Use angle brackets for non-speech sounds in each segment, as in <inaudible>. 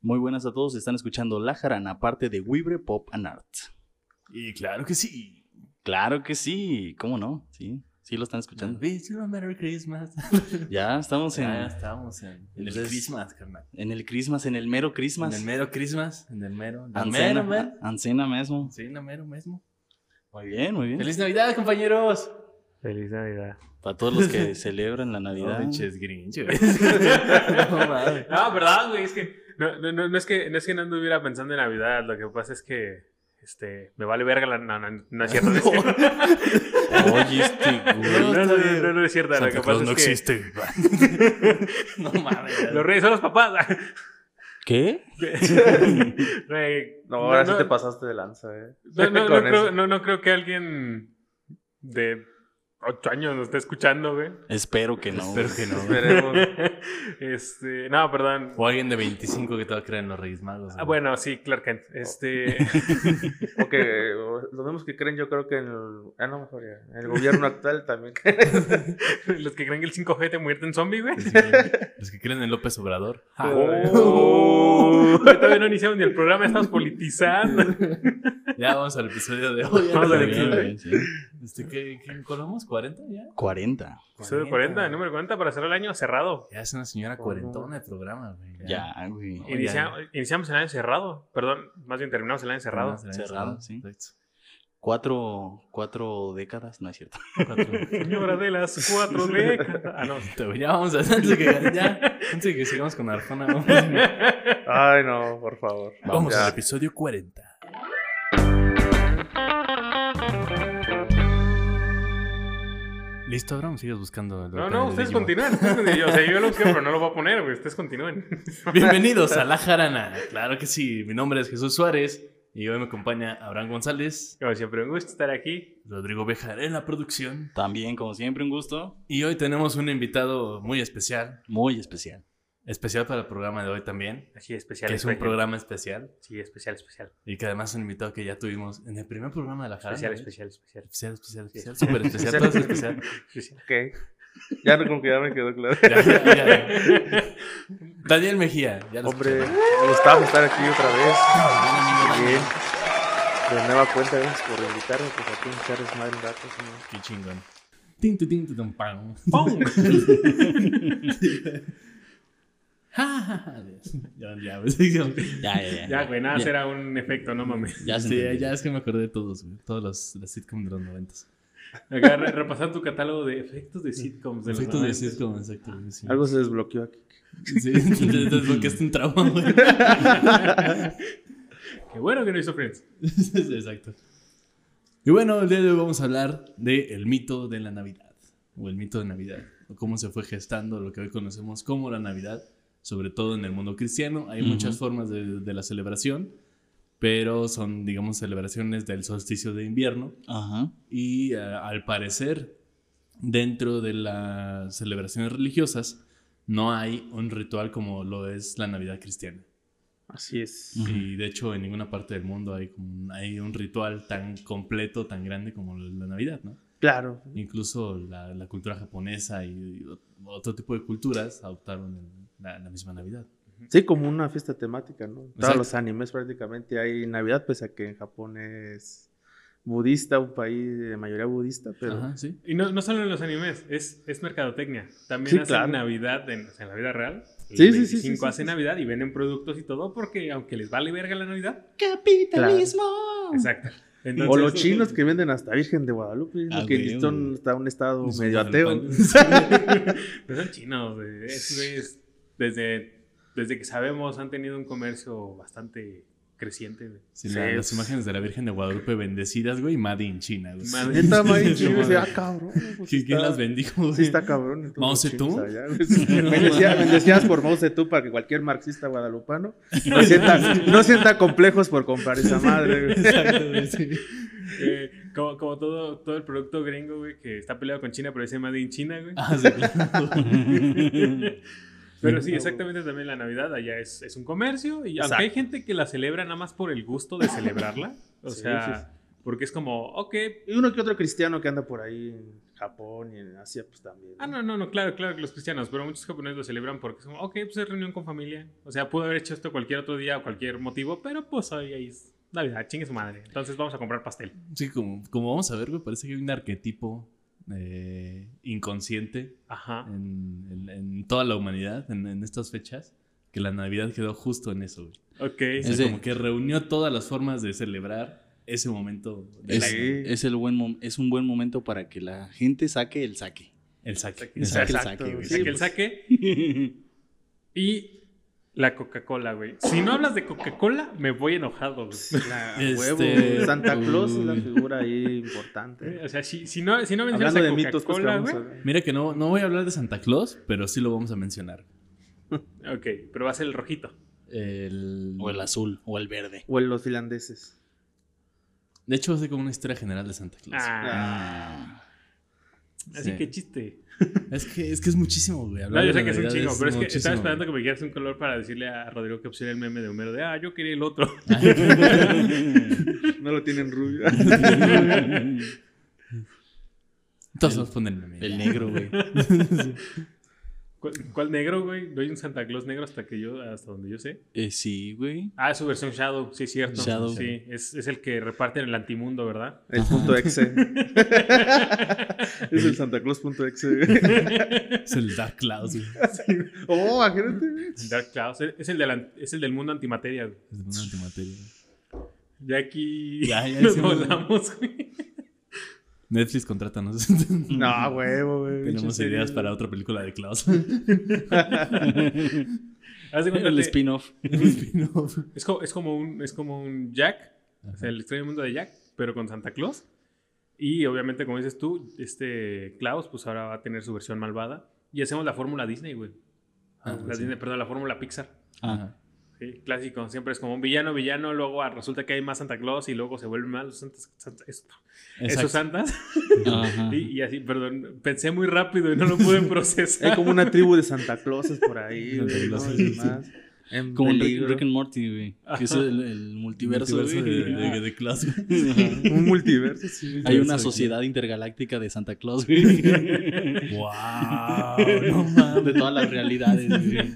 Muy buenas a todos, están escuchando La Jarana, parte de Wibre Pop and Art. Y claro que sí. Claro que sí, ¿cómo no? Sí, sí lo están escuchando. Wish you a Merry Christmas. <laughs> Ya estamos en, Ya estamos en, en el Christmas, carnal. en el Christmas, en el mero En Christmas. el mero Christmas, en el mero. en el Ancena, mero, mero. Ancena mismo. En el mero mismo. Muy bien, muy bien. ¡Feliz Navidad, compañeros! Feliz Navidad. Para todos los que <laughs> celebran la Navidad. No, pinches grinch, güey. <laughs> no verdad, güey, es que no, no, no, no es que no es que no anduviera pensando en Navidad, lo que pasa es que este me vale verga la no, no, no es cierto. No. Oye, este güey. no, no, no, no, no es cierto, lo Santa que Claus pasa no es que existe. <laughs> no mames. los reyes son los papás. ¿Qué? <laughs> No, ahora sí te pasaste de lanza, eh. No, no, creo, no creo que alguien de ocho años nos esté escuchando, güey. Espero que no. Espero que no. Esperemos. <laughs> Este, no, perdón. O alguien de 25 que todavía cree en los Reyes Magos. Ah, bueno, sí, Clark Kent. Este, O que o los mismos que creen, yo creo que en el. Ah, no, mejor ya. En el gobierno actual también. <laughs> los que creen que el 5G te muerte en zombie, güey. Los que- Los que creen en López Obrador. Oh. Todavía no iniciamos ni el programa, estamos politizando. <laughs> <laughs> Ya vamos al episodio de hoy. Vamos al episodio. Sí. Este, ¿qué, ¿Qué colamos? ¿40 ya? 40. Episodio 40, número 40 para cerrar el año cerrado. Ya es una señora cuarentona de programa, güey. Ya, güey. Oye, Inicia- iniciamos el año cerrado. Perdón, más bien terminamos el año cerrado. Cerrado, sí. Exacto. Cuatro, cuatro décadas, no es cierto. <laughs> Señora de las cuatro décadas. Ah, no. <laughs> Ya vamos a antes de que, ya, antes de que sigamos con Arjona, vamos, Ay, no, por favor. vamos al episodio 40. ¿Listo, Abraham? ¿Sigues buscando? el No, no, de ustedes continúen. O sea, yo lo busqué, pero no lo voy a poner, güey. Ustedes continúen. <laughs> Bienvenidos a La Jarana. Claro que sí. Mi nombre es Jesús Suárez y hoy me acompaña Abraham González, Como siempre, un gusto estar aquí. Rodrigo Bejar en la producción. También, como siempre, un gusto Y hoy tenemos un invitado muy especial. muy especial. Especial para el programa de hoy también. Así, especial. Que es un especial. programa especial. Sí, especial, especial. Y que además es un invitado que ya tuvimos en el primer programa de La Jarana. Especial, especial, especial. Especial, especial, Sí. especial. Súper especial. Todo es especial. <laughs> Ok. Ya no, como que ya me quedó claro. Ya, ya, ya. Daniel Mejía. Ya lo Hombre, me gustaba estar aquí otra vez. Bien. De nueva cuenta, gracias por invitarme. Pues aquí en Charles un rato. señor. Qué chingón. Tin, tin, tum, pam. ¡Pum! <laughs> Ja, ja, ja. Ya, ya, pues, <laughs> <laughs> ya, Ya, ya, ya. Ya, güey, nada, será un efecto, no mames. Ya Sí, ya es que me acordé de todos, güey. Todos los, los sitcoms de los noventas. Acá re- repasar tu catálogo de efectos de sitcoms. De los Efectos de 90. sitcom, exacto. Algo se desbloqueó aquí. sí <laughs> te desbloqueaste un trauma, güey. Qué bueno que no hizo Friends. Exacto. Y bueno, el día de hoy vamos a hablar del mito de la Navidad. O el mito de Navidad. O cómo se fue gestando lo que hoy conocemos como la Navidad. Sobre todo en el mundo cristiano. Hay muchas formas de, de la celebración. Pero son, digamos, celebraciones del solsticio de invierno. Ajá. Y eh, al parecer, dentro de las celebraciones religiosas, no hay un ritual como lo es la Navidad cristiana. Así es. Y de hecho, en ninguna parte del mundo hay, como- hay un ritual tan completo, tan grande como la Navidad, ¿no? Claro. Incluso la, la cultura japonesa y otro tipo de culturas adoptaron el- la, la misma Navidad. Sí, como una fiesta temática, ¿no? Exacto. Todos los animes prácticamente hay Navidad, pese a que en Japón es budista, un país de mayoría budista, pero Ajá, sí. Y no, no solo en los animes, es, es mercadotecnia. También Sí, hacen claro. Navidad en, o sea, en la vida real. El Sí, sí, sí, 25 sí, sí, hacen. Navidad y venden productos y todo porque aunque les vale verga la Navidad. Capitalismo. Exacto. o Entonces, los chinos que venden hasta Virgen de Guadalupe, Ah, que güey, son hasta un estado medio ateo. <laughs> Pero son chinos, güey. Esos güeyes, desde, desde que sabemos, han tenido un comercio bastante creciente, güey. Sí, Sí, la- es- las imágenes de la Virgen de Guadalupe bendecidas, güey, Made in China, güey. Made mames. ah, cabrón. pues, ¿Qui- sí ¿Quién está- las bendijo, güey? Sí, está cabrón. ¿Mao los Zedong? <laughs> bendecía- Bendecidas por Mao Zedong para que cualquier marxista guadalupano no sienta, no sienta complejos por comprar esa madre. güey. Exacto, güey, sí. Eh, como como todo, todo el producto gringo, güey, que está peleado con China, pero dice Made in China, güey. Ah, sí, claro. <laughs> Pero sí, exactamente también la Navidad allá es, es un comercio y aunque hay gente que la celebra nada más por el gusto de celebrarla, <laughs> o Sí, sea, sí, sí. porque es como, ok, Y uno que otro cristiano que anda por ahí Japón y en Asia, pues también. Ah, no, no, no, claro, claro que los cristianos, pero muchos japoneses lo celebran porque es como, ok, pues es reunión con familia. O sea, pudo haber hecho esto cualquier otro día o cualquier motivo, pero pues hoy ahí es Navidad, chingue su madre. Entonces vamos a comprar pastel. Sí, como, como vamos a ver, güey, parece que hay un arquetipo eh, inconsciente Ajá. en, en- en toda la humanidad en, en estas fechas, que la Navidad quedó justo en eso, güey. Ok. O sea, Es de- como que reunió todas las formas de celebrar ese momento del Es. Sí. es el buen mom- es un buen momento para que la gente saque el saque. El saque. El saque, el saque, sí, Saque el pues. saque <laughs> y la Coca-Cola, güey. Si no hablas de Coca-Cola, me voy enojado, güey. La <laughs> Este- huevo, Santa Claus es la figura ahí importante. O sea, si, si no, si no mencionas Hablando a de mitos, pues, Coca-Cola, güey. Mira que no, no voy a hablar de Santa Claus, pero sí lo vamos a mencionar. Ok, pero va a ser el rojito. El... O el azul, o el verde. O en los finlandeses. De hecho, hace como una historia general de Santa Claus. Ah, así Sí. que chiste. Es, que, es que es muchísimo, güey. No, hablar yo de sé que es un chingo, pero es que estaba esperando güey. que me dijeras un color para decirle a Rodrigo que pusiera el meme de Homero de, ah, yo quería el otro. <laughs> No lo tienen rubio. <laughs> Todos nos ponen meme. El negro, güey. <laughs> ¿Cuál, cuál negro, güey? No hay un Santa Claus negro hasta que yo, hasta donde yo sé. Eh, sí, güey. Ah, es su versión Shadow, sí, es cierto. Shadow. Sí, es, es el que reparte en el antimundo, ¿verdad? El punto exe. <laughs> es el Santa Claus punto exe. Es el Dark Cloud, güey. oh, imagínate. Dark Cloud. Es el, del, es el del mundo antimateria, güey. Es una antimateria. Ya aquí Ya, ya <laughs> nos volamos, güey. Netflix, contrátanos. No, <laughs> huevo, güey. Tenemos ideas para otra película de Klaus. <laughs> Haz de cuenta El spin-off. Spin-off. es, co- es como un, es como un Jack, o sea, el extraño mundo de Jack, pero con Santa Claus. Y obviamente, como dices tú, este Klaus, pues ahora va a tener su versión malvada. Y hacemos la fórmula Disney, güey. Ah, la sí. Disney, perdón, la fórmula Pixar. Ah, Sí, clásico. Siempre es como un villano, villano, luego resulta que hay más Santa Claus y luego se vuelven más los santas, santas- esto- esos santas. <laughs> Y, y así, perdón, pensé muy rápido y no lo pude <laughs> procesar. Hay como una tribu de Santa Clauses por ahí, Santa. Clauses, Y sí. más. En Como en Rick. Rick and Morty, güey. Que es el, el multiverso, Multiverso de, de, de Klaus. <laughs> Ajá. Un multiverso, sí. Hay una sociedad intergaláctica de Santa Claus, güey. ¡Wow! No mames. De todas las realidades, güey.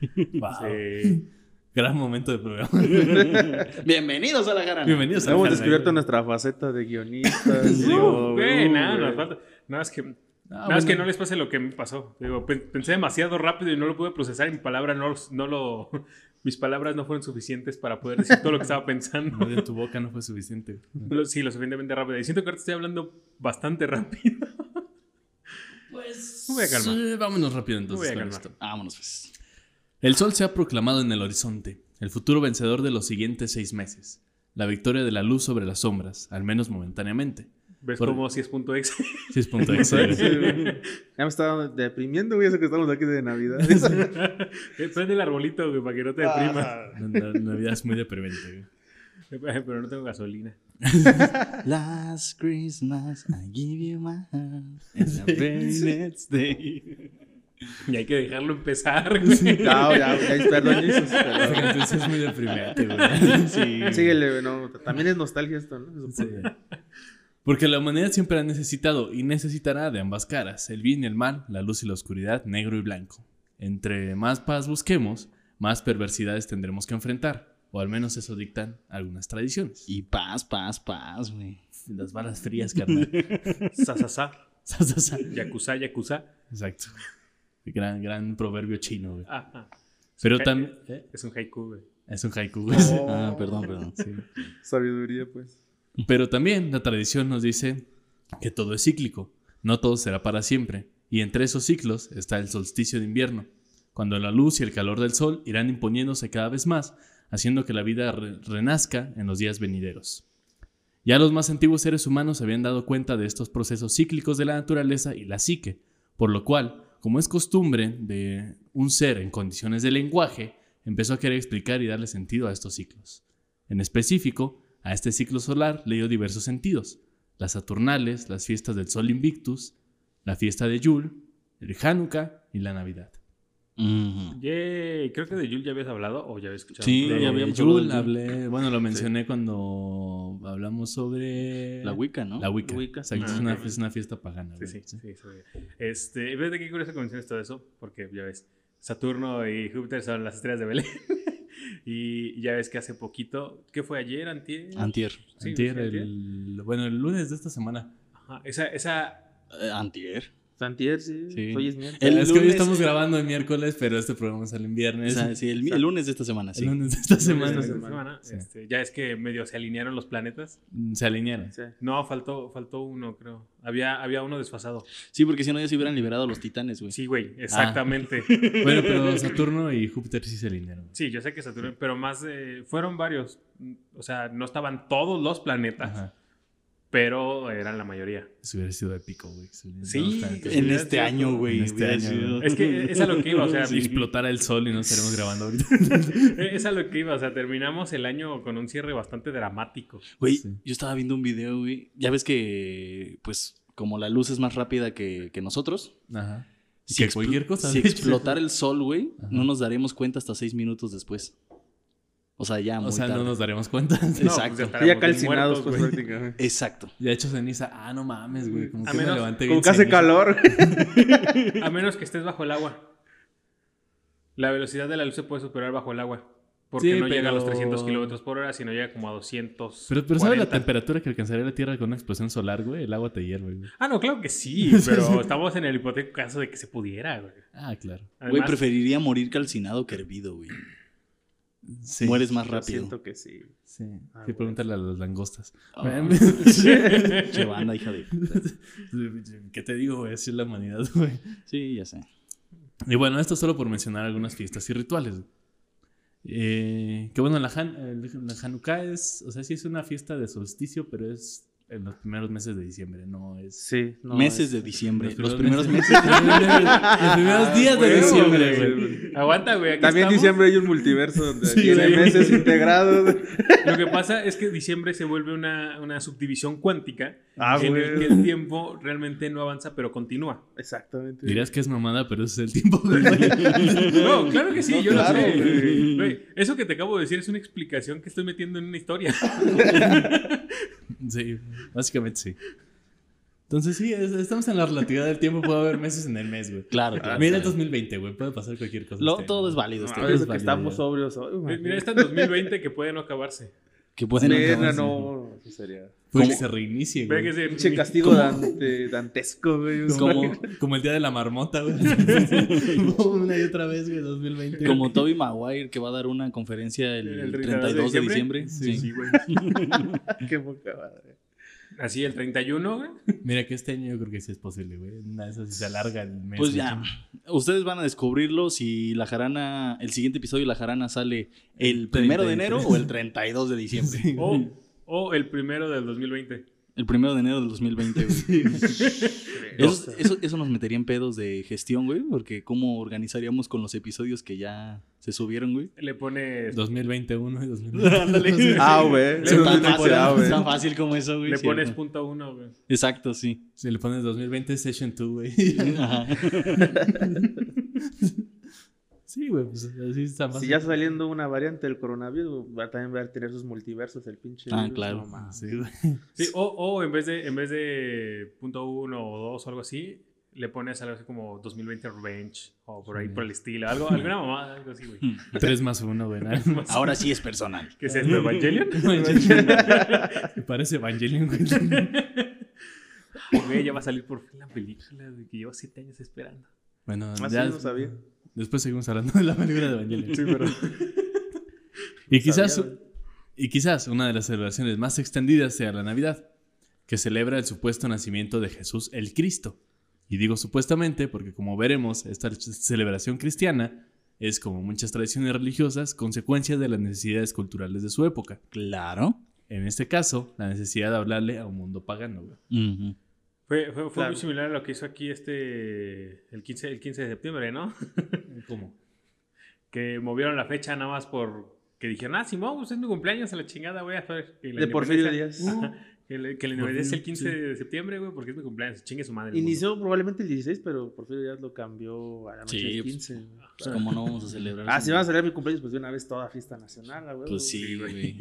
<laughs> Wow. Sí. Gran momento de programa. <laughs> Bienvenidos a la jarana. Bienvenidos a Hemos la descubierto Jarana. nuestra faceta de guionistas. <laughs> No, güey, uh, nada, nos falta. Nada es que, Ah, nada es que no les pase lo que me pasó. Digo, pensé demasiado rápido y no lo pude procesar y mi palabra no, no lo. Mis palabras no fueron suficientes para poder decir todo lo que estaba pensando. No, de tu boca no fue suficiente. Lo- Sí, lo suficientemente rápido. Y siento que ahorita estoy hablando bastante rápido. Pues. Me voy a calmar. sí, vámonos rápido entonces. Me voy a con calmar. esto. Vámonos, pues. El sol se ha proclamado en el horizonte, el futuro vencedor de los siguientes seis meses. La victoria de la luz sobre las sombras, al menos momentáneamente. ¿Ves Por- cómo si es punto exe? 6.exe. Sí, güey. <laughs> Ya me estaba deprimiendo, güey, eso que estamos aquí de Navidad. <laughs> Eh, Prende el arbolito, güey, para que no te deprimas. La, la Navidad es muy deprimente. güey. Pero no tengo gasolina. <laughs> Last Christmas, I give you my heart. And the very next day. Y hay que dejarlo empezar, <laughs> güey. No, ya, ya, perdón, <laughs> Jesus. Sí es muy deprimente, güey. Sí. Síguele, güey, no, también es nostalgia esto, ¿no? Sí. Porque la humanidad siempre ha necesitado y necesitará de ambas caras, el bien y el mal, la luz y la oscuridad, negro y blanco. Entre más paz busquemos, más perversidades tendremos que enfrentar, o al menos eso dictan algunas tradiciones. Y paz, paz, paz, güey. las balas frías, carnal. <laughs> Sa, sa, sa. Sa, sa, sa. Yakuza, yakuza. Exacto. Gran, gran proverbio chino, güey. Ajá. Pero también... ¿eh? Es un haiku, güey. Es un haiku, güey. <laughs> Ah, perdón, perdón. Sí. Sabiduría, pues. Pero también la tradición nos dice que todo es cíclico, no todo será para siempre, y entre esos ciclos está el solsticio de invierno, cuando la luz y el calor del sol irán imponiéndose cada vez más, haciendo que la vida re- renazca en los días venideros. Ya los más antiguos seres humanos se habían dado cuenta de estos procesos cíclicos de la naturaleza y la psique, por lo cual, como es costumbre de un ser en condiciones de lenguaje, empezó a querer explicar y darle sentido a estos ciclos. En específico, a este ciclo solar le dio diversos sentidos: las Saturnales, las fiestas del Sol Invictus, la fiesta de Yule, el Hanukkah y la Navidad. Yay. Creo que de Yul ya habías hablado o ya habías escuchado. Sí, De- ya habíamos Yule hablado de hablé, bueno, lo mencioné cuando hablamos sobre... La Wicca, ¿no? La Wicca. Wicca. Exacto, Ah, es, una, ok. es una fiesta pagana. Sí, sí, sí. sí. Este, fíjate qué curioso que menciones todo eso, porque ya ves, Saturno y Júpiter son las estrellas de Belén. <laughs> y ya ves que hace poquito, ¿qué fue ayer, antier? Antier. Sí, Antier, antier. el- bueno, el lunes de esta semana. Ajá, esa, esa, Eh, antier. Santier, sí. Sí. Hoy es miércoles. El es que hoy lunes- estamos grabando el miércoles, pero este programa sale en O viernes. sea, sí, el, el lunes de esta semana, sí. El lunes de esta semana. esta semana. semana, Sí. este, ya es que medio se alinearon los planetas. Se alinearon. Sí. No, faltó, faltó uno, creo. Había, había uno desfasado. Sí, porque si no ya se hubieran liberado a los titanes, güey. Sí, güey, exactamente. <laughs> Bueno, pero Saturno y Júpiter sí se alinearon. Sí, yo sé que Saturno, pero más de- fueron varios. O sea, no estaban todos los planetas, Ajá. Pero eran la mayoría. Eso hubiera sido épico, güey. Sí, En este sido año, güey. Este año, sido- Es que es a lo que iba, o sea, <laughs> Si explotara el sol y no estaremos grabando ahorita. <laughs> es a lo que iba, o sea, terminamos el año con un cierre bastante dramático. Güey, Sí. yo estaba viendo un video, güey. Ya ves que, pues, como la luz es más rápida que, que nosotros. Ajá. Si que expl- cualquier cosa. Si explotara el sol, güey, no nos daremos cuenta hasta seis minutos después. O sea, ya muy O sea, tarde. no nos daremos cuenta. <laughs> No, pues Exacto. estaremos ya calcinados, muertos, pues güey. prácticamente. Exacto. Ya hecho ceniza. Ah, no mames, güey. Como A que me menos- levanté Como que hace calor. <laughs> A menos que estés bajo el agua. La velocidad de la luz se puede superar bajo el agua. Porque Sí, no llega a los pero- 300 kilómetros por hora, sino llega como a 200. Pero, pero ¿sabes la temperatura que alcanzaría la Tierra con una explosión solar, güey? El agua te hierve, güey. Ah, no, claro que sí, <laughs> pero estamos en el hipotético caso de que se pudiera, güey. Ah, claro. Güey, preferiría morir calcinado que hervido, güey. Sí. Mueres más rápido. siento que sí. Sí. Ah, sí, pregúntale a las langostas. Ah. <laughs> Che banda, hija de... ¿Qué te digo, güey? Así es la humanidad, güey. Sí, ya sé. Y bueno, esto solo por mencionar algunas fiestas y rituales. Eh, que bueno, la, Han- el- la Hanukkah es, o sea, sí es una fiesta de solsticio, pero es en los primeros meses de diciembre, no es... Sí. no, meses es- de diciembre. Los Los primeros primeros meses. meses. Los primeros días de diciembre, güey. Aguanta, güey. También estamos. diciembre hay un multiverso donde Sí, tiene güey. meses integrados. Lo que pasa es que diciembre se vuelve una, una subdivisión cuántica Ah, en güey. el que el tiempo realmente no avanza, pero continúa. Exactamente. Dirás que es mamada, pero ese es el tiempo, güey. No, claro que sí, No, yo claro, lo sé. güey. Güey, eso que te acabo de decir es una explicación que estoy metiendo en una historia. <laughs> <laughs> Sí, básicamente sí. Entonces sí, es- estamos en la relatividad del tiempo, puede haber meses en el mes, güey. Claro, claro. Mira el 2020, güey, puede pasar cualquier cosa. Lo- este todo es válido. No, Este. Eso es que válido, estamos ya. sobrios hoy. Mira, está en 2020 que puede no acabarse. Que pueden Nena, acabarse. no, eso sería. Puede que ¿Cómo? se reinicie, Ve güey. que se- Pinche castigo dante- dantesco, güey. Como, <laughs> Como el día de la marmota, güey. <laughs> Una y otra vez, güey, 2020. como Toby Maguire que va a dar una conferencia el, ¿El 32 de diciembre. Sí. Sí, güey. <laughs> Qué poca madre. Así el 31, güey. Mira que este año yo creo que sí es posible, güey. Una de esas sí se alarga el mes. Pues de ya, ustedes van a descubrirlo si la jarana, el siguiente episodio de la jarana sale el primero de 33. enero o el 32 de diciembre. Sí, güey. O, el primero del 2020. El primero de enero del 2020, güey. <laughs> Eso, <laughs> eso, eso nos metería en pedos de gestión, güey, porque cómo organizaríamos con los episodios que ya se subieron, güey. Le pones, 2021 y 2020. <laughs> Ándale. Ah, güey. Le Sí, pones tan, Ah, tan fácil como eso, güey. le cierto. pones punto uno, güey. Exacto, sí. Si le pones 2020 Session 2, güey. Ajá. Sí, güey, pues así está fácil. Si ya está saliendo una variante del coronavirus, va a también va a tener sus multiversos el pinche. Ah, virus, claro. no. Sí, güey. Sí, <laughs> o, o en vez de en vez de punto uno o dos o algo así, le pones algo así como 2020 Revenge o por ahí Sí. por el estilo, algo, alguna <laughs> mamada, algo así, güey. <laughs> 3 más 1, güey. más. Ahora sí es personal. ¿Qué es esto, Evangelion? Me parece Evangelion, güey. Güey, ya va a salir por fin la película de que llevo siete años esperando. Bueno, Ah, sí, ya. no sabía. Después seguimos hablando de la película de Evangelion. Sí, pero... Y quizás, y quizás una de las celebraciones más extendidas sea la Navidad, que celebra el supuesto nacimiento de Jesús el Cristo. Y digo supuestamente porque como veremos, esta celebración cristiana es, como muchas tradiciones religiosas, consecuencia de las necesidades culturales de su época. Claro. En este caso, la necesidad de hablarle a un mundo pagano. Ujú. Fue, fue, fue Claro. muy similar a lo que hizo aquí este el 15, el 15 de septiembre, ¿no? <laughs> ¿Cómo? que movieron la fecha nada más por que dijeron, ah, Simón, pues es mi cumpleaños a la chingada, voy a hacer. que la De Porfirio Díaz. Ajá, que, le- que la independencia es el Porfirio, 15 de septiembre, güey, porque es mi cumpleaños. Chingue su madre. Inició probablemente el 16, pero Porfirio Díaz lo cambió a la noche Sí, del pues, 15. Pues, ¿Cómo no vamos a celebrar Ah, si van a celebrar mi cumpleaños, pues de una vez toda fiesta nacional, güey. Pues sí, güey.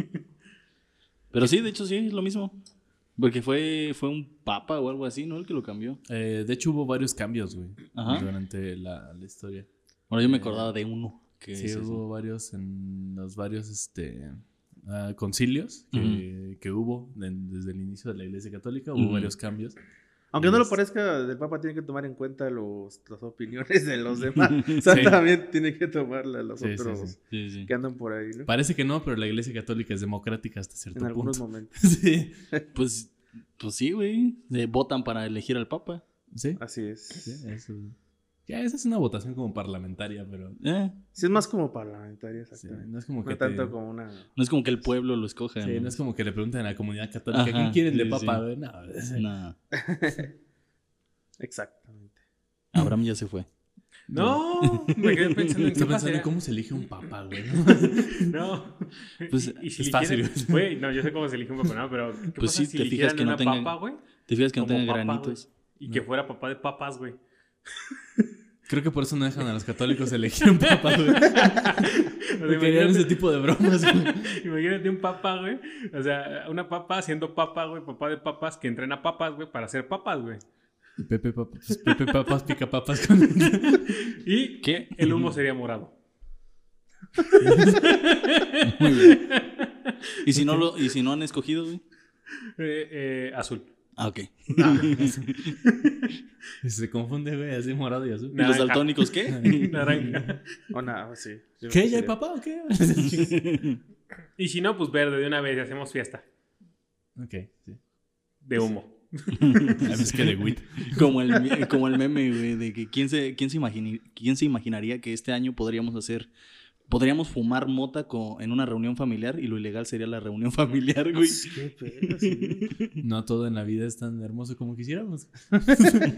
Pero sí, de hecho sí, es lo mismo. Porque fue, fue un papa o algo así, ¿no? El que lo cambió. Eh, de hecho, hubo varios cambios, güey, Ajá. durante la, la historia. Bueno, yo me acordaba de uno. Que Sí, es hubo varios en los varios este, ah, concilios que, que hubo en- desde el inicio de la Iglesia Católica. Hubo varios cambios. Aunque no lo parezca, el Papa tiene que tomar en cuenta los, las opiniones de los demás. <laughs> O sea, Sí. también tiene que tomarla los Sí, otros sí. Que andan por ahí, ¿no? Parece que no, pero la Iglesia Católica es democrática hasta cierto En algunos punto. momentos. <laughs> sí. <laughs> Pues, pues sí, güey. Eh, votan para elegir al papa. Sí. Así es. Sí, eso. Ya, esa es una votación como parlamentaria, pero Eh, Sí, es más como parlamentaria, sí, exactamente. no es como No que tanto te- como una... no es como que el pueblo lo escoja. Sí, no es como que le pregunten a la comunidad católica Ajá, quién quieren de sí, papa, sí. güey. No, <laughs> Nah, Exactamente. Abraham ya se fue. No, me quedé pensando en <laughs> qué pensando en cómo se elige un papa, güey. No. <laughs> Pues, y, y si es fácil, Güey, no, yo sé cómo se elige un papá, ¿no? Pero ¿qué Pues pasa sí, si te fijas que no una tengan- papa, güey? ¿Te fijas que no tenga papa, granitos? Y que fuera papá de papas, güey. Creo que por eso no dejan a los católicos elegir un papa, güey. Porque harían ese imagínate, tipo de bromas, güey. imagínate un papá, güey. O sea, una papa siendo papa, güey, papá de papas, que entrena papas, güey, para ser papas, güey. Pepe Papas, Pepe Papas pica papas con... <laughs> Y ¿Qué? el humo sería morado. Muy bien. ¿Y si no, lo, y si no han escogido, güey? Eh, eh, azul. Ah, ok. <laughs> Se confunde, güey, así morado y azul. ¿Y los daltónicos qué? <laughs> Naranja. O nada, sí. Yo ¿Qué? ¿Ya hay papá o qué? <laughs> Y si no, pues verde de una vez y hacemos fiesta. ok, sí. De humo. A veces que de wit. Como el, como el meme, güey, de que quién se, quién, se imagini- quién se imaginaría que este año podríamos hacer, podríamos fumar mota co- en una reunión familiar y lo ilegal sería la reunión <laughs> familiar, güey. Qué pedo, sí. <laughs> No todo en la vida es tan hermoso como quisiéramos. <laughs>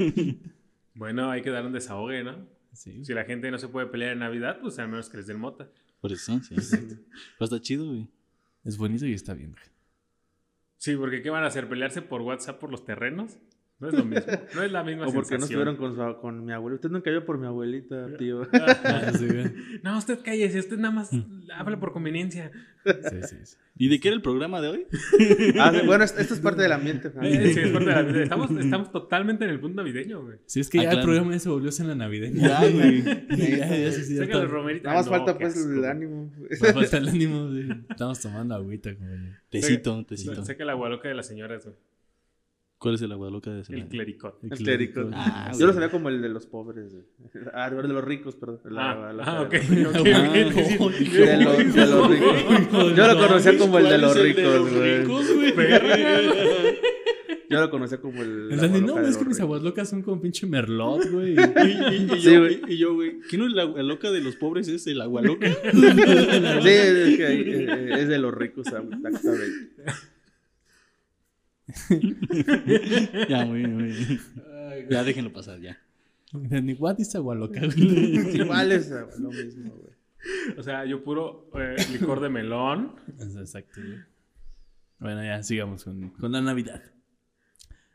Bueno, hay que dar un desahogue, ¿no? Sí. Si la gente no se puede pelear en Navidad, pues al menos que les den mota. Por eso, sí. Pero está chido, güey. Es bonito y está bien, güey. Sí, porque ¿qué van a hacer? ¿Pelearse por WhatsApp por los terrenos? No es lo mismo. No es la misma O porque no estuvieron con, su- con mi abuelo. Usted nunca vio por mi abuelita, tío. <laughs> Ah, sí, <laughs> güey. No, usted cállese. Usted nada más habla por conveniencia. Sí, sí, sí. ¿Y de qué era el programa de hoy? <laughs> Ah, sí, bueno, esto es parte del ambiente. Eh, sí, es parte de la vida. Estamos, estamos totalmente en el punto navideño, güey. Sí, es que Ah, ya el programa ya se volvió en la navideña. Ya, güey. ya, ya, sí, sí. Nada más No, falta pues asco, el güey. ánimo. Me falta el ánimo. sí. Estamos tomando agüita, compañero. Tecito, tecito. Saca la gualoca de las señoras, güey. ¿Cuál es el agua loca de ese? El clericot. El clérigo. Ah, Yo lo sabía como el de los pobres. güey. Ah, el de los ricos, perdón. La- Ah, la- ah, la- <laughs> Ah, ok, <laughs> De los, ricos. Yo lo conocía como el de los ricos, güey. <laughs> Yo lo conocía como el. El la no, de es que mis aguas locas son como pinche merlot, güey. Y, y- y Sí, yo, güey. y, y yo, güey, ¿quién es la agua loca de los pobres? Es el agua loca. Sí, es, que, eh, es de los ricos, exactamente. <laughs> ya, muy bien, muy bien. Ya, déjenlo pasar, ya. Ni what is agua loca, güey. <laughs> Igual es lo mismo, güey. O sea, yo puro eh, licor de melón. Exacto, güey. Bueno, ya sigamos con, con la Navidad.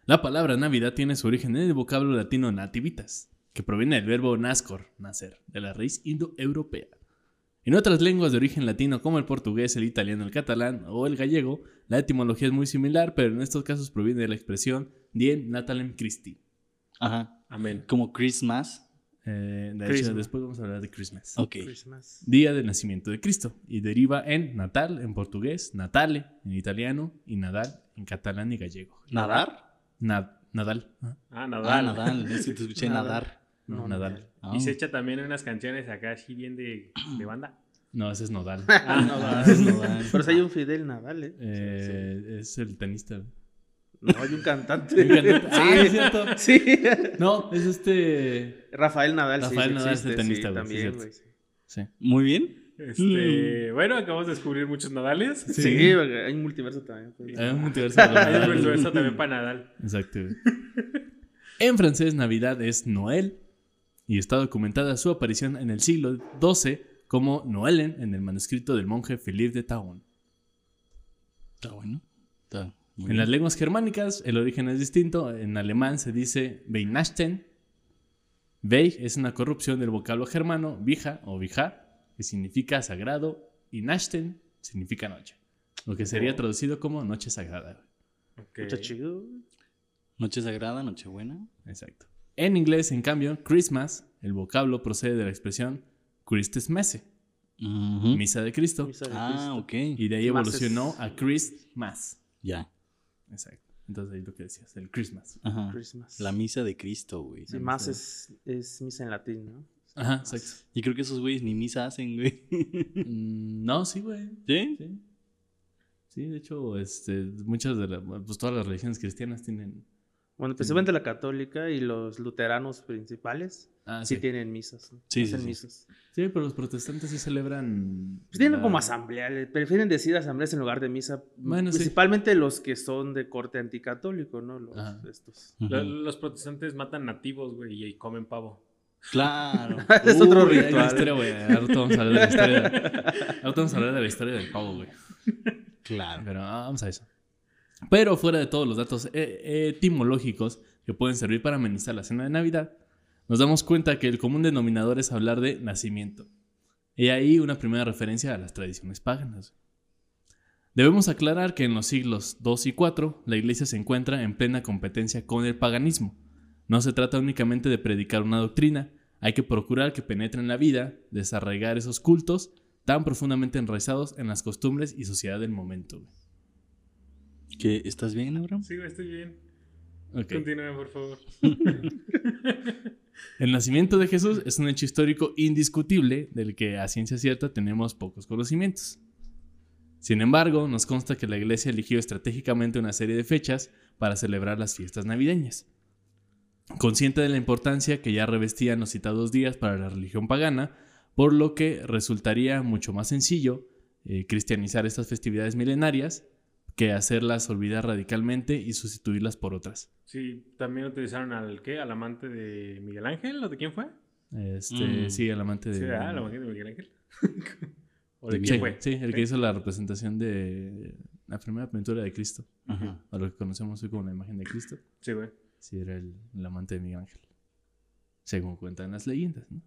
La palabra Navidad tiene su origen en el vocablo latino nativitas, que proviene del verbo nascor, nacer, de la raíz indoeuropea. En otras lenguas de origen latino como el portugués, el italiano, el catalán o el gallego, la etimología es muy similar, pero en estos casos proviene de la expresión Dien Natalem Christi. Ajá. Amén. Como Christmas. Eh, de hecho, Christmas. después vamos a hablar de Christmas. Ok. Christmas. Día del nacimiento de Cristo. Y deriva en natal en portugués, natale en italiano y nadal en catalán y gallego. ¿Nadar? Na- nadal. Ah, Ah, Ah, Nadal. Nadal. Es que te escuché <laughs> Nadal. nadar. No, No, nadal. Ah. Y se echa también unas canciones acá así bien de, de banda. <clears throat> No, ese es nodal. <laughs> Ah, Ah, es Nadal. Pero si hay un Fidel Nadal, ¿eh? Eh, Es el tenista. No, hay un cantante. Un cantante. <laughs> Ah, es cierto. Sí. No, es este. Rafael Nadal, sí, Rafael sí Nadal es el tenista, sí, sí, también, güey. Sí, Sí. Muy bien. Este, bueno, acabamos de descubrir muchos Nadales. Sí, hay un multiverso también. pues. Hay un multiverso <laughs> Hay un Nadal. universo también para Nadal. Exacto. En francés, Navidad es Noël y está documentada su aparición en el siglo XII como Noëlen en el manuscrito del monje Philippe de Taon. Está bueno. Está muy En las lenguas germánicas el origen es distinto. En alemán se dice Weihnachten. Weih es una corrupción del vocablo germano Vija o Vija, que significa sagrado, y Nachten significa noche. Lo que sería traducido como Noche Sagrada. güey. Ok. Está chido. Noche sagrada, noche buena. Exacto. En inglés, en cambio, Christmas, el vocablo procede de la expresión Christus Messe, Ujú. Misa de Cristo. Misa de Ah, Cristo. ok. Y de ahí evolucionó es- a Christmas. Ya. Exacto. Entonces ahí lo que decías, el Christmas. Ajá. Christmas. La misa de Cristo, güey. Sí, más es, es misa en latín, ¿no? Ajá, exacto. Y creo que esos güeyes ni misa hacen, güey. Mm, no, sí, güey. ¿Sí? Sí. Sí, de hecho, este, muchas de las, pues todas las religiones cristianas tienen. Bueno, principalmente la católica y los luteranos principales Ah, sí, sí. tienen misas. ¿no? Sí, Hacen sí, sí. misas. Sí, pero los protestantes sí celebran. Pues tienen la- como asamblea, le prefieren decir asambleas en lugar de misa. Bueno, sí. principalmente los que son de corte anticatólico, ¿no? Los, Ajá. estos. Los protestantes matan nativos, güey, y comen pavo. Claro. <laughs> es otro hay ritual. historia, güey. Ahorita vamos a hablar de la historia. Ahorita vamos a hablar de la historia del pavo, güey. <laughs> Claro. Pero ah, vamos a eso. Pero fuera de todos los datos eh, etimológicos que pueden servir para amenizar la cena de Navidad, nos damos cuenta que el común denominador es hablar de nacimiento. Y ahí una primera referencia a las tradiciones paganas. Debemos aclarar que en los siglos II y IV la iglesia se encuentra en plena competencia con el paganismo. No se trata únicamente de predicar una doctrina, hay que procurar que penetre en la vida, desarraigar esos cultos tan profundamente enraizados en las costumbres y sociedad del momento. ¿Qué, ¿Estás bien, Abraham? Sí, estoy bien. Ok. Continúa, por favor. <laughs> El nacimiento de Jesús es un hecho histórico indiscutible del que a ciencia cierta tenemos pocos conocimientos. Sin embargo, nos consta que la iglesia eligió estratégicamente una serie de fechas para celebrar las fiestas navideñas. Consciente de la importancia que ya revestían los citados días para la religión pagana, por lo que resultaría mucho más sencillo eh, cristianizar estas festividades milenarias que hacerlas olvidar radicalmente y sustituirlas por otras. Sí, también utilizaron al, ¿qué? Al amante de Miguel Ángel, ¿o de quién fue? Este, Mm. Sí, el amante de... Sí, ah, el amante de Miguel Ángel. <laughs> ¿O de quién fue? sí, el que hizo la representación de la primera pintura de Cristo, Ajá. a lo que conocemos hoy como la imagen de Cristo. Sí, güey. Sí, era el, el amante de Miguel Ángel. Según cuentan las leyendas, ¿no?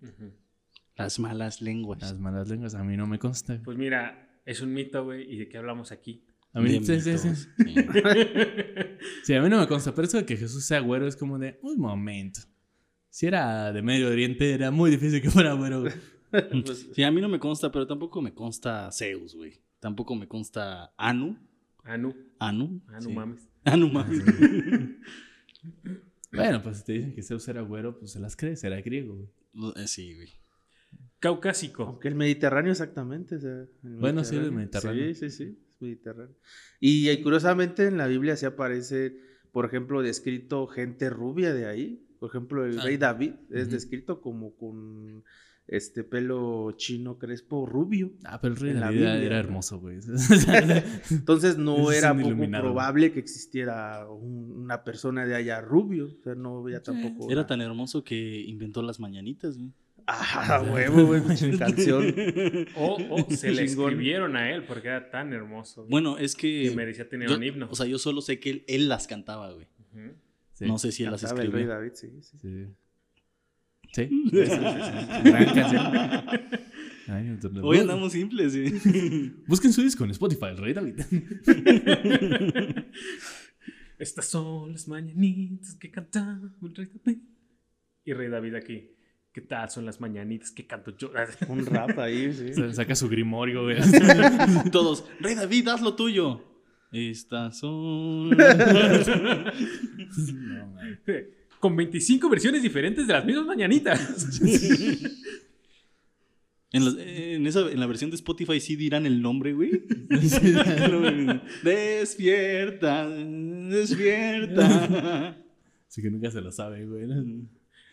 Las malas lenguas. Las malas lenguas, a mí no me consta. Pues mira, es un mito, güey, ¿y de qué hablamos aquí? A mí, sí, sí, sí. <laughs> Sí. A mí no me consta, pero eso de que Jesús sea güero es como de un momento. Si era de Medio Oriente, era muy difícil que fuera güero. <laughs> Pues, Sí, a mí no me consta, pero tampoco me consta Zeus, güey. Tampoco me consta Anu. Anu. Anu. <laughs> Ah, Sí. mames. Anu, mames. Bueno, pues si te dicen que Zeus era güero, pues se las crees, era griego. güey. Eh, Sí, güey. Caucásico. Aunque el Mediterráneo exactamente. o sea, el Bueno, sí, el Mediterráneo. Sí, sí, sí, Mediterráneo. Y, eh, curiosamente en la Biblia sí aparece, por ejemplo, descrito gente rubia de ahí. Por ejemplo, el Ah. rey David es descrito como con este pelo chino crespo rubio. Ah, pero el rey David era, hermoso, güey. <laughs> <laughs> Entonces no Es era poco iluminado. probable que existiera un- una persona de allá rubio. O sea, no había tampoco. Era una- tan hermoso que inventó las mañanitas, güey. Ah, <laughs> huevo, güey, <laughs> canción. O, o se le escribieron a él porque era tan hermoso. güey, Bueno, es que que. merecía tener yo- un himno. o sea, yo solo sé que él, él las cantaba, güey. Sí. No sé si él las Cantaba el rey escribió. David, sí, sí. Sí. Sí. sí, sí, sí. <laughs> Gran canción. Ay, entonces- Hoy andamos simples, güey. Busquen su disco en Spotify, el Rey David. Estas son las mañanitas que cantaba el rey David. Y rey David aquí. ¿Qué tal son las mañanitas que canto yo? <laughs> Un rap ahí, sí. <laughs> Saca su grimorio, güey. <laughs> Todos, Rey David, haz lo tuyo. Estas son. No, man. Con 25 versiones diferentes de las mismas mañanitas. En, las- en esa, en la versión de Spotify sí dirán el nombre, güey. despierta, despierta. Así que nunca se lo sabe, güey.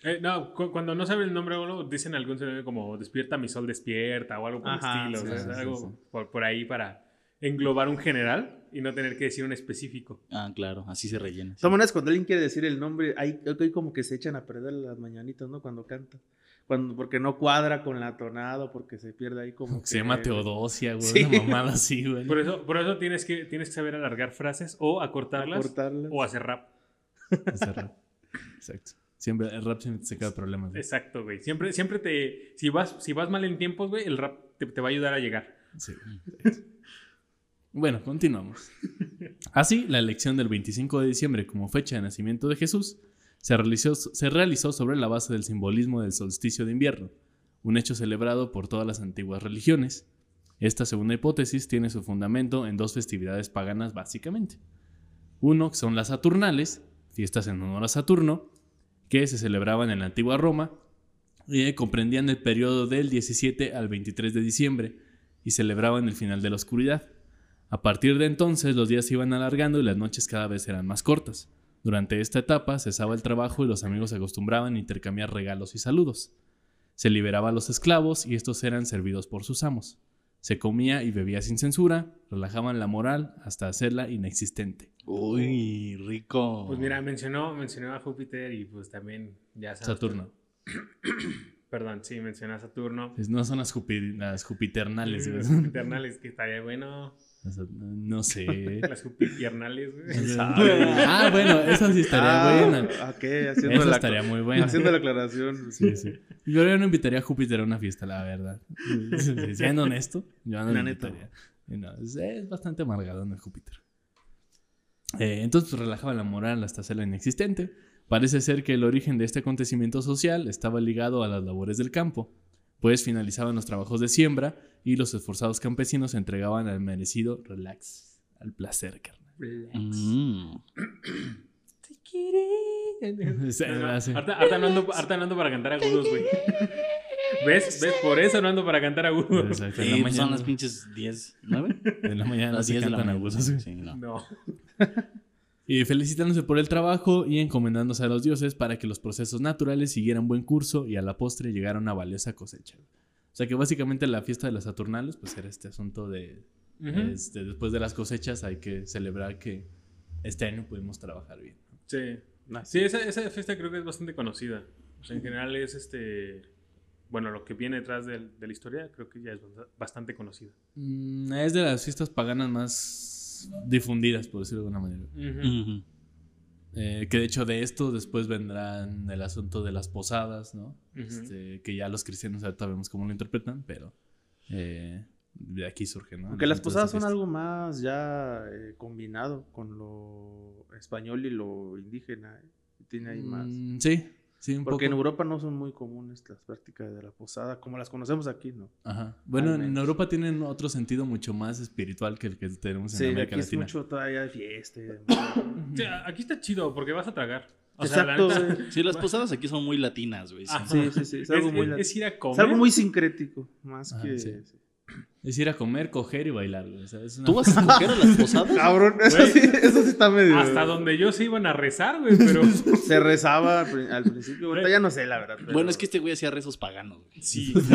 Eh, no, cu- cuando no saben el nombre, boludo, dicen algún sonido como despierta mi sol despierta o algo por Ajá, el estilo. sí, o sea, sí, algo sí. Por, por ahí para englobar un general y no tener que decir un específico. Ah, claro, así se rellena. Maneras, cuando alguien quiere decir el nombre, hay, hay como que se echan a perder las mañanitas, ¿no? Cuando canta. Cuando, porque no cuadra con la tonada, porque se pierde ahí como. Se que- llama Teodosia, güey. Sí. Una mamada así, güey. Por eso, por eso tienes, que, tienes que saber alargar frases o acortarlas Cortarlas. o hacer rap. Ese rap. Exacto. Siempre, el rap siempre se queda problemas. güey. Exacto, güey. Siempre, siempre te. Si vas, si vas mal en tiempos, güey, el rap te, te va a ayudar a llegar. Sí. <laughs> Bueno, continuamos. Así, la elección del 25 de diciembre como fecha de nacimiento de Jesús se realizó, se realizó sobre la base del simbolismo del solsticio de invierno, un hecho celebrado por todas las antiguas religiones. Esta segunda hipótesis tiene su fundamento en dos festividades paganas básicamente. Uno que son las Saturnales, fiestas en honor a Saturno, que se celebraban en la antigua Roma y comprendían el periodo del 17 al 23 de diciembre y celebraban el final de la oscuridad. A partir de entonces los días se iban alargando y las noches cada vez eran más cortas. Durante esta etapa cesaba el trabajo y los amigos se acostumbraban a intercambiar regalos y saludos. Se liberaba a los esclavos y estos eran servidos por sus amos. Se comía y bebía sin censura, relajaban la moral hasta hacerla inexistente. Uy, rico. Pues mira, mencionó, mencionó a Júpiter y pues también ya sabes. Saturno. <clears throat> Perdón, sí, mencionó a Saturno. Es- No son las, jupi- las jupiternales. güey. Las Jupiternales, que estaría bueno. No sé. <laughs> Las Jupiternales, güey. ah, bueno, eso sí estaría Ah, buena. Ok, haciendo Eso la, estaría muy bueno. haciendo la aclaración. Sí, sí. Yo no invitaría a Júpiter a una fiesta, la verdad. <laughs> Siendo honesto, yo no La neta. no, es, es bastante amargado el Júpiter. Eh, entonces pues, relajaba la moral hasta hacerla inexistente. Parece ser que el origen de este acontecimiento social estaba ligado a las labores del campo, pues finalizaban los trabajos de siembra y los esforzados campesinos se entregaban al merecido relax, al placer, carnal. Mm. <clears throat> <laughs> Sí, así. Harta, no ando, para cantar agudos, güey. ¿Ves? ¿Ves? Por eso no ando para cantar agudos. Exacto, Sí, la pues son mañana, las pinches 10, 9. <laughs> en la mañana Las se 10 de la cantan mañana. agudos. Sí, no. No. Y felicitándose por el trabajo y encomendándose a los dioses para que los procesos naturales siguieran buen curso y a la postre llegara una valiosa cosecha. O sea que básicamente la fiesta de las Saturnales pues era este asunto de Ujú. este, después de las cosechas hay que celebrar que este año pudimos trabajar bien. Sí. Sí, esa, esa fiesta creo que es bastante conocida. O sea, en general es este. Bueno, lo que viene detrás del- de, la historia creo que ya es bast- bastante conocida. Mm, es de las fiestas paganas más difundidas, por decirlo de alguna manera. Eh, que de hecho de esto después vendrán el asunto de las posadas, ¿no? Este, que ya los cristianos ahorita vemos cómo lo interpretan, pero eh, de aquí surge, ¿no? Aunque El las posadas son algo más ya eh, combinado con lo español y lo indígena. eh. Tiene ahí más. Mm, sí, sí, un Porque en. Europa no son muy comunes las prácticas de la posada, como las conocemos aquí, ¿no? Ajá. Bueno, en. Europa tienen otro sentido mucho más espiritual que el que tenemos en Sí, América aquí es Latina. mucho todavía de fiesta. y demás. Sí, a- aquí está chido porque vas a tragar. O sea, la neta. <laughs> Sí, las posadas aquí son muy latinas, güey. sí. Sí, sí, sí. Es algo, es, muy, es- es ir a comer. es algo muy sincrético, más Ajá, que... sí. Es ir a comer, coger y bailar. güey, o sea, es una- ¿Tú vas a <laughs> coger a las posadas? Cabrón, eso Güey. sí, eso sí está medio... Hasta donde yo se iban a rezar, güey, pero. <laughs> Se rezaba al pri- al principio, ahorita ya no sé, la verdad. pero- Bueno, es que este güey hacía rezos paganos, güey. Sí. <laughs>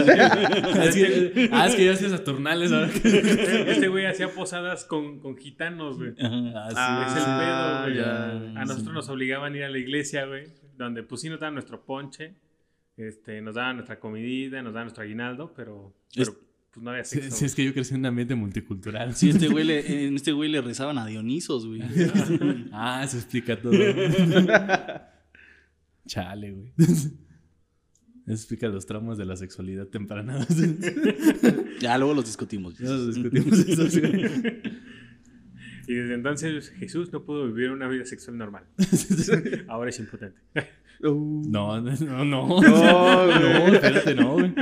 Ah, es que ya haces Saturnales ahora. Este güey hacía posadas con, con gitanos, güey. Ah, sí. Ah, es el pedo, güey. ya. A nosotros nos obligaban a ir a la iglesia, güey, donde pues sí nos daban nuestro ponche, este, nos daban nuestra comidita, nos daban nuestro aguinaldo, pero, pero pues no había sexo. sí, es que yo crecí en un ambiente multicultural. Sí, este <laughs> güey le, en este güey le rezaban a Dionisos, güey. <laughs> Ah, eso explica todo. <laughs> Chale, güey. Eso explica los traumas de la sexualidad temprana. Ya, luego los discutimos. Ya nos discutimos eso. güey. Y desde entonces Jesús no pudo vivir una vida sexual normal. Ahora es impotente. Uh, No, no, no. No, güey. espérate, no, güey.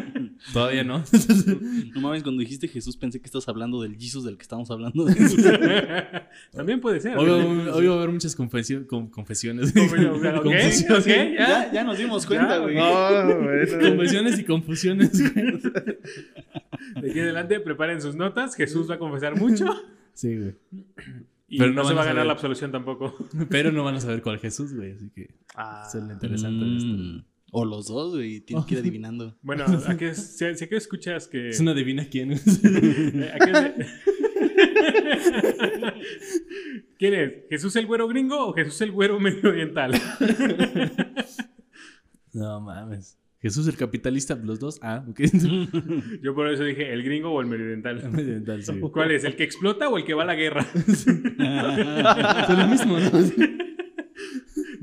Todavía no. <laughs> No mames, cuando dijiste Jesús pensé que estás hablando del Jesus del que estamos hablando. <laughs> También puede ser. Hoy, va- hoy va a haber muchas confesio- con- confesiones. Como yo, <laughs> ok, Confesiones. ya. ya, ya nos dimos cuenta, güey. No, bueno. Confesiones y confusiones. güey. De aquí en adelante preparen sus notas. Jesús va a confesar mucho. Sí, güey. Y Pero no, no se va a ganar saber. la absolución tampoco. Pero no van a saber cuál Jesús, güey. Así que Ah, eso es lo interesante de esto. O los dos, güey. Tienes que ir <laughs> adivinando. Bueno, ¿a qué, que escuchas que... Es una adivina quién. <laughs> Eh, ¿a qué- <laughs> ¿Quién es? ¿Jesús el güero gringo o Jesús el güero medio oriental? no mames. Jesús el capitalista, los dos. Ah, ok. Yo por eso dije el gringo o el medio oriental. Medioambiental, sí. ¿Cuál es? ¿El que explota o el que va a la guerra? Son lo mismo, ¿no?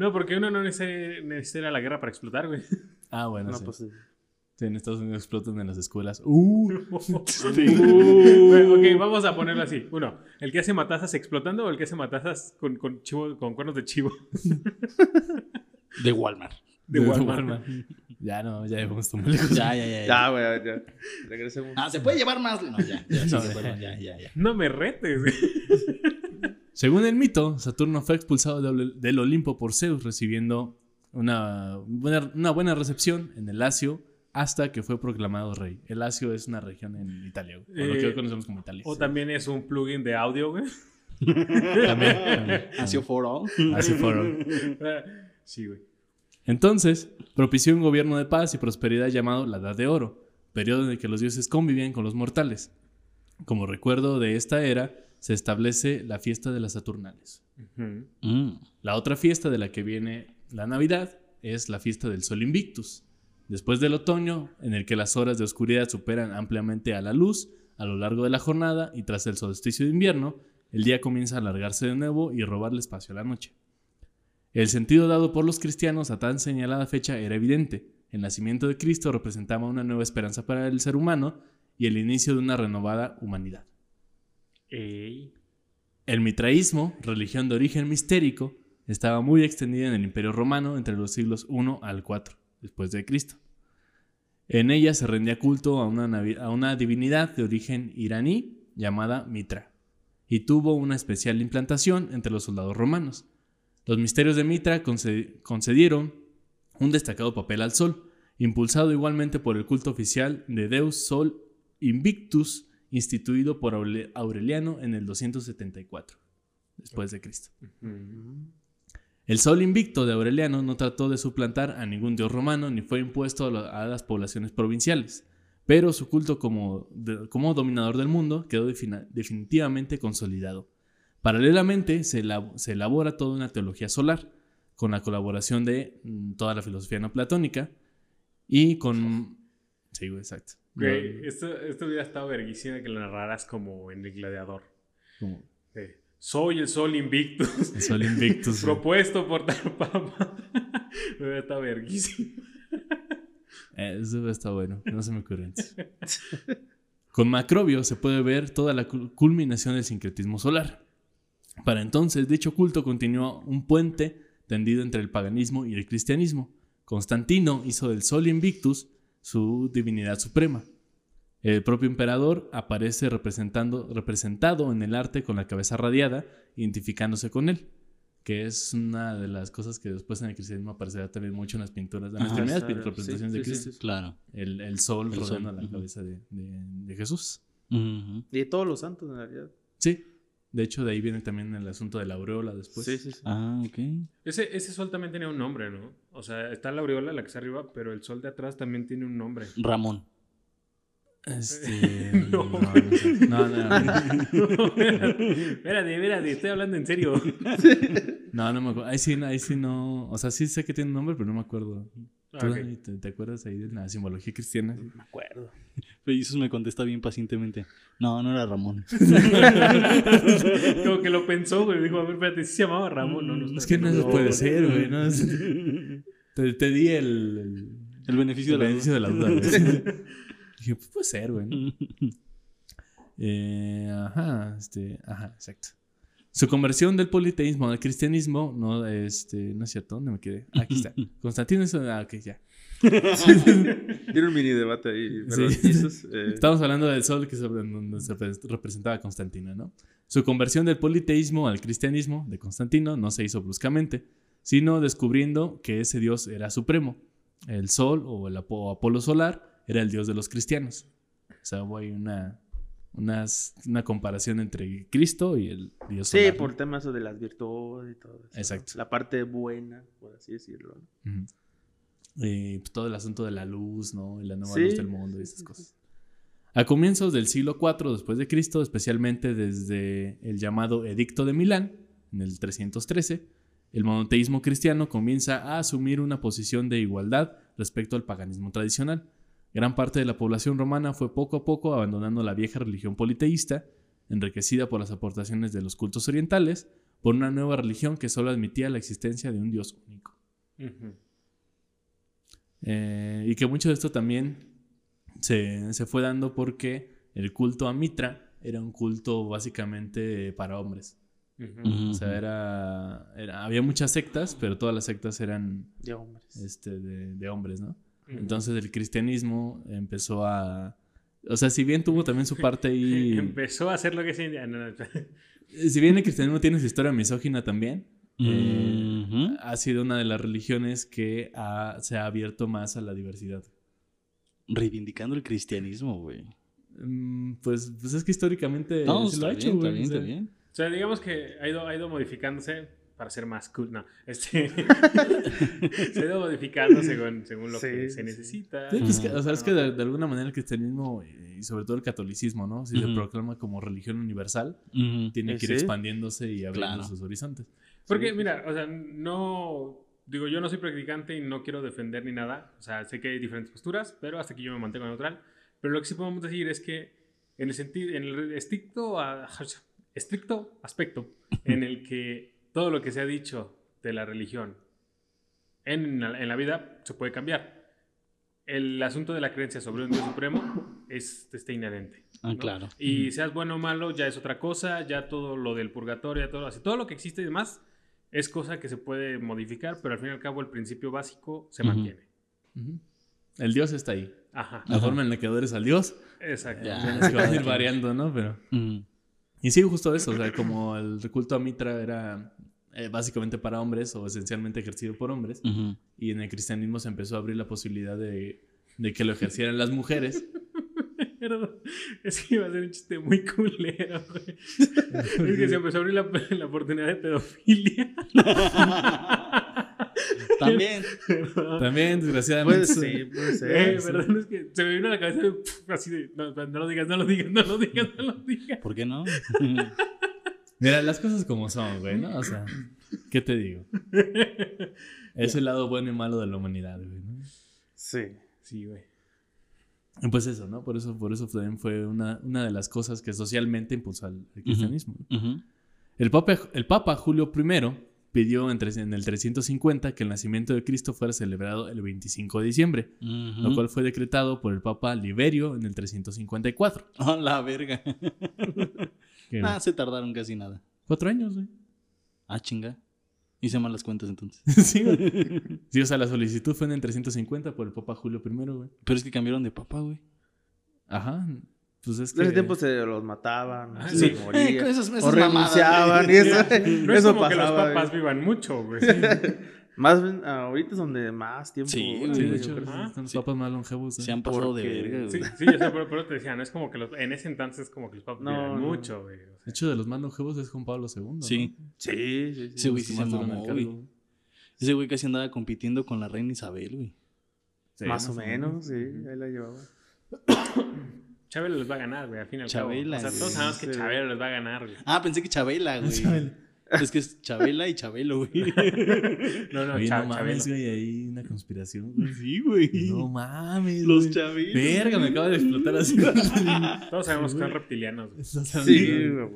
No, porque uno no necesita la guerra para explotar, güey. Ah, bueno, no, sí. pues sí. Sí, en Estados Unidos explotan en las escuelas. Uh, <laughs> Bueno, <laughs> ok, vamos a ponerlo así. Uno, ¿el que hace matazas explotando o el que hace matazas con, con, chivo, con cuernos de chivo? De Walmart. De Walmart. Ya no, ya llevamos esto muy lejos. Ya, ya, ya. Ya, güey, ya. Regresemos. Ah, ¿se puede llevar más? No, ya. Ya, sí, No, se puede, ya, ya, ya. No me retes. güey. <laughs> Según el mito, Saturno fue expulsado del, Olimpo por Zeus, recibiendo una buena, una buena recepción en el Lacio hasta que fue proclamado rey. El Lacio es una región en Italia, o lo que Eh, hoy conocemos como Italia. O también es un plugin de audio, güey. <laughs> También, también. Así for all. Así fueron. Sí, güey. Entonces, propició un gobierno de paz y prosperidad llamado la Edad de Oro, periodo en el que los dioses convivían con los mortales. Como recuerdo de esta era, se establece la fiesta de las Saturnales. Mm. La otra fiesta de la que viene la Navidad es la fiesta del Sol Invictus. Después del otoño, en el que las horas de oscuridad superan ampliamente a la luz a lo largo de la jornada y tras el solsticio de invierno, el día comienza a alargarse de nuevo y robarle espacio a la noche. El sentido dado por los cristianos a tan señalada fecha era evidente. El nacimiento de Cristo representaba una nueva esperanza para el ser humano y el inicio de una renovada humanidad. El mitraísmo, religión de origen mistérico, estaba muy extendida en el Imperio Romano entre los siglos I al IV después de Cristo. En ella se rendía culto a una, divinidad de origen iraní llamada Mitra, y tuvo una especial implantación entre los soldados romanos. Los misterios de Mitra conce- concedieron un destacado papel al sol, impulsado igualmente por el culto oficial de Deus Sol Invictus, instituido por Aurel- Aureliano en el 274 después de Cristo. El sol invicto de Aureliano no trató de suplantar a ningún dios romano ni fue impuesto a, la- a las poblaciones provinciales, pero su culto como, de- como dominador del mundo quedó defina- definitivamente consolidado. Paralelamente se, elab- se elabora toda una teología solar, con la colaboración de mm, toda la filosofía neoplatónica y con... Sí, exacto. Güey, esto, esto hubiera estado verguísima que lo narraras como en el gladiador. Eh, Soy el sol invictus. el sol invictus. <laughs> propuesto por tal papa. <laughs> hubiera estado verguísima. Eh, Eso está bueno, no se me ocurre antes. <laughs> Con Macrobio se puede ver toda la cul- culminación del sincretismo solar. Para entonces, dicho culto continuó un puente tendido entre el paganismo y el cristianismo. Constantino hizo del Sol Invictus su divinidad suprema. El propio emperador aparece representando, representado en el arte con la cabeza radiada, identificándose con él, que es una de las cosas que después en el cristianismo aparecerá también mucho en las pinturas, en las Ajá, primeras claro, representaciones sí, de Cristo. sí. Claro. El, el sol El rodeando sol, la cabeza de, de- de Jesús. Y de todos los santos, en realidad. Sí. De hecho, de ahí viene también el asunto de la aureola después. sí, sí, sí. Ah, ok. Ese, ese sol también tenía un nombre, ¿no? O sea, está la aureola, la que está arriba, pero el sol de atrás también tiene un nombre. Ramón. Este. <laughs> No. no, no, sé. no, no, no. <laughs> espérate, espérate, estoy hablando en serio. <laughs> No, no me acuerdo. Ahí sí, ahí sí no. O sea, sí sé que tiene un nombre, pero no me acuerdo. ¿Tú, Ah, ok. Dani, ¿te, te acuerdas ahí de la simbología cristiana? Me acuerdo. <laughs> Pero Jesús me contesta bien pacientemente. No, no era Ramón. <laughs> Como que lo pensó, güey. Dijo, a ver, espérate, ¿sí se llamaba Ramón? No, no, Es que no, puede ser, güey. No, es- <laughs> te, te di el, el, El beneficio el de la beneficio de la duda. güey. Dije, pues puede ser, güey. Eh, ajá, este, ajá, exacto. Su conversión del politeísmo al cristianismo, no, este, no es cierto, ¿dónde me quedé? Aquí está. <laughs> Constantino es, ah, ok, ya. <laughs> Tiene un mini debate ahí. Pero Sí. Jesús, <laughs> eh, Estamos hablando del sol que sobre- donde se re- representaba a Constantino, ¿no? Su conversión del politeísmo al cristianismo de Constantino no se hizo bruscamente, sino descubriendo que ese dios era supremo. El sol o el Apo- Apolo solar era el dios de los cristianos. O sea, hubo ahí una, unas- una comparación entre Cristo y el dios Sí, por temas de las virtudes y todo eso. ¿no? Exacto. La parte buena, por así decirlo. ¿no? Y pues, todo el asunto de la luz, ¿no? Y la nueva Sí. luz del mundo y esas cosas. A comienzos del siglo IV después de Cristo, especialmente desde el llamado Edicto de Milán, en el 313, el monoteísmo cristiano comienza a asumir una posición de igualdad respecto al paganismo tradicional. Gran parte de la población romana fue poco a poco abandonando la vieja religión politeísta, enriquecida por las aportaciones de los cultos orientales, por una nueva religión que solo admitía la existencia de un dios único. Eh, y que mucho de esto también se, se fue dando porque el culto a Mitra era un culto básicamente para hombres. O sea, era, era- había muchas sectas, pero todas las sectas eran De hombres. este, de, de hombres, ¿no? Entonces el cristianismo empezó a... O sea, si bien tuvo también su parte ahí... <laughs> Empezó a hacer lo que sí. ah, no, no. si bien el cristianismo tiene su historia misógina también, eh, ha sido una de las religiones que ha- se ha abierto más a la diversidad. Reivindicando el cristianismo, güey. Mm, Pues, pues es que históricamente No, sí lo ha hecho, güey. O sea, digamos que ha ido, ha ido modificándose para ser más cool. No, este. <laughs> se ha ido modificando según, según lo Sí, que se necesita. Sí, pues o sea, es que de, de alguna manera el cristianismo eh, y sobre todo el catolicismo, ¿no? Si se Ujú. proclama como religión universal, Ujú. tiene Eh, que ir sí. expandiéndose y abriendo Claro. sus horizontes. Porque, Sí. mira, o sea, no. Digo, yo no soy practicante y no quiero defender ni nada. O sea, sé que hay diferentes posturas, pero hasta aquí yo me mantengo neutral. Pero lo que sí podemos decir es que, en el sentido, en el estricto, a- <laughs> estricto aspecto en el que todo lo que se ha dicho de la religión en la, en la vida se puede cambiar. El asunto de la creencia sobre un Dios supremo es este, inherente. Ah, ¿no? claro. Y seas bueno o malo, ya es otra cosa, ya todo lo del purgatorio, ya todo, así, todo lo que existe y demás es cosa que se puede modificar, pero al fin y al cabo el principio básico se mantiene. El Dios está ahí. Ajá, La Ajá. forma en la que adores al Dios exacto. Ya. <laughs> que va a ir variando, ¿no? Pero... Y sí, justo eso, o sea, como el culto a Mitra era eh, básicamente para hombres o esencialmente ejercido por hombres, y en el cristianismo se empezó a abrir la posibilidad de, de que lo ejercieran las mujeres. <laughs> Es que iba a ser un chiste muy culero, güey. Es que se empezó a abrir la, la oportunidad de pedofilia. <laughs> También. <laughs> También, desgraciadamente. Puede ser, puede ser. Eh, perdón, es que se me vino a la cabeza así de, no, no lo digas, no lo digas, no lo digas, no lo digas. ¿Por qué no? <laughs> Mira, las cosas como son, güey, ¿no? O sea, ¿qué te digo? <laughs> Es el lado bueno y malo de la humanidad, güey, ¿no? Sí. Sí, güey. Y Pues eso, ¿no? Por eso, por eso también fue una, una de las cosas que socialmente impulsó al cristianismo. El Papa, el Papa Julio I pidió en, el 350 que el nacimiento de Cristo fuera celebrado el 25 de diciembre, lo cual fue decretado por el Papa Liberio en el 354. Oh, <laughs> la verga. <laughs> Ah, se tardaron casi nada. Cuatro años, güey. Ah, chinga. Hice mal las cuentas entonces. <laughs> sí, güey. Sí, o sea, la solicitud fue en el 350 por el Papa Julio I, güey. Pero es que cambiaron de papá, güey. Ajá. Pues es En ese tiempo se los mataban, Ah, se sí. morían. Eh, esas o mamadas, renunciaban y güey. eso, <laughs> No es eso como que los papás güey. vivan mucho, güey. <laughs> Más bien, ahorita es donde más tiempo. Sí, duran, Sí, de güey, hecho, son los Sí. papas más longevos. ¿eh? Se han pasado de verga, Sí, güey. sí, o sea, pero, pero te decía, no es como que los, en ese entonces como que los papás No, vivían no. mucho, güey. o sea. De hecho, de los más longevos es Juan Pablo II. ¿no? Sí. Sí, sí, sí. Ese güey sí se mamó, güey. Ese güey casi andaba compitiendo con la reina Isabel, güey. Sí, más o menos, sí, ahí la llevaba. Chabelo les va a ganar, güey, al fin y al Chabela, cabo. O sea, todos sabemos que. Chabelo les va a ganar, güey. Ah, pensé que Chabela, <laughs> güey. Chabela. Es que es Chabela y Chabelo, güey. <laughs> No, no, Oye, Cha- no mames, güey, hay una conspiración, güey. Sí, güey. No mames, Los. Chabelos. Verga, me acaba de explotar así. <laughs> Todos sabemos que son reptilianos, güey. Sí, güey.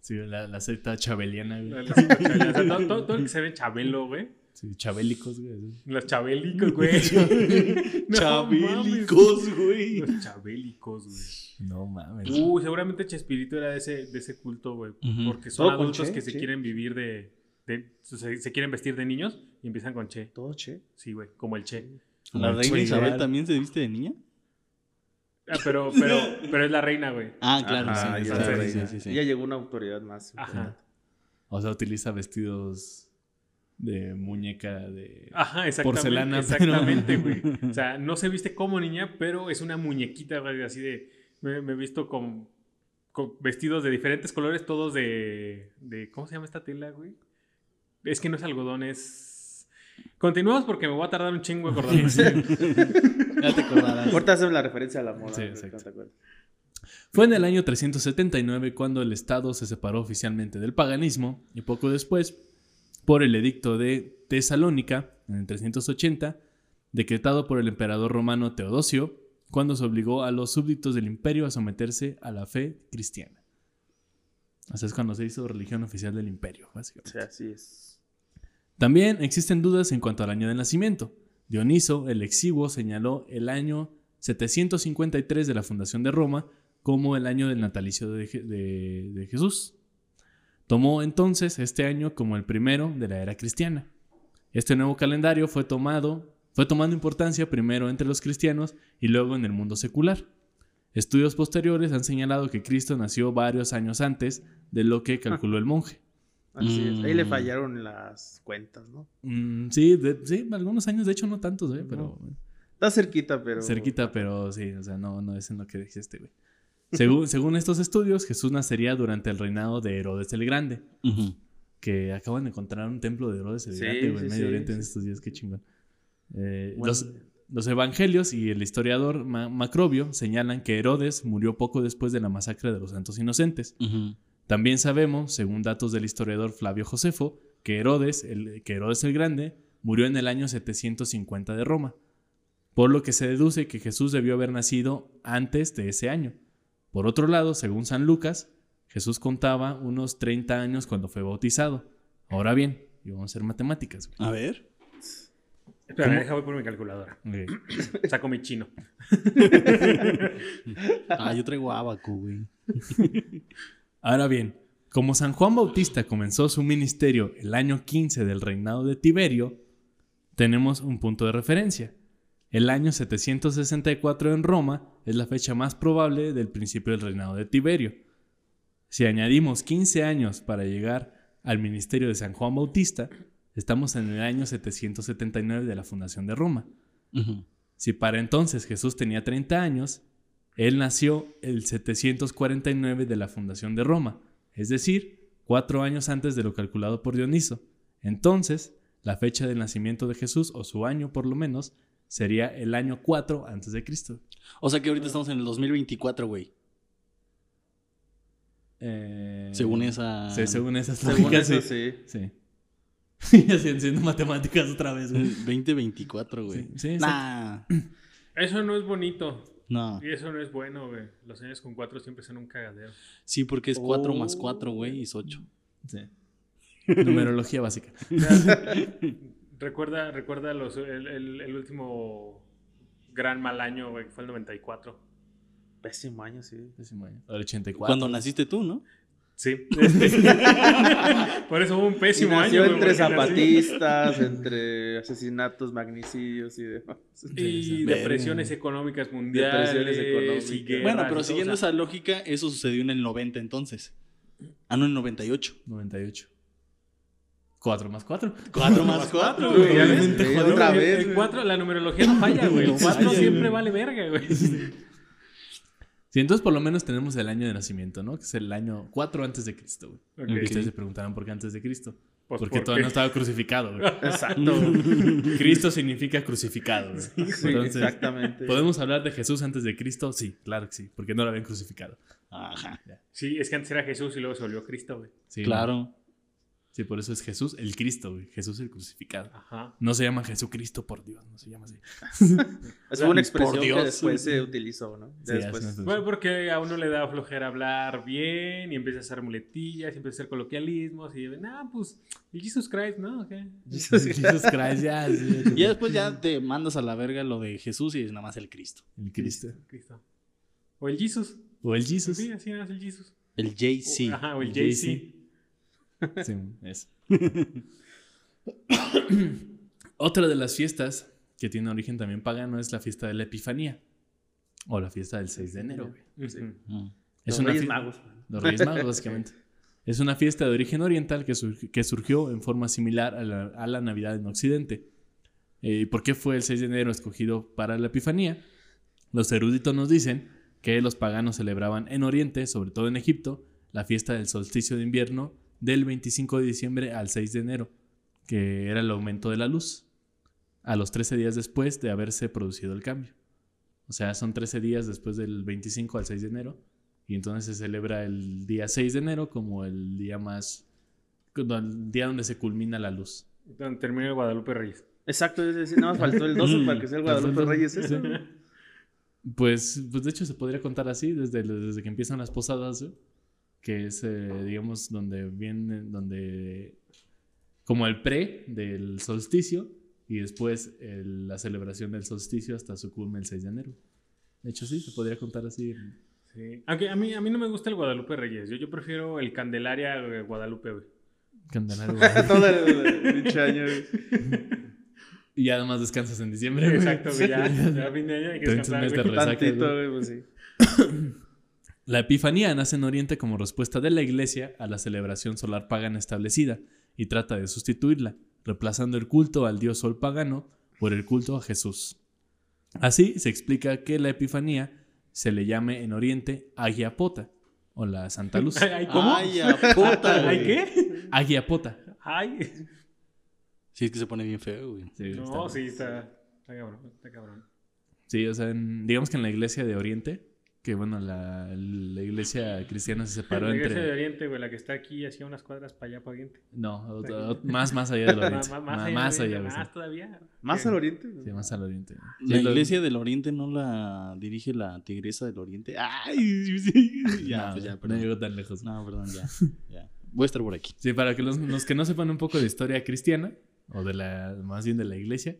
Sí, la, la secta chabeliana, güey. Los- los Chabelo, o sea, todo, todo- todo el que se ve Chabelo, güey. Sí, chabélicos, güey. Los chabelicos, güey. <laughs> No <laughs> Chabélicos, güey. Los chabélicos, güey. No mames. Uy, seguramente Chespirito era de ese, de ese culto, güey. Porque son adultos Che, que se quieren vivir de, de- se, se quieren vestir de niños y empiezan con Che. Todo che. Sí, güey, como el Che. ¿La reina Isabel también se viste de niña? Ah, pero, pero, pero es la reina, güey. Ah, claro, Ajá, sí, ya sí, la sí, reina. sí, sí, sí. Ya llegó una autoridad más. Ajá. O sea, utiliza vestidos de muñeca de... Ajá, exactamente. Porcelana, <laughs> exactamente, güey. <laughs> O sea, no se viste como niña, pero es una muñequita, güey, así de. Me, he visto con, con vestidos de diferentes colores, todos de, de. ¿Cómo se llama esta tela, güey? Es que no es algodón, es. Continuamos porque me voy a tardar un chingo <laughs> acordándome. Ya te acordarás. Ahorita hacen la referencia a la moda. Sí. Fue en el año 379 cuando el Estado se separó oficialmente del paganismo y poco después, por el edicto de Tesalónica, en el 380, decretado por el emperador romano Teodosio, cuando se obligó a los súbditos del imperio a someterse a la fe cristiana. O sea, es cuando se hizo religión oficial del imperio, básicamente. sea, así es. También existen dudas en cuanto al año de nacimiento. Dioniso, el exiguo, señaló el año 753 de la fundación de Roma como el año del natalicio de, Je- de- de Jesús. Tomó entonces este año como el primero de la era cristiana. Este nuevo calendario fue tomado, fue tomando importancia primero entre los cristianos y luego en el mundo secular. Estudios posteriores han señalado que Cristo nació varios años antes de lo que calculó el monje. Así es. Ahí le Mm. fallaron las cuentas, ¿no? Mm, sí, de- sí, algunos años, de hecho no tantos, güey, pero Está cerquita, pero. cerquita, pero sí, o sea, no, no es en lo que dijiste, güey. Según, según estos estudios, Jesús nacería durante el reinado de Herodes el Grande, que acaban de encontrar un templo de Herodes el Sí, Grande, güey, en sí, Medio sí, Oriente en estos días, qué chingón. Eh, Bueno, los, los evangelios y el historiador Ma- Macrobio señalan que Herodes murió poco después de la masacre de los santos inocentes. También sabemos, según datos del historiador Flavio Josefo, que Herodes, el, que Herodes el Grande murió en el año 750 de Roma, por lo que se deduce que Jesús debió haber nacido antes de ese año. Por otro lado, según San Lucas, Jesús contaba unos 30 años cuando fue bautizado. Ahora bien, y vamos a hacer matemáticas. güey. A ver. Espera, voy por mi calculadora. Ok. <coughs> Saco mi chino. <laughs> Ah, yo traigo abaco, güey. Ahora bien, como San Juan Bautista comenzó su ministerio el año 15 del reinado de Tiberio, tenemos un punto de referencia. El año 764 en Roma es la fecha más probable del principio del reinado de Tiberio. Si añadimos 15 años para llegar al ministerio de San Juan Bautista, estamos en el año 779 de la fundación de Roma. Si para entonces Jesús tenía 30 años, él nació el 749 de la fundación de Roma, es decir, cuatro años antes de lo calculado por Dioniso. Entonces, la fecha del nacimiento de Jesús, o su año por lo menos, sería el año 4 antes de Cristo. O sea que ahorita estamos en el 2024, güey. Eh, Según esa. Sí, según esas Según lógicas, eso, sí. sí. Sí. Y así haciendo matemáticas otra vez. güey. <laughs> 2024, güey. Sí, sí, nah. Eso no es bonito. No. Y eso no es bueno, güey. Los años con cuatro siempre son un cagadero. Sí, porque es 4 más Oh. 4, güey, y es 8. Sí. Numerología básica. <laughs> <laughs> Recuerda, recuerda los, el, el- el último gran mal año, güey, que fue el 94. Pésimo año, sí. Décimo año. El 84. Cuando naciste tú, ¿no? Sí. <laughs> Por eso hubo un Y pésimo nació año. entre zapatistas, entre asesinatos, magnicidios y demás. Y depresiones económicas mundiales. Depresiones económicas. y guerras Bueno, y pero siguiendo o sea, esa lógica, eso sucedió en el 90 entonces. Ah, no, en el 98. 98. 4 más 4. 4 <laughs> más 4, güey. Sí, Joder, otra el- vez, El güey. 4, la numerología no falla, güey. El No 4 falla, siempre vale verga, güey. <laughs> Sí, entonces por lo menos tenemos el año de nacimiento, ¿no? Que es el año 4 antes de Cristo, güey. Ok. Y ustedes se preguntarán por qué antes de Cristo. Pues, Porque ¿por todavía no estaba crucificado, güey. <laughs> Exacto. Cristo significa crucificado, güey. Sí, Entonces, exactamente. ¿podemos hablar de Jesús antes de Cristo? Sí, claro que sí, porque no lo habían crucificado. Ajá. Sí, es que antes era Jesús y luego se volvió Cristo, güey. Sí, Claro. Sí, por eso es Jesús el Cristo, güey. Jesús el crucificado. Ajá. No se llama Jesucristo, por Dios, no se llama así. <laughs> Es una expresión que después se utilizó, ¿no? Sí, Después. Bueno, porque a uno le da flojera hablar bien y empieza a hacer muletillas y empieza a hacer coloquialismos y nah, pues, el Jesus Christ, ¿no? Ok. Jesus Christ, ya. sí, Y después ya te mandas a la verga lo de Jesús y es nada más el Cristo. El Cristo. Cristo. O el Jesus. O el Jesus. Sí, así no es el Jesus. El JC. Ajá, o el El JC. Sí, <laughs> eso. <coughs> Otra de las fiestas que tiene origen también pagano es la fiesta de la Epifanía. O la fiesta del 6 de enero. güey. Ujú. Mm. Es Los una Reyes Magos. Los Reyes Magos, básicamente. <laughs> Es una fiesta de origen oriental que, surg- que surgió en forma similar a la, a la Navidad en Occidente. Eh, ¿Y por qué fue el 6 de enero escogido para la Epifanía? Los eruditos nos dicen que los paganos celebraban en Oriente, sobre todo en Egipto, la fiesta del solsticio de invierno del 25 de diciembre al 6 de enero, que era el aumento de la luz, a los 13 días después de haberse producido el cambio. O sea, son 13 días después del 25 al 6 de enero, y entonces se celebra el día 6 de enero como el día más, el día donde se culmina la luz. Donde termina el Guadalupe Reyes. Exacto, es decir, nada más faltó el 12 para que sea el <laughs> Guadalupe Reyes. Eso. Pues, pues de hecho se podría contar así desde, desde que empiezan las posadas, ¿eh? Que es, eh, digamos, donde viene, donde, como el pre del solsticio y después el- la celebración del solsticio hasta su culmen el 6 de enero. De hecho, sí, se podría contar así. Sí. Aunque a mí, a mí no me gusta el Guadalupe Reyes. Yo, yo prefiero el Candelaria Guadalupe, güey. Candelario, güey. <laughs> Todo el, el pinche año, y ya además descansas en diciembre, güey. Exacto, güey. Ya, <laughs> ya fin de año hay que descansar, mes de güey. resaca, Tantito, güey, pues sí. <coughs> La Epifanía nace en Oriente como respuesta de la Iglesia a la celebración solar pagana establecida y trata de sustituirla, reemplazando el culto al dios sol pagano por el culto a Jesús. Así se explica que la Epifanía se le llame en Oriente Agiapota o la Santa Luz. <laughs> Ay, ¿Cómo? Ay, a puta, <laughs> ¿Ay qué? Agiapota. Ay. Sí, es que se pone bien feo, güey. Sí, No, está- sí, está, está cabrón. Está cabrón. Sí, o sea, en- digamos que en la iglesia de Oriente, que bueno, la, la iglesia cristiana se separó la iglesia de. Oriente, güey, la que está aquí, hacía unas cuadras para allá, para Oriente. No, <laughs> o- o- más, más allá del Oriente. Más, Más, más, más allá, sí. más todavía. Más ¿Qué? al oriente. Sí, más al Oriente. La Sí, lo- iglesia del Oriente no la dirige la tigresa del Oriente. Ay, sí. <laughs> ya, no, pues ya, no perdón. llegó tan lejos. No, perdón, ya. <laughs> ya. Voy a estar por aquí. Sí, para que los, los que no sepan un poco de historia cristiana, o de la, más bien de la iglesia,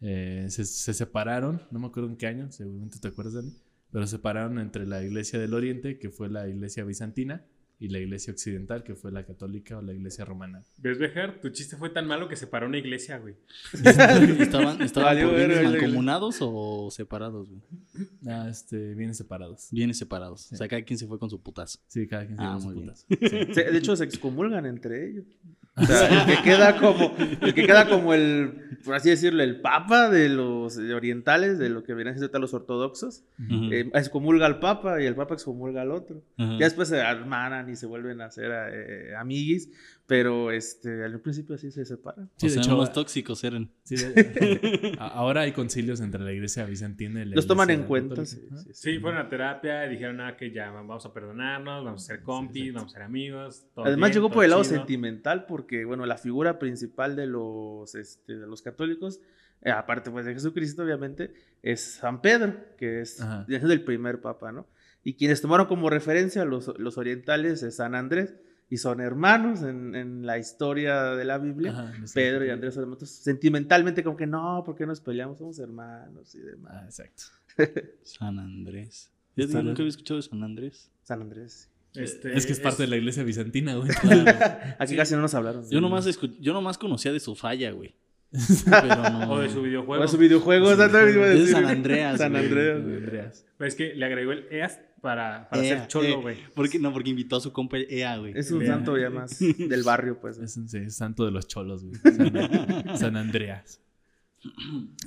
eh, se, se separaron, no me acuerdo en qué año, seguramente te acuerdas, Dani, pero se separaron entre la iglesia del Oriente, que fue la iglesia bizantina, y la iglesia occidental, que fue la católica o la iglesia romana. ¿Ves, Bejar? Tu chiste fue tan malo que se paró una iglesia, güey. ¿Estaban, estaban por bienes mancomunados o separados, güey? Ah, este, vienen separados. Bienes separados. O sea, cada quien se fue con su putazo. Sí, cada quien se Ah, su bien. putas. Sí. Se- de hecho, se excomulgan entre ellos. O sea, el que queda como, el que queda como el, por así decirlo, el papa de los orientales, de lo que vienen a ser los ortodoxos, Ujú. eh, excomulga al papa y el papa excomulga al otro. Ajá. Ya después se hermanan y se vuelven a hacer eh, amiguis, pero este, al principio así se separan. Sí, o de sea, hecho, unos tóxicos eran. Sí, de- <laughs> ahora hay concilios entre la iglesia bizantina y la Los toman en cuenta. sí, sí, sí. Sí, fueron a terapia y dijeron, ah, que ya vamos a perdonarnos, vamos a ser compis, vamos a ser amigos. todo Además bien, llegó todo por el lado chido. sentimental porque, bueno, la figura principal de los, este, de los católicos, eh, aparte pues de Jesucristo obviamente, es San Pedro, que es, es el primer papa, ¿no? Y quienes tomaron como referencia a los, los orientales es San Andrés, y son hermanos en, en la historia de la Biblia. Ajá, no sé. Pedro y Andrés son hermanos. Sentimentalmente como que no, ¿por qué nos peleamos? Somos hermanos y Ah, demás. exacto. <laughs> San Andrés. Yo nunca había escuchado de San Andrés. San Andrés. Este, es que es parte de la iglesia bizantina, güey. <laughs> Aquí casi no nos hablaron. Yo nomás, escu- yo nomás conocía de su falla, güey. <laughs> Pero no. O de su videojuego. O su videojuego, Su exactamente iba a Es de. San Andreas, San güey. Andreas. Andreas. Pero es que le agregó el EAS para, para Ea, ser cholo, eh, güey. porque, no, porque invitó a su compa EA, güey. Es un santo ya más <laughs> del barrio, pues. Es un es santo de los cholos, güey. San, <laughs> San Andreas.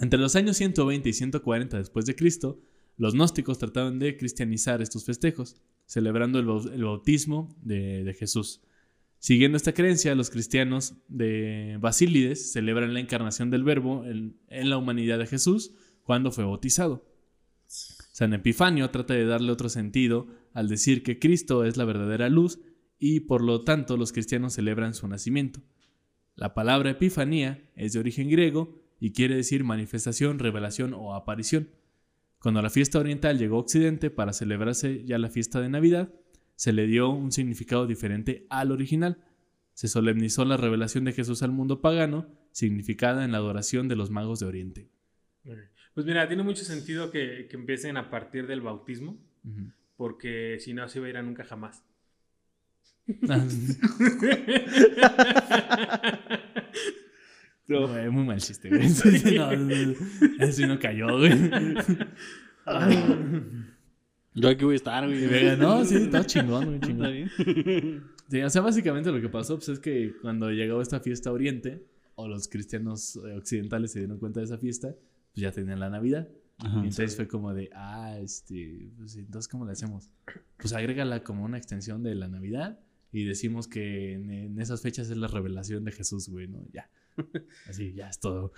Entre los años 120 y 140 después de Cristo, los gnósticos trataron de cristianizar estos festejos, celebrando el bautismo de, de Jesús. Siguiendo esta creencia, los cristianos de Basílides celebran la encarnación del Verbo en, en la humanidad de Jesús cuando fue bautizado. San Epifanio trata de darle otro sentido al decir que Cristo es la verdadera luz y por lo tanto los cristianos celebran su nacimiento. La palabra epifanía es de origen griego y quiere decir manifestación, revelación o aparición. Cuando la fiesta oriental llegó a Occidente para celebrarse ya la fiesta de Navidad, se le dio un significado diferente al original. Se solemnizó la revelación de Jesús al mundo pagano, significada en la adoración de los magos de Oriente. Pues mira, tiene mucho sentido que, que empiecen a partir del bautismo, porque si no se iba a ir a nunca jamás. <laughs> No. Güey, muy mal chiste, güey. No, no, no. Cayó, güey. Yo aquí voy a estar, güey. No, sí, está chingón, muy Está chingón. bien. Sí, o sea, básicamente lo que pasó pues, es que cuando llegó esta fiesta a Oriente, o los cristianos occidentales se dieron cuenta de esa fiesta, pues ya tenían la Navidad. Ajá. y entonces fue como de, ah, este, pues entonces, ¿cómo le hacemos? Pues agrégala como una extensión de la Navidad y decimos que en, en esas fechas es la revelación de Jesús, güey, ¿no? Ya. <laughs> Así, ya es todo.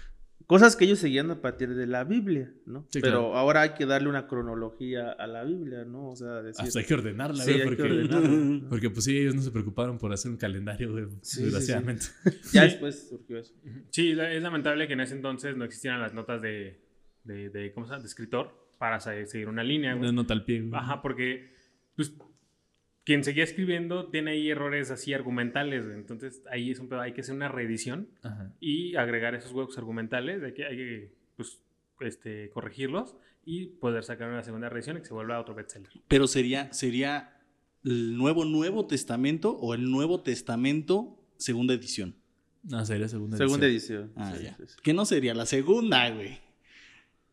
Cosas que ellos seguían a partir de la Biblia, ¿no? Sí, Pero claro. ahora hay que darle una cronología a la Biblia, ¿no? O sea, decir... Hasta hay que ordenarla, Sí, güey, hay que porque, ordenarla, ¿no? <laughs> porque pues sí, ellos no se preocuparon por hacer un calendario, güey, sí, desgraciadamente. <laughs> Ya Sí. después surgió eso. Sí, es lamentable que en ese entonces no existieran las notas de, de, de- ¿cómo se llama? De escritor para seguir una línea, güey. No nota al pie, güey. Ajá, porque pues, quien seguía escribiendo tiene ahí errores así argumentales, güey. Entonces ahí es un pedo, hay que hacer una reedición Ajá. y agregar esos huecos argumentales de que hay que, pues, este, corregirlos y poder sacar una segunda reedición y que se vuelva otro bestseller. Pero sería, sería el nuevo Nuevo Testamento o el Nuevo Testamento segunda edición. No, sería segunda Segunda edición. edición. Ah, Sí, ya. sí, sí. Que no sería la segunda, güey.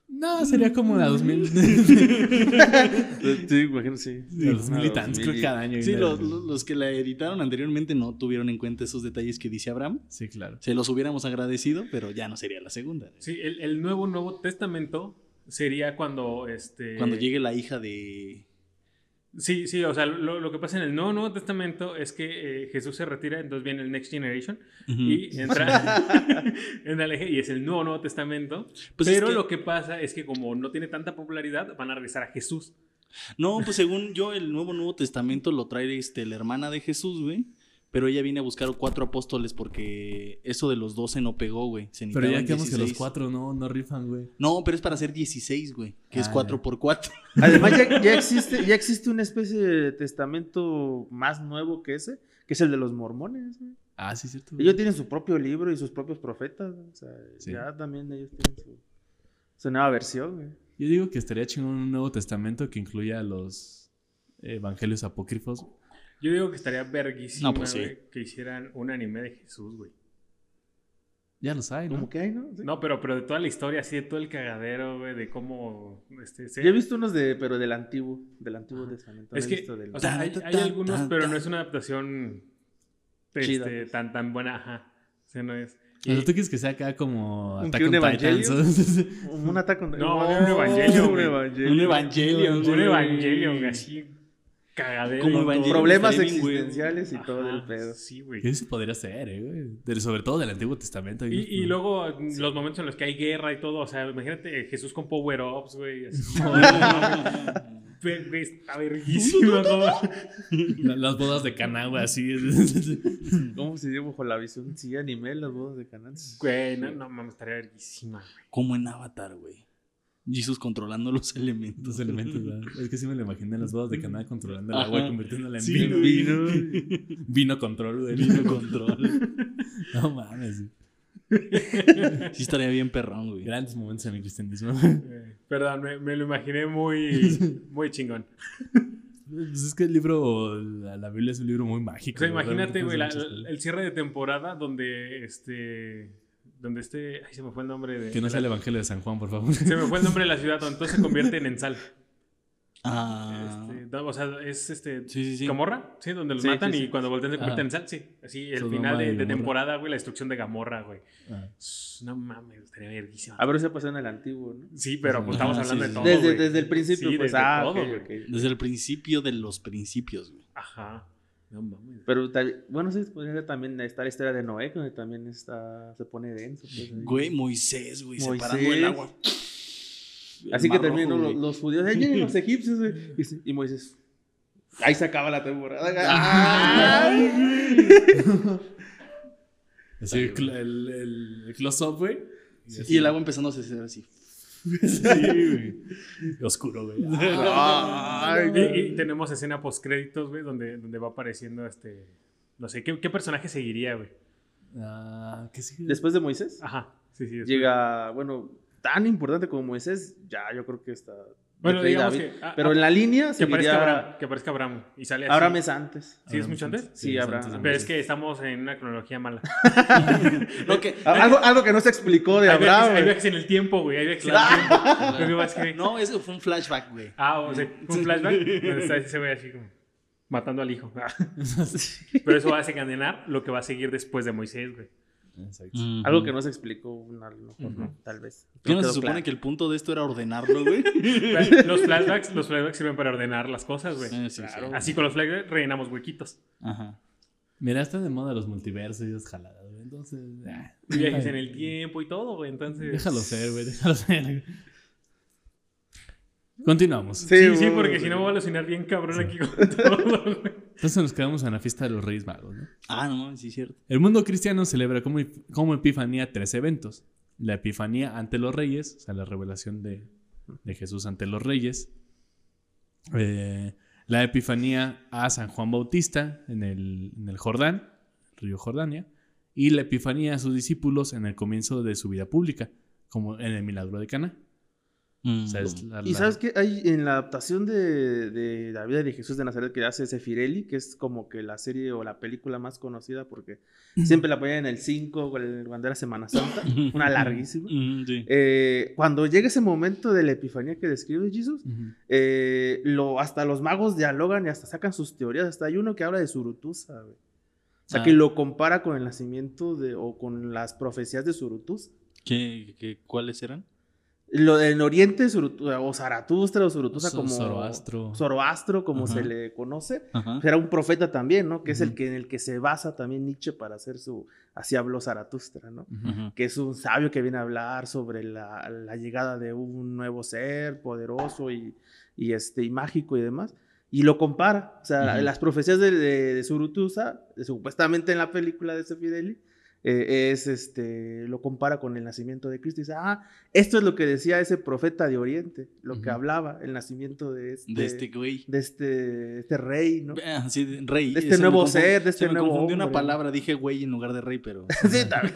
No, sería como la 2000. <laughs> Sí, imagino, sí. los mil y tantos, creo que cada año. Sí, los- los que la editaron anteriormente no tuvieron en cuenta esos detalles que dice Abraham. Sí, claro. Se los hubiéramos agradecido, pero ya no sería la segunda. Sí, el, el nuevo Nuevo Testamento sería cuando este Cuando llegue la hija de... Sí, sí, o sea, lo, lo que pasa en el Nuevo, Nuevo Testamento es que eh, Jesús se retira, entonces viene el Next Generation y entra, entra el eje y es el Nuevo, Nuevo Testamento. Pues es pero que- lo que pasa es que como no tiene tanta popularidad, van a regresar a Jesús. No, pues según yo, el Nuevo Nuevo Testamento lo trae este, la hermana de Jesús, güey. Pero ella viene a buscar cuatro apóstoles porque eso de los doce no pegó, güey. Se Pero ya quedamos que los 16. cuatro no, no rifan, güey. No, pero es para hacer 16, güey. Que es Ah, 4 ya. por 4 <laughs> Además, ya, ya <laughs> existe, ya existe una especie de testamento más nuevo que ese, que es el de los mormones. güey. Ah, sí, cierto. Ellos tienen su propio libro y sus propios profetas. güey. O sea, Sí. ya también ellos tienen su, su nueva versión. güey. Yo digo que estaría chingón un nuevo testamento que incluya los evangelios apócrifos. Yo digo que estaría verguísima, No, pues sí. güey, que hicieran un anime de Jesús, güey. Ya los hay, ¿no? Como que hay, ¿no? Sí. No, pero, pero de toda la historia, así de todo el cagadero, güey, de cómo... Este, se- Yo he visto unos de, pero del antiguo, del antiguo testamento. no Es he que, visto del- o sea, hay, algunos, pero no es una adaptación Chida, este, pues. tan, tan buena, ajá. O sea, no es... Y- ¿tú quieres que sea acá como ¿Un Attack que un on Titans? <laughs> un ataque. No, un Evangelio, <laughs> un güey. Evangelio. Un Evangelio. un evangelio, güey, así cagadero. Como. Problemas existenciales y todo el pedo. Sí, güey. Eso podría ser, eh, güey. Sobre todo del Antiguo Testamento. Y, y luego los momentos en los que hay guerra y todo, o sea, imagínate Jesús con power-ups, güey. así. <laughs> Güey, está verguísima, las bodas de Caná, güey, así. <laughs> ¿Cómo se dio bajo la visión? Sí, animé las bodas de Canaán. Güey, no, no mames, estaría verguísima, güey. Como en Avatar, güey. Jesus controlando los <laughs> elementos. Los elementos, ¿verdad? <laughs> Es que sí me lo imaginé en las bodas de Caná controlando el Ajá. agua y convirtiéndola en Sí, vino. güey. <laughs> Vino control, güey. Vino control. No mames. Sí estaría bien perrón, güey. Grandes momentos en el cristianismo. Eh, Perdón, me, me lo imaginé muy, muy chingón. Pues es que el libro, la, la Biblia es un libro muy mágico. O sea, imagínate, güey, el cierre de temporada donde este. Donde este. Ay, se me fue el nombre de. Que no sea el Evangelio de San Juan, por favor. Se me fue el nombre de la ciudad donde todo se convierte en Ensal. Ah. Este, o sea, es este. Sí, sí, sí. Gamorra, sí, donde los Sí, matan sí, sí. y cuando voltean se convierten Ah. en sal, sí. Así, el Sodoma final de, temporada, güey, la destrucción de Gamorra, güey. Ah. No mames, estaría verguísima. A ver, eso pasó en el antiguo, ¿no? Sí, pero pues, estamos Ah, hablando sí, de todo. Desde, desde el principio, Sí, pues, desde ah, todo, ok, güey. ok. Desde el principio de los principios, güey. Ajá. No mames. Pero bueno, sí, podría ser también está la historia de Noé, donde también está, se pone denso. pues. Güey, Moisés, güey, Moisés. separando el agua. Así que también los, los judíos, vienen los <laughs> egipcios, güey. Y, y Moisés, ahí se acaba la temporada. <laughs> Ay. Así, el, el, el- close-up, güey. Y el agua empezando a hacer así. Sí, <laughs> güey. Oscuro, güey. <laughs> Ay, Y, tenemos escena post créditos, güey, donde, donde va apareciendo este. No sé, ¿qué, qué personaje seguiría, güey? Ah, ¿qué sigue? Después de Moisés, Ajá. Sí, sí. después. llega, bueno, tan importante como Moisés, ya yo creo que está. Bueno, de digamos David. que. ah, Pero ah, en la línea que aparezca seguiría... Abraham. Que aparezca Abraham. Y sale así. Abraham es antes. ¿Sí es Abraham mucho antes? Sí, es Abraham. antes Pero es que estamos en una cronología mala. <laughs> No, que, <laughs> Algo, algo que no se explicó de hay, viajes, Abraham. hay viajes en el tiempo, güey. Hay viajes en el tiempo. No, eso fue un flashback, güey. Ah, o sea, un flashback donde está ese güey así como matando al hijo. <laughs> Pero eso va a desencadenar lo que va a seguir después de Moisés, güey. Exacto. Algo que no se explicó, a lo mejor, Ujú. ¿no? tal vez. ¿Qué no se supone claro. que el punto de esto era ordenarlo, güey? <laughs> <laughs> Los flashbacks, los flashbacks sirven para ordenar las cosas, güey. Sí, sí, Claro. sí. Así con los flashbacks rellenamos huequitos. Ajá. Mira, está de moda los multiversos y esas jaladas, güey. Entonces, ah, viajes en el tiempo y todo, güey. Entonces. déjalo ser, güey. Déjalo ser. Continuamos. Sí, sí, porque si no me voy a alucinar bien cabrón aquí con <laughs> todo. Entonces nos quedamos en la fiesta de los Reyes Magos, ¿no? Ah, no, sí es cierto. El mundo cristiano celebra como, como Epifanía tres eventos. La Epifanía ante los Reyes, o sea, la revelación de, de Jesús ante los Reyes. Eh, la Epifanía a San Juan Bautista en el, en el Jordán, río Jordania. Y la Epifanía a sus discípulos en el comienzo de su vida pública, como en el milagro de Cana. O sea, es Mm. la- Y sabes que hay en la adaptación de, de la vida de Jesús de Nazaret que hace Sefirelli, que es como que la serie o la película más conocida porque siempre la ponían en el 5 cuando era Semana Santa, una larguísima. Mm, sí. Eh, cuando llega ese momento de la epifanía que describe Jesús, eh, lo, hasta los magos dialogan y hasta sacan sus teorías. Hasta hay uno que habla de Surutusa, güey. O sea, Ah. que lo compara con el nacimiento de, o con las profecías de Surutusa. ¿Qué, qué, cuáles eran? Lo en Oriente, Surutu- o Zaratustra o Surutusa como Zoroastro. Zoroastro, como Ajá. se le conoce. Ajá. Era un profeta también, ¿no? Que es el que en el que se basa también Nietzsche para hacer su. Así habló Zaratustra, ¿no? Que es un sabio que viene a hablar sobre la, la llegada de un nuevo ser poderoso y, y, este, y mágico y demás. Y lo compara. O sea, las profecías de, de, de Surutusa, de- supuestamente en la película de Sefideli, eh, es este, lo compara con el nacimiento de Cristo y dice, ah, esto es lo que decía ese profeta de Oriente, lo que hablaba, el nacimiento de este, De este güey. de este, este rey, ¿no? Ah, sí, de- rey. De este Se nuevo ser, de este se me nuevo confundió una palabra, dije güey en lugar de rey, pero... <laughs> Sí, también.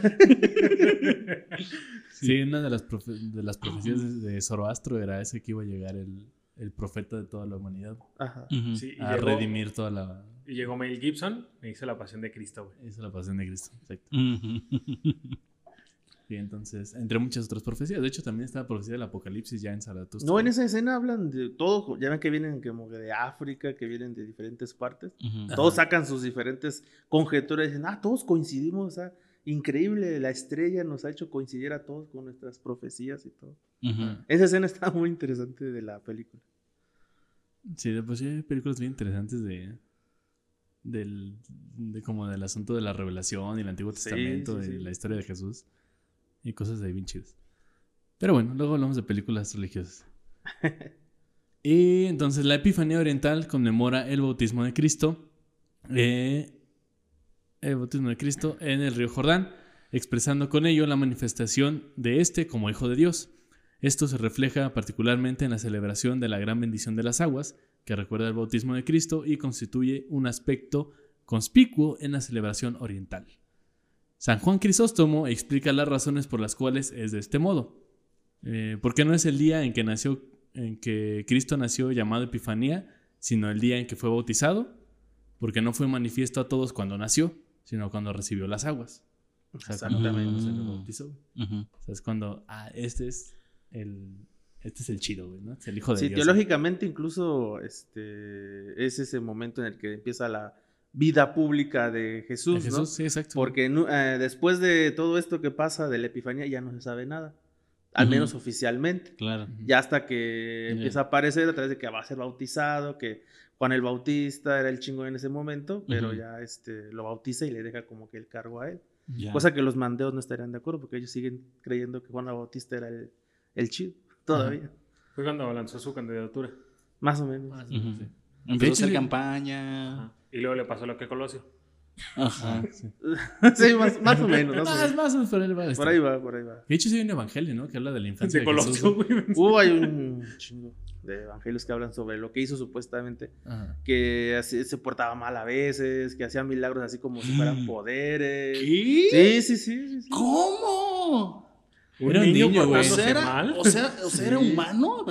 Sí, una de las, profe- de las profecías de, Zoroastro era ese que iba a llegar el, el profeta de toda la humanidad Ajá. Sí, y a llegó, redimir toda la... y llegó Mel Gibson e hizo la pasión de Cristo, güey. Es la pasión de Cristo. Exacto. <laughs> Y entonces, entre muchas otras profecías. De hecho, también está la profecía del Apocalipsis ya en Zaratustra. No, en esa escena hablan de todo, ya ven que vienen como que de África, que vienen de diferentes partes. Todos sacan sus diferentes conjeturas y dicen, ah, todos coincidimos, o sea, increíble, la estrella nos ha hecho coincidir a todos con nuestras profecías y todo. Esa escena está muy interesante de la película. Sí, pues sí hay películas bien interesantes de... Del, de como del asunto de la revelación y el Antiguo Testamento sí, la historia de Jesús y cosas ahí bien chidas. Pero bueno, luego hablamos de películas religiosas. <laughs> y entonces la Epifanía Oriental conmemora el bautismo de Cristo, eh, el bautismo de Cristo en el río Jordán, expresando con ello la manifestación de este como Hijo de Dios. Esto se refleja particularmente en la celebración de la gran bendición de las aguas, que recuerda el bautismo de Cristo y constituye un aspecto conspicuo en la celebración oriental. San Juan Crisóstomo explica las razones por las cuales es de este modo. Eh, porque no es el día en que nació, en que Cristo nació llamado Epifanía, sino el día en que fue bautizado, porque no fue manifiesto a todos cuando nació, sino cuando recibió las aguas. O sea, cuando Exactamente. se le Mm. bautizó. O sea, es cuando, ah, este es el, este es el chido, güey, ¿no? Es el hijo de Sí, Dios. teológicamente incluso este, es ese momento en el que empieza la vida pública de Jesús, De ¿no? Sí, exacto. Porque eh, después de todo esto que pasa de la Epifanía ya no se sabe nada, al menos oficialmente. Claro. Ya hasta que empieza a aparecer a través de que va a ser bautizado, que Juan el Bautista era el chingo en ese momento, pero ya este, lo bautiza y le deja como que el cargo a él. Ya. Cosa que los mandeos no estarían de acuerdo porque ellos siguen creyendo que Juan el Bautista era el, el chido, todavía. Fue cuando lanzó su candidatura. Más o menos. Ah, Ujú. sí. Empezó a hacer campaña. Ajá. Y luego le pasó lo que Colosio. Ajá. Sí. <laughs> sí, más, más o menos. Más o Más, menos. más o menos por ahí va. Por ahí va, por ahí va. De hecho, sí hay un evangelio, ¿no? Que habla de la infancia De. Colosio, güey. <laughs> Uh, hay un chingo de evangelios que hablan sobre lo que hizo supuestamente, Ajá. que así se portaba mal a veces, que hacía milagros así como si fueran <gasps> poderes. ¿Qué? Sí, sí, sí. sí, sí. ¿Cómo? Un Era un niño, niño, güey. O sea, era, mal. o sea, o sea, ¿era humano?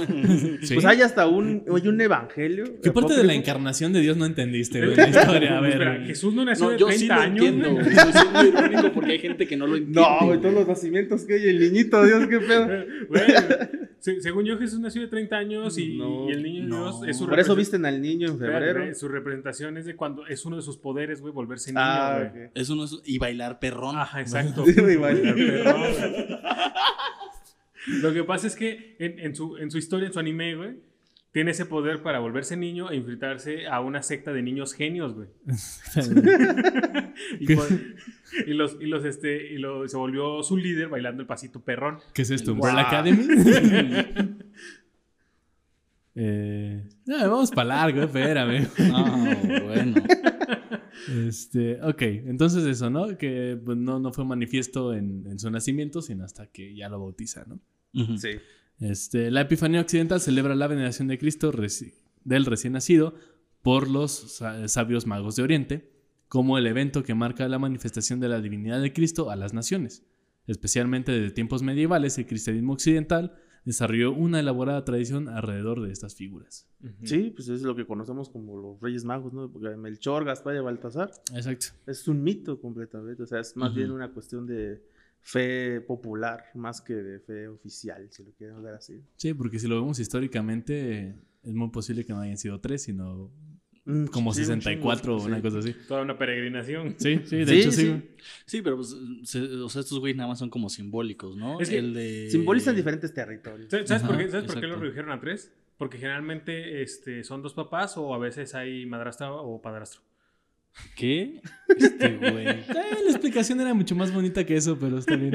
Sí. Pues hay hasta un, hay un evangelio. ¿Qué parte de la encarnación de Dios no entendiste, güey? La <laughs> historia, a ver. Espera. Jesús no nació No, de yo 30 sí lo años. entiendo. güey. güey. Estoy siendo irónico porque hay gente que no lo entiende. No, güey, todos los nacimientos que hay, el niñito, Dios, qué pedo. Güey, se- según yo, Jesús nació de 30 años y, No, y el niño no. Dios es su Por eso visten al niño en febrero. Su representación es de cuando es uno de sus poderes, güey, volverse niño, Ah, es... Y bailar perrón. Ajá, exacto. <laughs> Güey, vale. Perrón. Lo que pasa es que en, en su, en su historia, en su anime, güey, tiene ese poder para volverse niño e infiltrarse a una secta de niños genios, güey. <laughs> por- y los, y los, este, y lo, se volvió su líder bailando el pasito perrón. ¿Qué es esto? Wow. ¿Umbrella Academy? <laughs> eh, no, vamos para largo, espérame. <laughs> Ah, bueno. Este, ok, entonces eso, ¿no? Que pues, no, no fue manifiesto en, en su nacimiento, sino hasta que ya lo bautiza, ¿no? Sí. Este, la Epifanía Occidental celebra la veneración de Cristo reci- del recién nacido por los sa- sabios magos de Oriente, como el evento que marca la manifestación de la divinidad de Cristo a las naciones. Especialmente desde tiempos medievales, el cristianismo occidental desarrolló una elaborada tradición alrededor de estas figuras. Sí, pues es lo que conocemos como los Reyes Magos, ¿no? Porque Melchor, Gaspar y Baltasar Exacto. es un mito completamente. O sea, es más bien una cuestión de fe popular más que de fe oficial, si lo quieren ver así. Sí, porque si lo vemos históricamente, es muy posible que no hayan sido tres, sino Mm, como sí, un 64 o chingo, una sí. cosa así. Toda una peregrinación. Sí, sí, de Sí, hecho sí. sí. pero pues, se- o sea, estos güeyes nada más son como simbólicos, ¿no? Es que el de... Simbolizan diferentes territorios. ¿Sabes sabes por qué, ¿sabes por qué lo redujeron a tres? Porque generalmente este, son dos papás o a veces hay madrastra o padrastro. ¿Qué? <laughs> Este güey. Eh, la explicación era mucho más bonita que eso, pero está bien.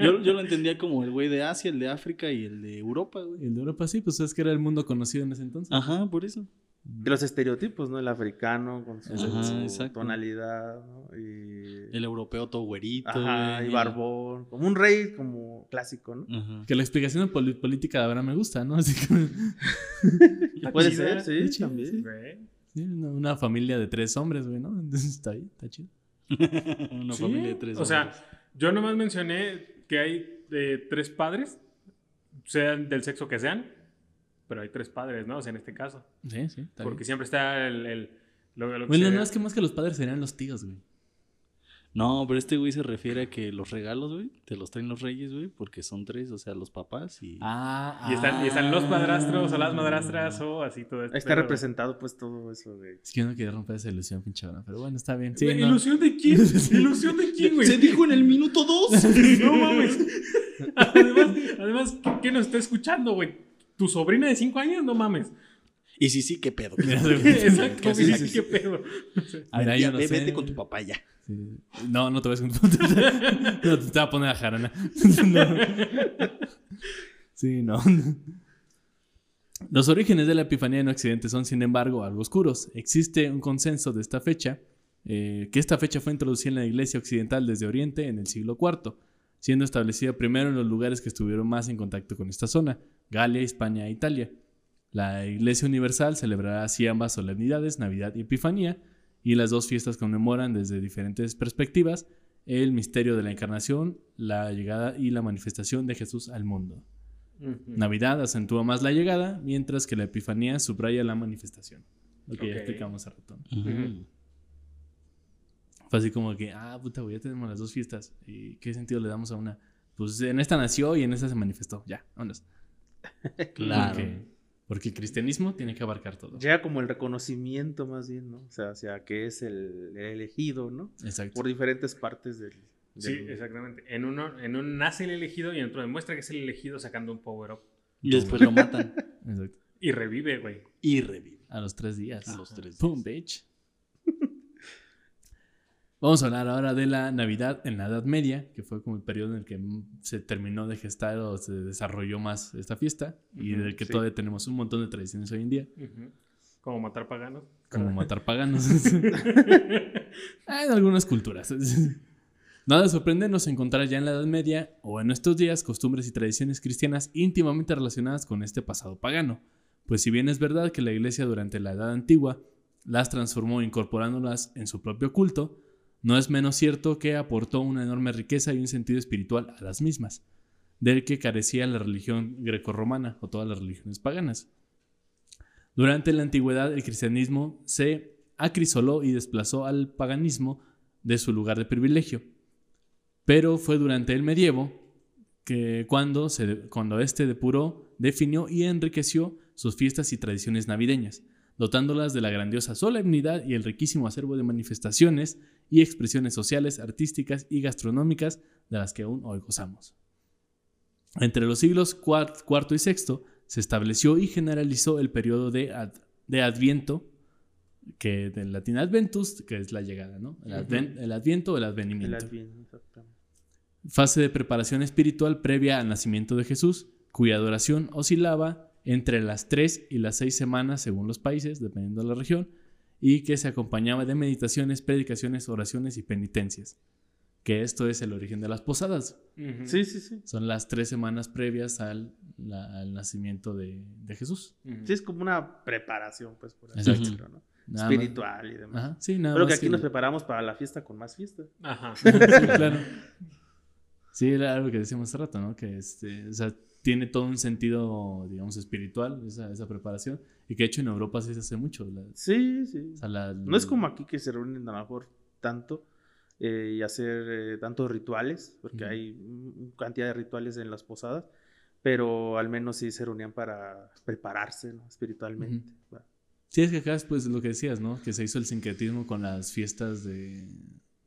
Yo, yo lo entendía como el güey de Asia, el de África y el de Europa, güey. El de Europa sí, pues es que era el mundo conocido en ese entonces. Ajá, por eso. De los estereotipos, ¿no? El africano con su Ajá, tonalidad, ¿no? Y... El europeo todo güerito. Ajá, y barbón. Como un rey como clásico, ¿no? Ajá. Que la explicación de política de ahora me gusta, ¿no? Así que <laughs> Puede ser, sí, también. sí. Sí, una, una familia de tres hombres, güey, ¿no? <laughs> Entonces está bien, está chido. <laughs> Una Sí, familia de tres O sea, hombres. yo nomás mencioné que hay eh, tres padres, sean del sexo que sean, pero hay tres padres, ¿no? O sea, en este caso. Sí, sí, está Porque bien. siempre está el... el- lo, lo que Bueno, no, es que más que los padres serían los tíos, güey. No, pero este güey se refiere a que los regalos, güey, te los traen los reyes, güey, porque son tres, o sea, los papás y... Ah, Y están, y están los padrastros o las madrastras o así todo esto. Ahí está representado pues todo eso de... Es que yo no quería romper esa ilusión, pinche hora, pero bueno, está bien. Sí, Güey, no. ¿Ilusión de quién? <laughs> ¿Ilusión de quién, güey? Se dijo en el minuto dos. <laughs> No mames. Además, además ¿qué, qué nos está escuchando, güey? ¿Tu sobrina de 5 años? No mames. Y sí, sí, qué pedo. Mira, <laughs> Exacto, ¿Qué güey, haces? ¿qué pedo? Ya, yo no ve- sé. Vete con tu papá ya. Sí. No, no te vas a contar. No, te voy a poner a jarana. <laughs> No. Sí, no. Los orígenes de la Epifanía en Occidente son, sin embargo, algo oscuros. Existe un consenso de esta fecha, eh, que esta fecha fue introducida en la Iglesia Occidental desde Oriente en el siglo IV, siendo establecida primero en los lugares que estuvieron más en contacto con esta zona, Galia, España e Italia. La Iglesia Universal celebrará así ambas solemnidades, Navidad y Epifanía, y las dos fiestas conmemoran desde diferentes perspectivas el misterio de la encarnación, la llegada y la manifestación de Jesús al mundo. Navidad acentúa más la llegada, mientras que la Epifanía subraya la manifestación. Lo que Ok. ya explicamos hace rato. Ujú. Fue así como que, ah, puta, güey, ya tenemos las dos fiestas. ¿Y qué sentido le damos a una? Pues en esta nació y en esta se manifestó. Ya, vámonos. <laughs> Claro. Porque, porque el cristianismo tiene que abarcar todo. Llega como el reconocimiento más bien, ¿no? O sea, hacia que es el, el elegido, ¿no? Exacto. Por diferentes partes del... Sí, del- exactamente. En uno, en uno nace el elegido y en otro demuestra que es el elegido sacando un power up. Y después lo matan. <laughs> Exacto. Y revive, güey. Y revive. A los tres días. A los tres días. Pum, bitch. Vamos a hablar ahora de la Navidad en la Edad Media, que fue como el periodo en el que se terminó de gestar o se desarrolló más esta fiesta y del que sí. todavía tenemos un montón de tradiciones hoy en día, Ujú. Como matar paganos. como <laughs> matar paganos. Ah, <laughs> en algunas culturas. <laughs> Nada de sorprendernos encontrar ya en la Edad Media o en nuestros días costumbres y tradiciones cristianas íntimamente relacionadas con este pasado pagano. Pues si bien es verdad que la iglesia durante la Edad Antigua las transformó incorporándolas en su propio culto, no es menos cierto que aportó una enorme riqueza y un sentido espiritual a las mismas, del que carecía la religión grecorromana o todas las religiones paganas. Durante la antigüedad el cristianismo se acrisoló y desplazó al paganismo de su lugar de privilegio. Pero fue durante el medievo que cuando, cuando este depuró, definió y enriqueció sus fiestas y tradiciones navideñas, dotándolas de la grandiosa solemnidad y el riquísimo acervo de manifestaciones y expresiones sociales, artísticas y gastronómicas de las que aún hoy gozamos. Entre los siglos IV y VI se estableció y generalizó el periodo de, ad- de Adviento, que del latín Adventus, que es la llegada, ¿no? El, adven- el Adviento o el El advenimiento. Adviento, exactamente. Fase de preparación espiritual previa al nacimiento de Jesús, cuya duración oscilaba entre las tres y las seis semanas según los países, dependiendo de la región, y que se acompañaba de meditaciones, predicaciones, oraciones y penitencias. Que esto es el origen de las posadas. Sí, sí, sí. Son las tres semanas previas al, la- al nacimiento de, de Jesús. Sí, es como una preparación, pues, por así Exacto. decirlo, ¿no? Nada más- Espiritual y demás. Ajá, sí, nada Pero que aquí nos preparamos para la fiesta con más fiesta. Ajá. <laughs> Sí, claro. <laughs> Sí, era algo que decíamos hace rato, ¿no? Que este, o sea, tiene todo un sentido, digamos, espiritual, esa, esa preparación. Y que de hecho en Europa sí se hace mucho. la- Sí, sí. o sea, la- No es como aquí que se reúnen a lo mejor tanto eh, y hacer eh, tantos rituales, porque Ujú. hay mm, cantidad de rituales en las posadas, pero al menos sí se reunían para prepararse ¿no? espiritualmente. ¿va? Sí, es que acá es pues lo que decías, ¿no? Que se hizo el sincretismo con las fiestas de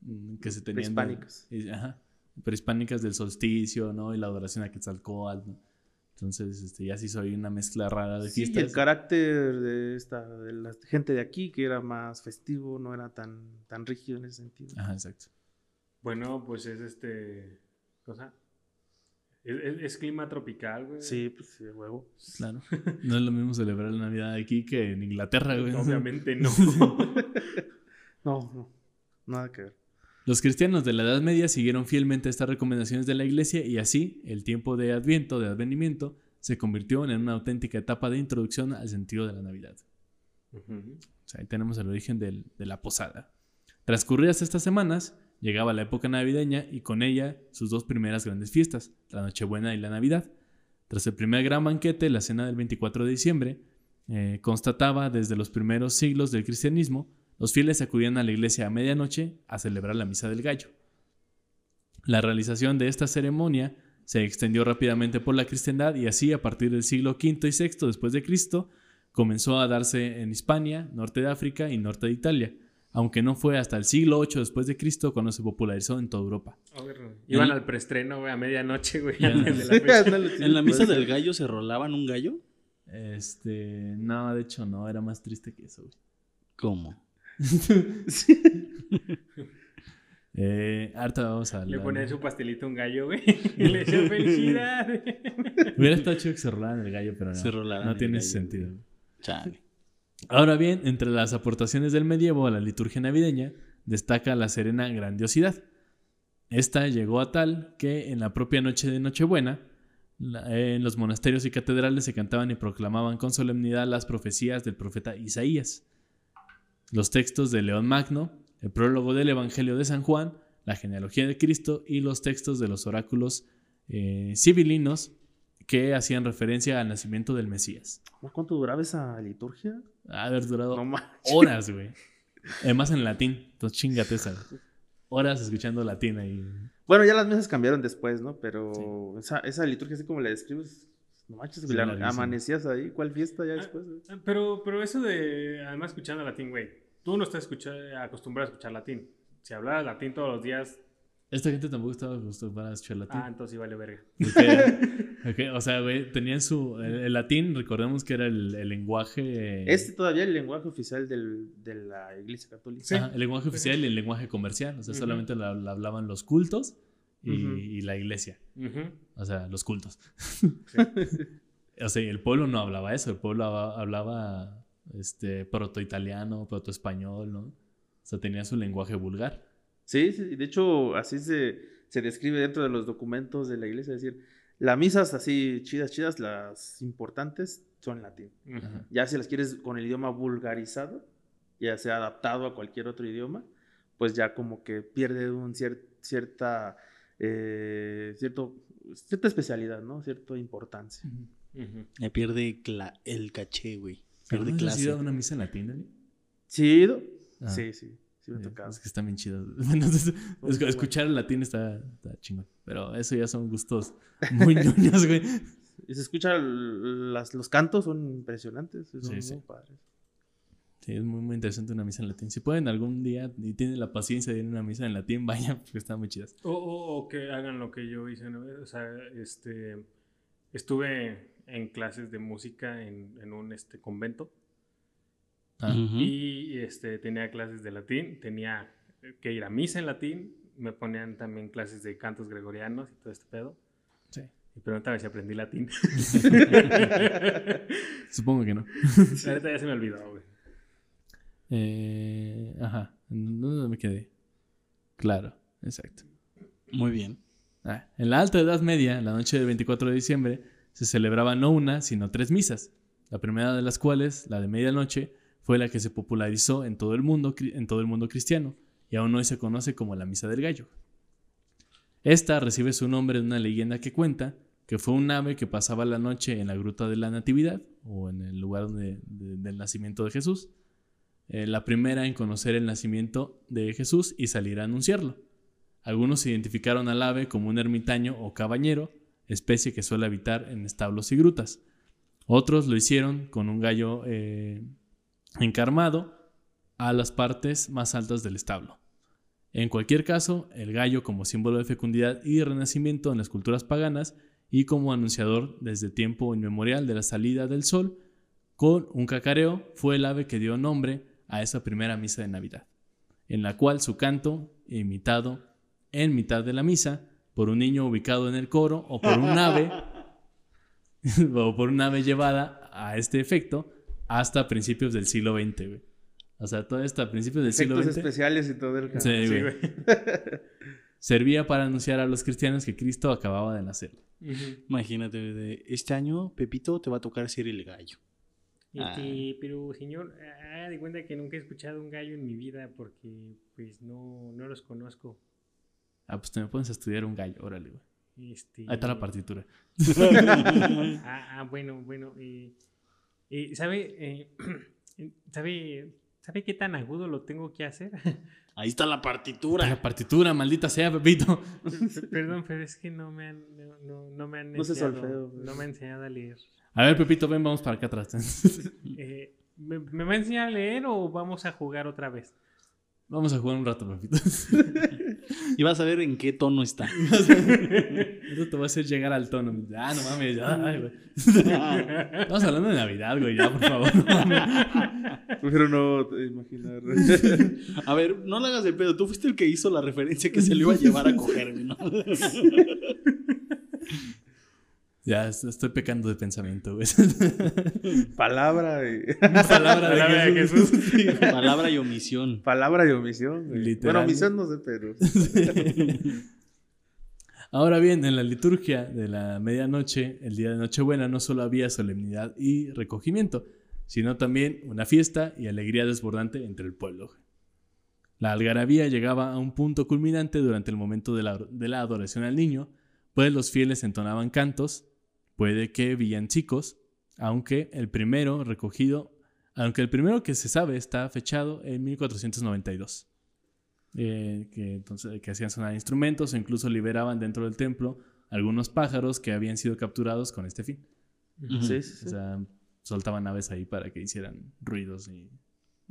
mm, que se tenían. de- Prehispánicas. y- ajá. Prehispánicas del solsticio, ¿no? Y la adoración a Quetzalcóatl, ¿no? Entonces, este, ya se hizo ahí una mezcla rara de Sí, y fiestas. el carácter de esta de la gente de aquí, que era más festivo, no era tan, tan rígido en ese sentido. Ajá, exacto. Bueno, pues es este. Cosa. Es, es- es clima tropical, güey. Sí, pues sí, de huevo. Claro. No es lo mismo celebrar la Navidad aquí que en Inglaterra, güey. Obviamente no. <laughs> No, no, nada que ver. Los cristianos de la Edad Media siguieron fielmente estas recomendaciones de la Iglesia y así el tiempo de Adviento, de advenimiento, se convirtió en una auténtica etapa de introducción al sentido de la Navidad. O sea, ahí tenemos el origen del- de la posada. Transcurridas estas semanas, llegaba la época navideña y con ella sus dos primeras grandes fiestas, la Nochebuena y la Navidad. Tras el primer gran banquete, la cena del 24 de diciembre, eh, constataba desde los primeros siglos del cristianismo, los fieles acudían a la iglesia a medianoche a celebrar la misa del gallo. La realización de esta ceremonia se extendió rápidamente por la cristiandad y así a partir del siglo V y VI después de Cristo comenzó a darse en Hispania, norte de África y norte de Italia, aunque no fue hasta el siglo VIII después de Cristo cuando se popularizó en toda Europa. Iban al preestreno, güey, a medianoche, güey. <laughs> ¿En la misa del gallo se rolaban un gallo? Este, no, de hecho no, era más triste que eso. güey. ¿Cómo? <laughs> Eh, harta vamos a Le hablar. ponían su pastelito a un gallo, güey. <laughs> Y le decían felicidades. <laughs> Hubiera estado chido que se rolaran el gallo, pero no. Se rolaran no tiene gallo, sentido. güey. Chale. Ahora bien, entre las aportaciones del medievo a la liturgia navideña, destaca la serena grandiosidad. Esta llegó a tal que en la propia noche de Nochebuena, en los monasterios y catedrales se cantaban y proclamaban con solemnidad las profecías del profeta Isaías. Los textos de León Magno, el prólogo del Evangelio de San Juan, la genealogía de Cristo y los textos de los oráculos eh, civilinos que hacían referencia al nacimiento del Mesías. ¿Cuánto duraba esa liturgia? Ha haber durado No horas, güey. Además en latín. Entonces chingate esa. güey. Horas escuchando latín ahí. Bueno, ya las mesas cambiaron después, ¿no? Pero esa, esa liturgia, así como la describes, no manches, Sí, la- amanecías ahí. ¿Cuál fiesta ya después? güey? Pero, pero eso de, además, escuchando latín, güey. Tú no estás acostumbrado a escuchar latín. Si hablaras latín todos los días, Esta gente tampoco estaba acostumbrada a escuchar latín. ah, entonces sí vale verga. <laughs> O sea, güey, tenían su... El, el latín, recordemos que era el, el lenguaje... Este todavía es el lenguaje oficial del, de la Iglesia Católica. Sí. Ajá, el lenguaje oficial y el lenguaje comercial. O sea, solamente la, la hablaban los cultos y, y la iglesia. O sea, los cultos. <laughs> o sea, el pueblo no hablaba eso. El pueblo hablaba, hablaba este, proto-italiano, proto-español, ¿no? O sea, tenía su lenguaje vulgar. Sí, sí, de hecho, así se, se describe dentro de los documentos de la iglesia. Es decir, las misas así chidas, chidas, las importantes, son en latín. Ajá. Ya si las quieres con el idioma vulgarizado, ya sea adaptado a cualquier otro idioma, pues ya como que pierde un cier- cierta, eh, cierto, cierta especialidad, ¿no? Cierta importancia. Ujú. Me pierde cla- el caché, güey. Pierde ¿Alguna vez has ido clase. a una misa en latín, Dani? ¿Sí, he ido? Ah. Sí, sí, sí me tocado. Es que están bien chidos. <laughs> Bueno, es- bueno. escuchar el latín está, está chingón. Pero eso ya son gustos muy <laughs> ñoños, güey. Y se escucha l- las, los cantos, son impresionantes, son Sí, muy sí. padres. Sí, es muy, muy interesante una misa en latín. Si pueden algún día y tienen la paciencia de ir a una misa en latín, <laughs> vayan, porque están muy chidas. O, o- o que hagan lo que yo hice, ¿no? O sea, este, estuve en clases de música en, en un este, convento Ah, y este, tenía clases de latín, tenía que ir a misa en latín, me ponían también clases de cantos gregorianos y todo este pedo. sí. Y pregúntame si aprendí latín. <laughs> Supongo que no. La neta ya se me olvidó, güey. Eh, ajá. ¿Dónde me quedé? Claro, exacto. Muy bien. Ah, en la Alta Edad Media, la noche del 24 de diciembre, se celebraba no una, sino tres misas. La primera de las cuales, la de medianoche, fue la que se popularizó en todo el mundo, en todo el mundo cristiano y aún hoy se conoce como la Misa del Gallo. Esta recibe su nombre de una leyenda que cuenta que fue un ave que pasaba la noche en la gruta de la Natividad, o en el lugar del nacimiento de Jesús. Eh, la primera en conocer el nacimiento de Jesús y salir a anunciarlo. Algunos identificaron al ave como un ermitaño o cabañero, especie que suele habitar en establos y grutas. Otros lo hicieron con un gallo eh, encarmado a las partes más altas del establo. En cualquier caso, el gallo como símbolo de fecundidad y renacimiento en las culturas paganas y como anunciador desde tiempo inmemorial de la salida del sol, con un cacareo fue el ave que dio nombre a esa primera misa de Navidad, en la cual su canto, imitado en mitad de la misa por un niño ubicado en el coro o por un ave <laughs> o por un ave llevada a este efecto hasta principios del siglo XX, güey. O sea, todo esto a principios del siglo Efectos XX especiales y todo el Sí, Sí, güey. <laughs> servía para anunciar a los cristianos que Cristo acababa de nacer. Imagínate, de este año, Pepito, te va a tocar ser el gallo. Este, pero señor, haga de cuenta que nunca he escuchado un gallo en mi vida porque pues no, no los conozco. Ah, pues te me pones a estudiar un gallo, órale, güey. Este, Ahí está la partitura. <laughs> Ah, ah, bueno, bueno. eh, eh, ¿Sabe, eh, <clears throat> sabe, sabe qué tan agudo lo tengo que hacer? <laughs> Ahí está la Está partitura. La partitura, maldita sea, Pepito. Perdón, pero es que no me han, no, no, no me han No sé enseñado, solfeo, güey. no me han enseñado a leer. A ver, Pepito, ven, vamos para acá atrás. <laughs> Eh, ¿me, ¿Me va a enseñar a leer o vamos a jugar otra vez? vamos a jugar un rato, Pepito. Y vas a ver en qué tono está. <laughs> Eso te va a hacer llegar al tono. Ah, no mames, ya, ay, güey. Estamos hablando de Navidad, güey, ya, por favor. <laughs> Prefiero no imaginar. <laughs> A ver, no le hagas el pedo. Tú fuiste el que hizo la referencia que se lo iba a llevar a coger, güey, ¿no? Ya est- estoy pecando de pensamiento, güey. <laughs> Palabra y... <laughs> Palabra de Palabra de Jesús. <laughs> Palabra y omisión. Palabra y omisión. güey. Literal. Bueno, omisión no sé, pero... Ahora bien, en la liturgia de la medianoche, el día de Nochebuena, no solo había solemnidad y recogimiento, sino también una fiesta y alegría desbordante entre el pueblo. La algarabía llegaba a un punto culminante durante el momento de la, de la adoración al niño, pues los fieles entonaban cantos, puede que villancicos, aunque el primero recogido, aunque el primero que se sabe está fechado en 1492 eh, que, entonces, que hacían sonar instrumentos o incluso liberaban dentro del templo algunos pájaros que habían sido capturados con este fin. Sí, sí, sí. O sea, soltaban aves ahí para que hicieran ruidos y,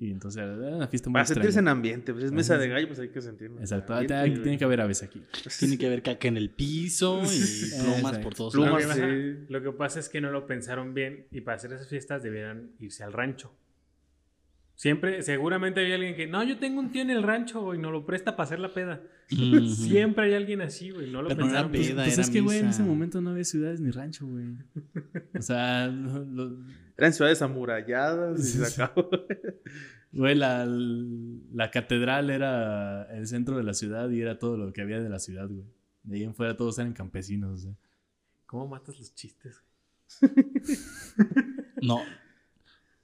y entonces era una fiesta muy Para sentirse en ambiente. Pues es mesa de gallo, pues hay que sentirlo. Exacto, Ambiente, hay- güey. tiene que haber aves aquí. <laughs> Tiene que haber caca en el piso y plumas por todos Plumas, lados. sí. lo que pasa es que no lo pensaron bien y para hacer esas fiestas debieran irse al rancho. Siempre, seguramente había alguien que, no, yo tengo un tío en el rancho y no lo presta para hacer la peda. <laughs> Siempre hay alguien así, güey, no lo Pero no era pensaron bien. peda. Pues era es que, güey, en ese momento no había ciudades ni rancho, güey. O sea, lo- Eran ciudades amuralladas y se acabó. güey, la, la catedral era el centro de la ciudad y era todo lo que había de la ciudad, güey. De ahí en fuera todos eran campesinos, o sea. ¿Cómo matas los chistes? No. <laughs>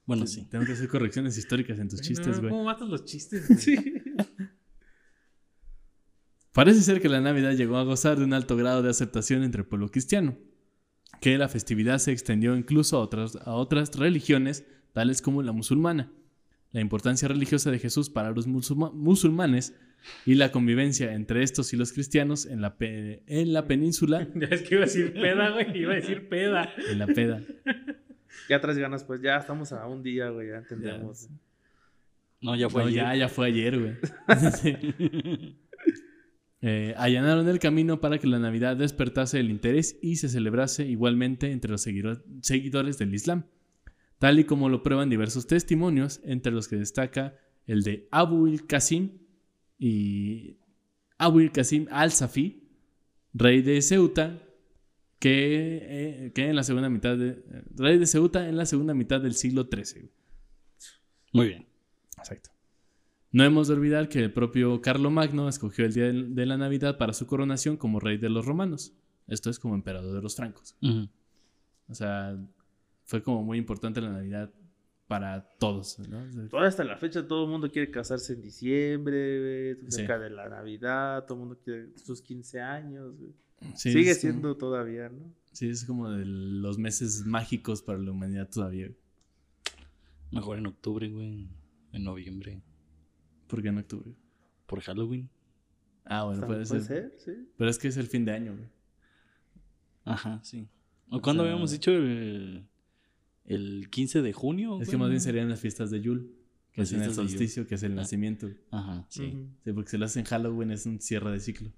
Bueno, sí. Tengo que hacer correcciones históricas en tus güey? chistes, No, no, güey. ¿Cómo matas los chistes? <laughs> güey? Parece ser que la Navidad llegó a gozar de un alto grado de aceptación entre el pueblo cristiano, que la festividad se extendió incluso a otras, a otras religiones, tales como la musulmana. La importancia religiosa de Jesús para los musulma- musulmanes y la convivencia entre estos y los cristianos en la, pe- en la península, <laughs> Ya es que iba a decir peda, güey, iba a decir peda. en la peda. Ya traes ganas, pues ya estamos a un día, güey, ya entendemos. No, ya fue No, ayer. ya, ya fue ayer, güey. Sí. <laughs> Eh, allanaron el camino para que la Navidad despertase el interés y se celebrase igualmente entre los seguidor- seguidores del Islam, tal y como lo prueban diversos testimonios, entre los que destaca el de Abu il-Qasim y Abu il-Qasim al-Safi, rey de Ceuta, que, eh, que en la segunda mitad de, rey de Ceuta en la segunda mitad del siglo XIII. Muy bien. Exacto. No hemos de olvidar que el propio Carlomagno escogió el día de la Navidad para su coronación como rey de los romanos. Esto es como emperador de los francos. O sea, fue como muy importante la Navidad para todos, ¿no? Hasta la fecha todo el mundo quiere casarse en diciembre, güey, Sí. cerca de la Navidad, todo el mundo quiere sus 15 años, güey. Sí, Sigue como- siendo todavía, ¿no? Sí, es como de los meses mágicos para la humanidad todavía. Mejor en octubre, güey. En noviembre. ¿Por qué en octubre? Por Halloween. Ah, bueno, puede, ser. sí. Pero es que es el fin de año, güey. Ajá, sí. ¿O O cuándo sea- habíamos dicho el, el 15 de junio? Es que más bien serían las fiestas de Yule, que Las es en el solsticio, que es el Ah. nacimiento. Ajá, sí. Sí, porque si lo hacen Halloween es un cierre de ciclo.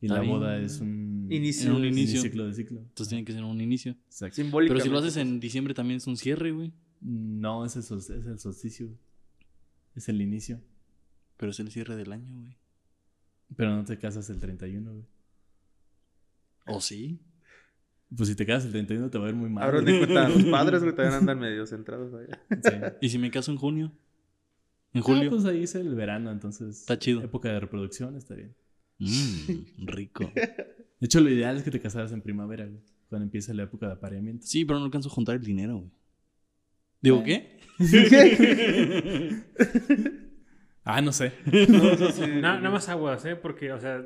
Y la boda es un Inicio. En un inicio. ciclo de ciclo. Entonces tiene que ser un inicio. Exacto. Simbólicamente. Pero si lo haces en diciembre también es un cierre, güey. No, es el, sol- es el solsticio. güey. Es el inicio. Pero es el cierre del año, güey. Pero no te casas el 31, güey. ¿O sí? Pues si te casas el 31 te va a ver muy mal. Ahora cuenta, los <laughs> padres, güey, también andan medio centrados allá. Sí. ¿Y si me caso en junio? ¿En Ah, julio? pues ahí es el verano, entonces. Está chido. Época de reproducción, está bien. Mmm, <laughs> rico. De hecho, lo ideal es que te casaras en primavera, güey. Cuando empieza la época de apareamiento. Sí, pero no alcanzo a juntar el dinero, güey. ¿Digo Eh. qué? <laughs> Ah, no sé. <laughs> No, eso sí. Na- nada más aguas, ¿eh? Porque, o sea,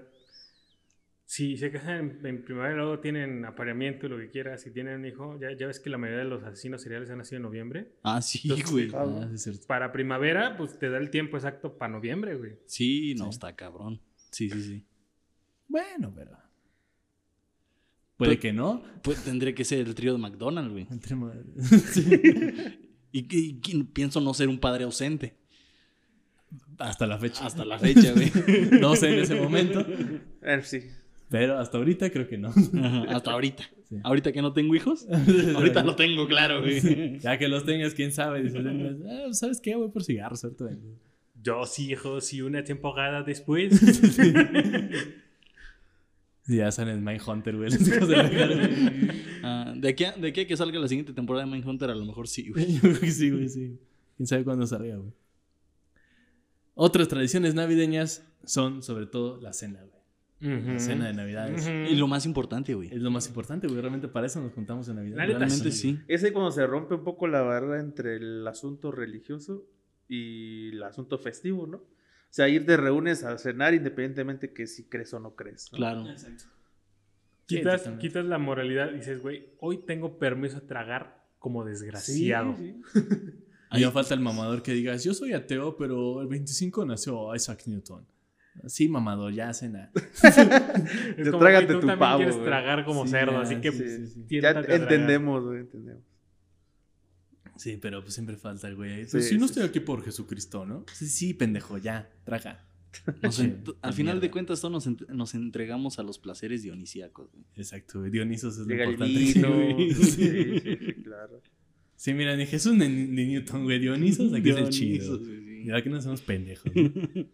si se casan en, en primavera, luego tienen apareamiento y lo que quieras, si tienen un hijo, ya, ya ves que la mayoría de los asesinos seriales han nacido en noviembre. Ah, sí, Entonces, güey. ah, Ah, sí es cierto. Para primavera, pues te da el tiempo exacto para noviembre, güey. Sí, no, Sí. está cabrón. Sí, sí, sí. Bueno, pero. Puede Pues- que no. Pues tendría que ser el trío de McDonald's, güey. Entre <laughs> madre. Y, y- y pienso no ser un padre ausente. Hasta la fecha. Hasta la fecha, güey. <laughs> No sé en ese momento. Eh, sí. Pero hasta ahorita creo que no. Ajá, Hasta ahorita. Sí. Ahorita que no tengo hijos. <laughs> Ahorita lo tengo claro, güey. Ya que los tengas, quién sabe. Dices, "Ah, ¿sabes qué? Voy por cigarros. ahorita vengo". Yo sí, hijo, sí, una temporada después. <laughs> Y <laughs> ya salen Mindhunter, güey. Los hijos de la cara, güey. Ah, de, aquí a, de aquí a que salga la siguiente temporada de Mindhunter, a lo mejor sí, güey. <laughs> Yo creo que sí, güey, sí. Quién sabe cuándo salga, güey. Otras tradiciones navideñas son sobre todo la cena, güey. La cena de Navidad es, Y lo más importante, güey. es lo más importante, güey. Realmente para eso nos juntamos en Navidad. Realmente sí. sí. Es ahí cuando se rompe un poco la barrera entre el asunto religioso y el asunto festivo, ¿no? O sea, ir te reúnes a cenar independientemente que si crees o no crees. ¿no? Claro. Exacto. Sí, Quitas, la moralidad y dices, güey, hoy tengo permiso de tragar como Sí, desgraciado. sí. <laughs> Ahí ya falta el mamador que digas, yo soy ateo, pero el 25 nació Isaac Newton. Sí, mamador, ya cena. <laughs> Es como, trágate tú tu también pavo, quieres tragar como Sí, cerdo, así que sí, pues, sí, sí. Ya a entendemos, güey, entendemos. Sí, pero pues siempre falta el güey. ahí. Pues si no sí, estoy sí. aquí por Jesucristo, ¿no? Sí, sí, pendejo, ya, traga. Sí, al final de cuentas, todos nos, ent- nos entregamos a los placeres dionisíacos. güey. Exacto, güey. Dionisos es lo Llega el importante. vino. <laughs> Sí, Sí, sí, sí, claro. Sí, mira, ni Jesús ni, ni Newton, güey. Dionisos aquí es el chido. Sí. Mira que no somos pendejos. ¿no?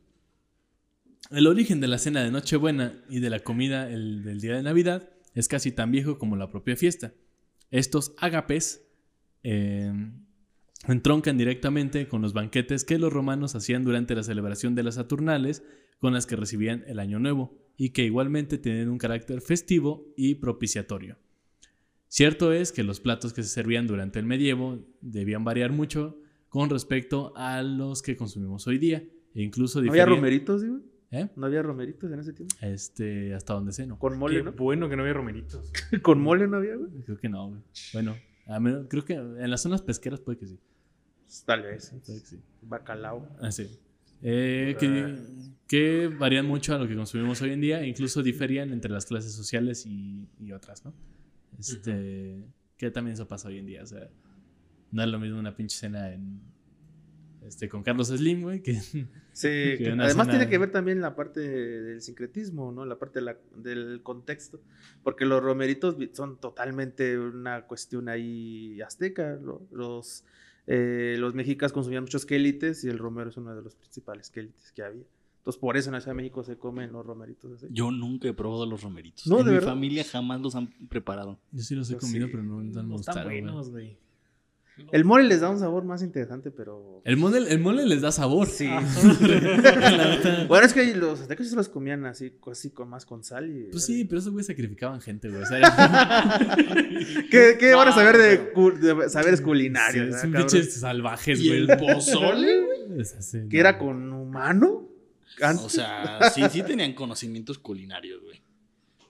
<laughs> el origen de la cena de Nochebuena y de la comida el- del día de Navidad es casi tan viejo como la propia fiesta. Estos ágapes eh, entroncan directamente con los banquetes que los romanos hacían durante la celebración de las Saturnales, con las que recibían el Año Nuevo, y que igualmente tienen un carácter festivo y propiciatorio. Cierto es que los platos que se servían durante el medievo debían variar mucho con respecto a los que consumimos hoy día, e incluso ¿No había romeritos? ¿Eh? ¿No había romeritos en ese tiempo? Este, hasta donde sé, no. Con Qué mole, ¿no? bueno que no había romeritos. <laughs> Con mole no había, güey. Creo que no, güey. Bueno, a menos- creo que en las zonas pesqueras puede que sí. Tal vez. Puede que sí. Bacalao. Ah, sí. Eh, que, que varían mucho a lo que consumimos hoy en día, incluso diferían entre las clases sociales y, y otras, ¿no? Este, Que también eso pasa hoy en día, o sea, no es lo mismo una pinche cena en, este, con Carlos Slim, güey, que <laughs> Sí, Que que una además tiene que ver también la parte del sincretismo, ¿no? La parte de la- del contexto. Porque los romeritos son totalmente una cuestión ahí azteca. lo- Los, eh, los mexicas consumían muchos quelites y el romero es uno de los principales quelites que había. Entonces, por eso en la Ciudad de México se comen los romeritos así. Yo nunca he probado los romeritos. No, en ¿de mi verdad? familia jamás los han preparado. yo sí los he Yo comido, sí. pero no, no No están buenos, güey. El mole les da un sabor más interesante, pero. El mole, el mole les da sabor. Sí. Neta. <laughs> bueno, es que los aztecas sí se los comían así, así con más con sal y. Pues sí, pero esos güeyes sacrificaban gente, güey. O sea, <laughs> ¿Qué, qué van a No, saber de, pero- de saberes culinarios? sí, ¿verdad, son pinches salvajes, ¿Y güey. el pozole, güey? Así, ¿Que no. era con humano? Antes. O sea, sí, sí tenían conocimientos culinarios, güey.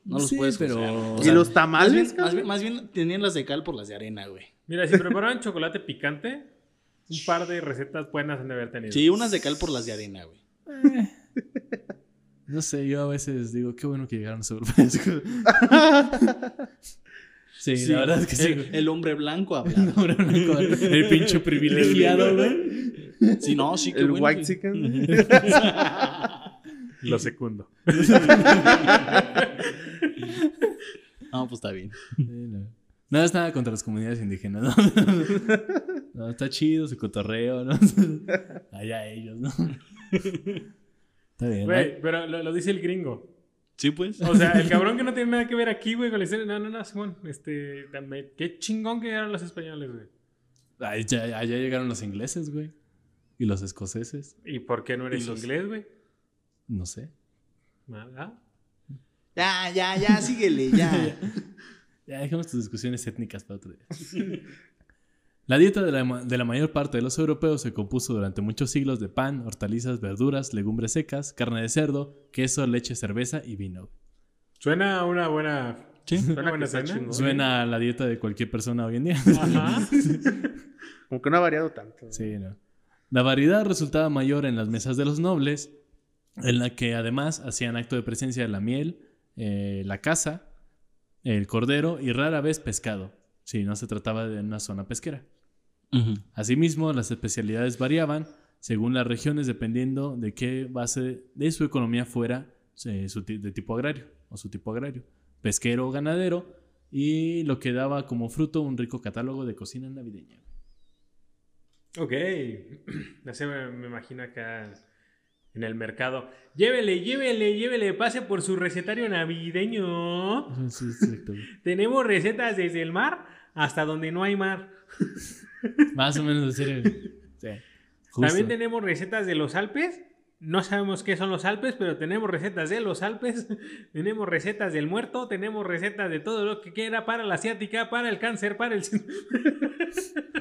No los Sí, puedes pero- ¿Y los más tamales? bien, más, bien, más bien tenían las de cal por las de arena, güey. Mira, si preparaban <laughs> chocolate picante, un par de recetas buenas han de haber tenido. Sí, unas de cal por las de arena, güey. <laughs> No sé, yo a veces digo, qué bueno que llegaron a Superfresco. sí, Sí, la verdad es que sí. El, el hombre blanco <laughs> habla. No, no, no, el pinche privilegiado, güey. Sí, no, sí, qué El bueno white que- chicken. Lo secundo. No, pues está bien. Sí, no. Nada es nada contra las comunidades indígenas, ¿no? <laughs> No, está chido su cotorreo, ¿no? <laughs> Allá ellos, ¿no? Está bien, ¿no? Güey, pero lo, lo dice el gringo. Sí, pues. O sea, el cabrón que no <laughs> tiene nada que ver aquí, güey, con la historia. No, no, no, Simón. Este, dame- qué chingón que eran los españoles, güey. Ay, ya- allá llegaron los ingleses, güey. Y los escoceses. ¿Y por qué no eres los- inglés, güey? No sé. Nada. Ya, ya, ya, síguele, ya. Ya dejemos tus discusiones étnicas para otro día. <laughs> La dieta de la, de la mayor parte de los europeos se compuso durante muchos siglos de pan, hortalizas, verduras, legumbres secas, carne de cerdo, queso, leche, cerveza y vino. Suena a una buena. Sí. Suena buena cena. Suena a la dieta de cualquier persona hoy en día. Ajá. <laughs> <laughs> Como que no ha variado tanto. Sí, no. La variedad resultaba mayor en las mesas de los nobles, en la que además hacían acto de presencia de la miel, eh, la caza, el cordero y rara vez pescado, si no se trataba de una zona pesquera. Asimismo, las especialidades variaban según las regiones dependiendo de qué base de su economía fuera eh, su de tipo agrario o su tipo agrario, pesquero o ganadero, y lo que daba como fruto un rico catálogo de cocina navideña. Ok. <clears throat> No sé, me, me imagino acá en el mercado. Llévele, llévele, llévele, pase por su recetario navideño. Sí, exacto. <laughs> Tenemos recetas desde el mar hasta donde no hay mar. Más o menos de serio. <laughs> Sí. También tenemos recetas de los Alpes. No sabemos qué son los Alpes, pero tenemos recetas de los Alpes. <laughs> tenemos recetas del muerto. Tenemos recetas de todo lo que quiera para la asiática, para el cáncer, para el. Sí,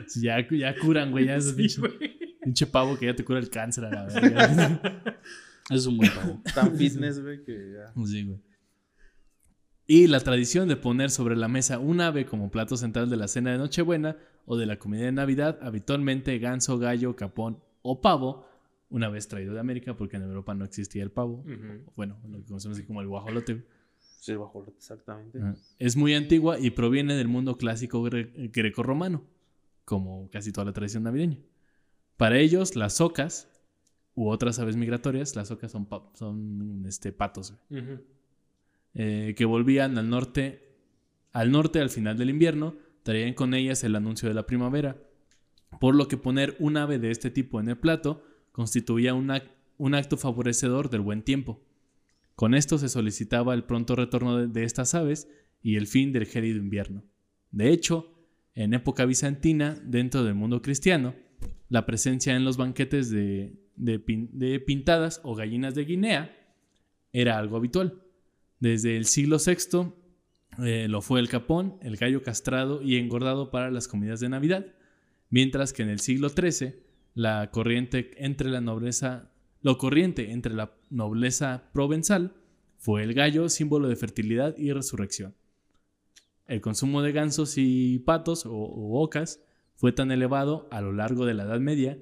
Sí, Ya, ya curan, güey. Ya <laughs> es pinche, güey. pinche pavo que ya te cura el cáncer a la verga. <laughs> Es un buen pavo. Tan fitness, güey, que ya. Sí, güey. Y la tradición de poner sobre la mesa un ave como plato central de la cena de Nochebuena o de la comida de Navidad, habitualmente ganso, gallo, capón o pavo, una vez traído de América, porque en Europa no existía el pavo. Bueno, lo que conocemos aquí como el guajolote. Sí, bajo, exactamente. Ajá. Es muy antigua y proviene del mundo clásico gre- grecorromano, como casi toda la tradición navideña. Para ellos, las ocas u otras aves migratorias, las ocas son, pa- son este, patos, eh, que volvían al norte, al norte al final del invierno, traían con ellas el anuncio de la primavera, por lo que poner un ave de este tipo en el plato constituía un, ac- un acto favorecedor del buen tiempo. Con esto se solicitaba el pronto retorno de, estas aves y el fin del gélido invierno. De hecho, en época bizantina, dentro del mundo cristiano, la presencia en los banquetes de pintadas o gallinas de Guinea era algo habitual. Desde el siglo VI eh, lo fue el capón, el gallo castrado y engordado para las comidas de Navidad, mientras que en el siglo XIII la corriente entre la nobleza, lo corriente entre la nobleza provenzal fue el gallo, símbolo de fertilidad y resurrección. El consumo de gansos y patos o, o ocas fue tan elevado a lo largo de la Edad Media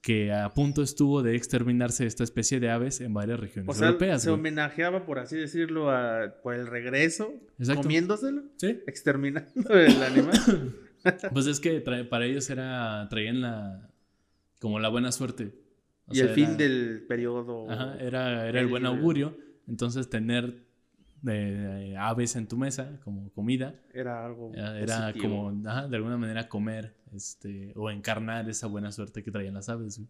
que a punto estuvo de exterminarse esta especie de aves en varias regiones O sea, europeas. se güey. homenajeaba, por así decirlo, a- por el regreso, Exacto. comiéndoselo, ¿Sí? exterminando el animal. <coughs> Pues es que trae- para ellos era traían la como la buena suerte. O y sea, el fin era- del periodo. Ajá, era, era el buen augurio. Entonces tener eh, aves en tu mesa como comida Era algo. era, era positivo. como ajá, de alguna manera comer este o encarnar esa buena suerte que traían las aves. güey.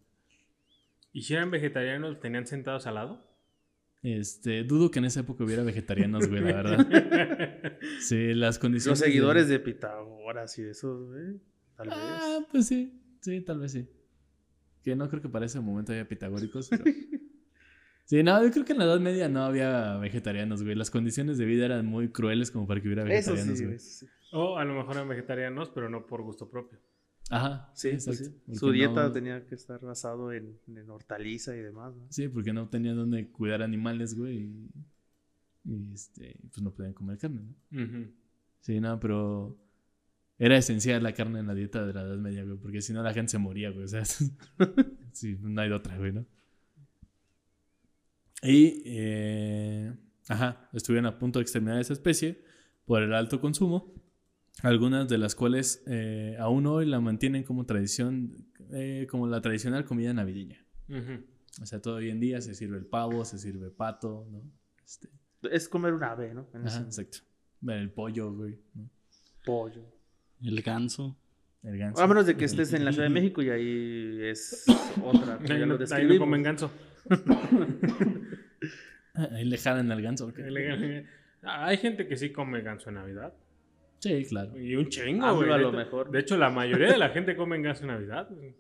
¿Y si eran vegetarianos, tenían sentados al lado? Este, dudo que en esa época hubiera vegetarianos, güey, la <laughs> verdad. Sí, las condiciones Los de- seguidores de Pitágoras y esos, güey. Tal vez. Ah, pues sí. Sí, tal vez sí. Que no creo que para ese momento haya pitagóricos. pero- <laughs> Sí, no, yo creo que en la Edad Media no había vegetarianos, güey. Las condiciones de vida eran muy crueles como para que hubiera Eso vegetarianos, sí, güey. eso sí. O a lo mejor eran vegetarianos, pero no por gusto propio. Ajá, Sí, exacto. sí. Su dieta no- tenía que estar basado en, en hortaliza y demás, ¿no? Sí, porque no tenían donde cuidar animales, güey. Y, y, este, pues no podían comer carne, ¿no? Sí, no, pero era esencial la carne en la dieta de la Edad Media, güey, porque si no la gente se moría, güey. O sea, <laughs> sí, no hay de otra, güey, ¿no? Y, eh, ajá, estuvieron a punto de exterminar esa especie por el alto consumo, algunas de las cuales eh, aún hoy la mantienen como tradición, eh, como la tradicional comida navideña. Ujú. O sea, todo hoy en día se sirve el pavo, se sirve pato, ¿no? Este, Es comer un ave, ¿no? En ajá, ese exacto. El pollo, güey, ¿no? pollo. El ganso. El ganso. A menos de que estés en la Ciudad de México y ahí es otra. que Ahí ya no, lo ahí no describimos. comen ganso. <laughs> Ahí le jalan al ganso. ¿ok? Hay gente que sí come ganso en Navidad. Sí, claro. Y un chingo, Ah, güey. a lo Neta. mejor. De hecho, la mayoría de la gente come ganso en Navidad. güey.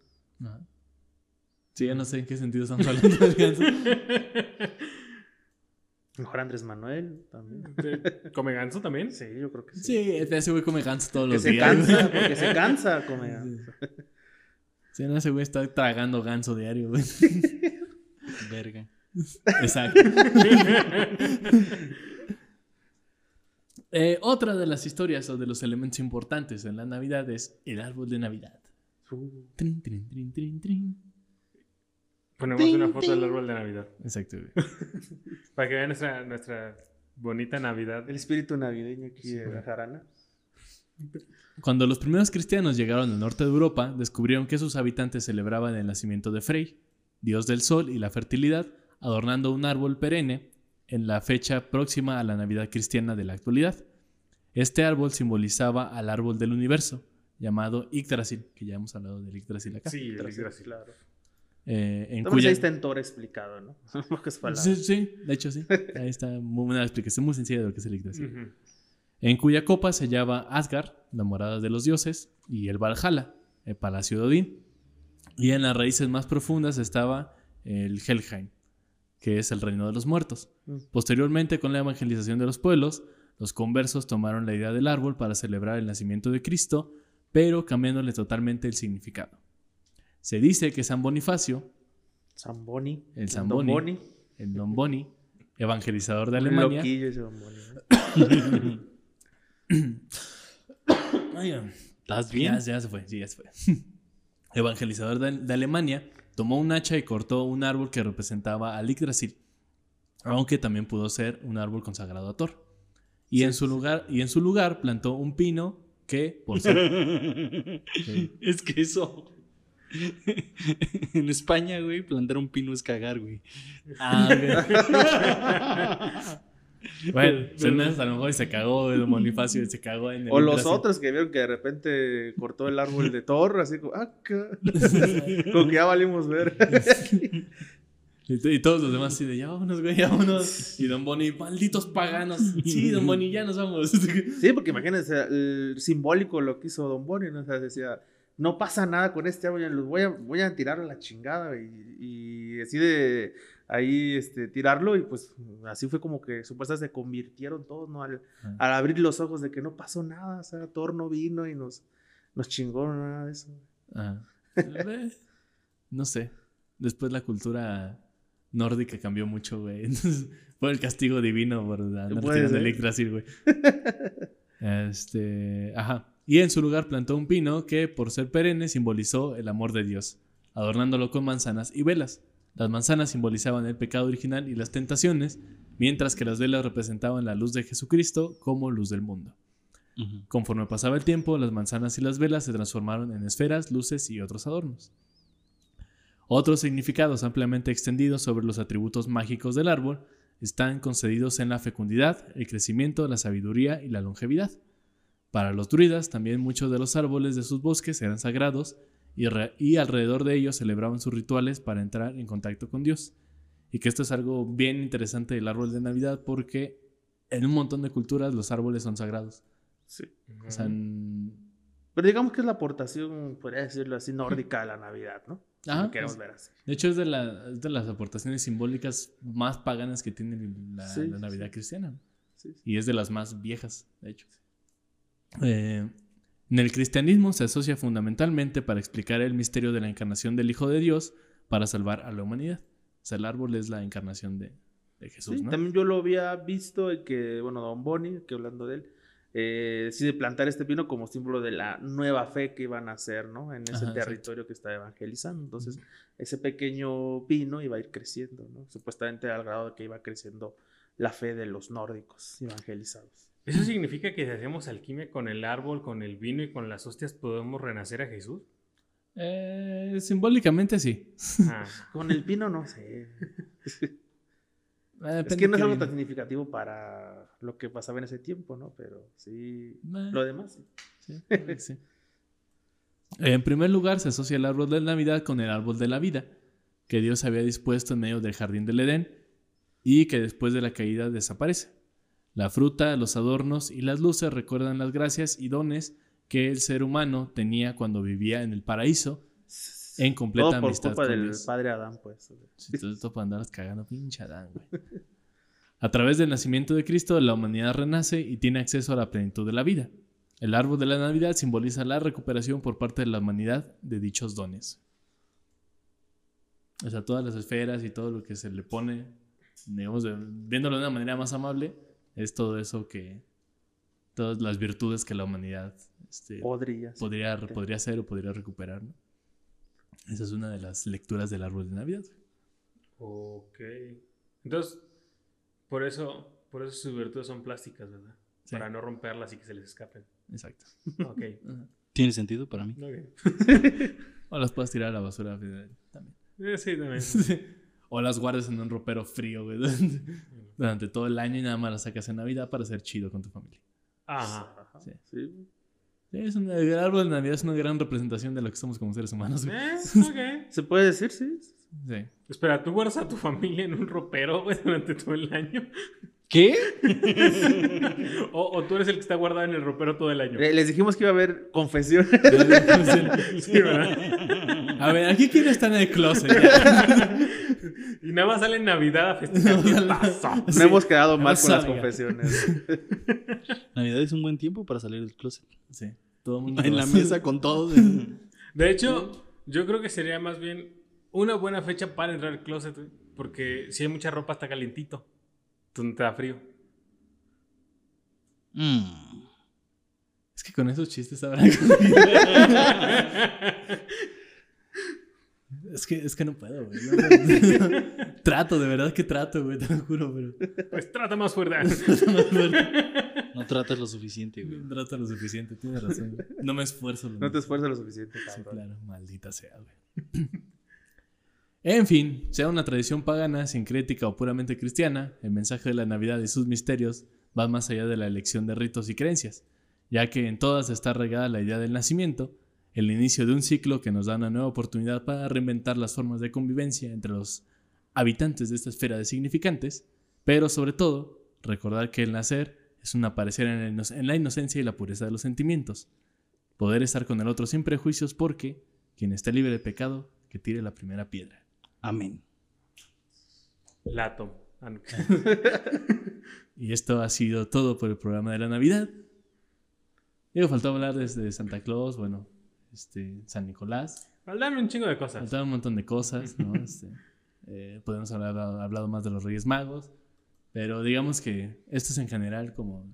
Sí, ya no sé en qué sentido estamos hablando del ganso. <laughs> Mejor Andrés Manuel también. ¿Te- ¿Come ganso también? Sí, yo creo que sí. Sí, ese güey come ganso todos Que los se días. cansa, <laughs> porque se cansa come ganso. Sí, no, ese güey está tragando ganso diario, güey. <laughs> Verga. Exacto. <laughs> Eh, otra de las historias o de los elementos importantes en la Navidad es el árbol de Navidad. Uh, Trin, trin, trin, trin, trin. Ponemos Ting, una foto del ting. árbol de Navidad. Exacto. <laughs> Para que vean nuestra, nuestra bonita Navidad. El espíritu navideño aquí Sí, de jarana. Cuando los primeros cristianos llegaron al norte de Europa, descubrieron que sus habitantes celebraban el nacimiento de Frey, dios del sol y la fertilidad, adornando un árbol perenne en la fecha próxima a la Navidad cristiana de la actualidad. Este árbol simbolizaba al árbol del universo, llamado Yggdrasil, que ya hemos hablado del Yggdrasil acá. Sí, gracias. Claro. Eh, en cuya... ahí está en Thor explicado, ¿no? <laughs> Pocas palabras. Sí, sí, de hecho sí. Ahí está una explicación muy sencilla de lo que es el Yggdrasil. En cuya copa se hallaba Asgard, la morada de los dioses, y el Valhalla, el palacio de Odín. Y en las raíces más profundas estaba el Helheim, que es el reino de los muertos. Mm. Posteriormente, con la evangelización de los pueblos, los conversos tomaron la idea del árbol para celebrar el nacimiento de Cristo, pero cambiándole totalmente el significado. Se dice que San Bonifacio, Zamboni. El Don Zamboni. Boni. el Don Boni, evangelizador de Alemania, loquillo ese Don Boni, ¿eh? ¿Estás bien? Ya, ya se fue, sí, ya se fue. <laughs> Evangelizador de, de Alemania, tomó un hacha y cortó un árbol que representaba al Yggdrasil, aunque también pudo ser un árbol consagrado a Thor. Y, en, su lugar, y en su lugar plantó un pino que, por ser... Sí. <laughs> Es que eso. <laughs> en España, güey, plantar un pino es cagar, güey. Ah, <laughs> bueno, Cernas a lo mejor se cagó el Bonifacio y se cagó en el O los otros que vieron que de repente cortó el árbol de Thor, así como, ah, <laughs> como que ya valimos ver. Y todos los demás así de, ya vámonos, güey, ya vámonos. Y Don Boni, malditos paganos. Sí, Don Boni, ya nos vamos. Sí, porque imagínense, el simbólico lo que hizo Don Boni, ¿no? O sea, decía, no pasa nada con este árbol, los voy a, voy a tirar a la chingada, güey", y, y decide ahí este, tirarlo, y pues así fue como que supuestamente se convirtieron todos, ¿no? Al, al abrir los ojos de que no pasó nada, o sea, Thor no vino y nos, nos chingó, nada de eso. Ajá. Eh, No sé. Después la cultura nórdica cambió mucho, güey. Entonces, fue el castigo divino por andar tirando el güey. <laughs> Este, ajá. Y en su lugar plantó un pino que, por ser perenne, simbolizó el amor de Dios, adornándolo con manzanas y velas. Las manzanas simbolizaban el pecado original y las tentaciones, mientras que las velas representaban la luz de Jesucristo como luz del mundo. Conforme pasaba el tiempo, las manzanas y las velas se transformaron en esferas, luces y otros adornos. Otros significados ampliamente extendidos sobre los atributos mágicos del árbol están concedidos en la fecundidad, el crecimiento, la sabiduría y la longevidad. Para los druidas, también muchos de los árboles de sus bosques eran sagrados y, re- y alrededor de ellos celebraban sus rituales para entrar en contacto con Dios. Y que esto es algo bien interesante del árbol de Navidad porque en un montón de culturas los árboles son sagrados. Sí. O sea, n- Pero digamos que es la aportación, podría decirlo así, nórdica a la Navidad, ¿no? Ajá, queremos ver así. De hecho, es de, la- es de las aportaciones simbólicas más paganas que tiene la, Sí, la sí, Navidad sí. cristiana. Sí, sí. Y es de las más viejas, de hecho. Eh, en el cristianismo se asocia fundamentalmente para explicar el misterio de la encarnación del Hijo de Dios para salvar a la humanidad. O sea, el árbol es la encarnación de, de Jesús, Sí, ¿no? También yo lo había visto en que, bueno, Don Boni, que hablando de él, eh, decide plantar este pino como símbolo de la nueva fe que iban a hacer, ¿no? En ese Ajá, exacto. territorio que está evangelizando. Entonces, ese pequeño pino iba a ir creciendo, ¿no? Supuestamente al grado de que iba creciendo la fe de los nórdicos evangelizados. ¿Eso significa que si hacemos alquimia con el árbol, con el vino y con las hostias podemos renacer a Jesús? Eh, simbólicamente sí. Ah, <laughs> Con el pino no sé. <laughs> Eh, es que no es algo vino. tan significativo para lo que pasaba en ese tiempo, ¿no? Pero sí, Eh, lo demás sí. <laughs> En primer lugar, se asocia el árbol de Navidad con el árbol de la vida, que Dios había dispuesto en medio del jardín del Edén y que después de la caída desaparece. La fruta, los adornos y las luces recuerdan las gracias y dones que el ser humano tenía cuando vivía en el paraíso en completa Todo por amistad culpa con del Dios. padre Adán, pues. Si todo esto para andaras cagando, pinche Adán, güey. A través del nacimiento de Cristo, la humanidad renace y tiene acceso a la plenitud de la vida. El árbol de la Navidad simboliza la recuperación por parte de la humanidad de dichos dones. O sea, todas las esferas y todo lo que se le pone, digamos, viéndolo de una manera más amable, es todo eso que. Todas las virtudes que la humanidad este, Podría. sí. podría, podría hacer o podría recuperar, ¿no? Esa es una de las lecturas del árbol de Navidad. ok. Entonces, por eso, por eso sus virtudes son plásticas, ¿verdad? Sí. Para no romperlas y que se les escapen. Exacto. Ok. <laughs> Tiene sentido para mí. Ok. <laughs> O las puedes tirar a la basura también. Eh, sí, también. <laughs> o las guardas en un ropero frío, güey, durante, <laughs> durante todo el año y nada más las sacas en Navidad para ser chido con tu familia. Ajá. Ajá, Sí. sí. Sí, es una- el árbol de Navidad es una gran representación de lo que somos como seres humanos. güey. Eh, <laughs> ok. Se puede decir, sí. Sí. Espera, ¿tú guardas a tu familia en un ropero, güey, durante todo el año? ¿Qué? <laughs> o, o tú eres el que está guardado en el ropero todo el año. Eh, Les dijimos que iba a haber confesión. <laughs> <laughs> Sí, ¿verdad? A ver, aquí quién está en el closet. Y nada más sale en Navidad a festejar. ¿Qué pasó? No hemos quedado mal con las confesiones. Navidad es un buen tiempo para salir del closet. Sí. Todo el mundo En la mesa con todos. en- De hecho, yo creo que sería más bien una buena fecha para entrar al closet, porque si hay mucha ropa está calientito. Tú no te da frío. Mm. Es que con esos chistes habrá. <laughs> es que, es que no puedo, güey. No <laughs> trato, de verdad que trato, güey, te lo juro, pero. Pues trata más fuerte. <laughs> No tratas lo suficiente, güey. No trato lo suficiente, tienes razón. güey. No me esfuerzo. lo No te esfuerzas lo suficiente, Sí, cabrón. claro, maldita sea, güey. En fin, sea una tradición pagana, sincrética o puramente cristiana, el mensaje de la Navidad y sus misterios va más allá de la elección de ritos y creencias, ya que en todas está regada la idea del nacimiento, el inicio de un ciclo que nos da una nueva oportunidad para reinventar las formas de convivencia entre los habitantes de esta esfera de significantes, pero sobre todo, recordar que el nacer es un aparecer en en la inocencia y la pureza de los sentimientos, poder estar con el otro sin prejuicios porque quien esté libre de pecado, que tire la primera piedra. Amén. Lato. Ah. <laughs> Y esto ha sido todo por el programa de la Navidad. Digo, faltó hablar desde Santa Claus, bueno, este, San Nicolás. Faltaron un chingo de cosas. Faltaron un montón de cosas, ¿no? <laughs> Este, eh, podemos haber hablado más de los Reyes Magos, pero digamos que esto es en general como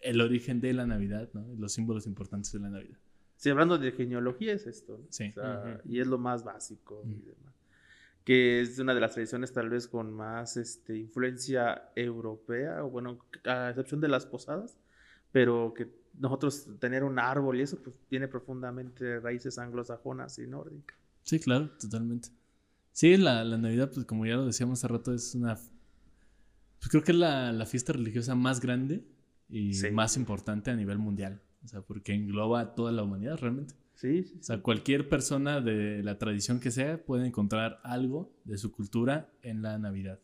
el origen de la Navidad, ¿no? Los símbolos importantes de la Navidad. Sí, hablando de genealogía es esto. ¿no? Sí. O sea, Ujú. Y es lo más básico. y demás. Que es una de las tradiciones tal vez con más este, influencia europea, o bueno, a excepción de las posadas, pero que nosotros tener un árbol y eso pues tiene profundamente raíces anglosajonas y nórdicas. Sí, claro, totalmente. Sí, la, la Navidad, pues como ya lo decíamos hace rato, es una... Pues creo que es la, la fiesta religiosa más grande y Sí. más importante a nivel mundial. O sea, porque engloba a toda la humanidad realmente. Sí, sí, O sea, cualquier persona de la tradición que sea puede encontrar algo de su cultura en la Navidad.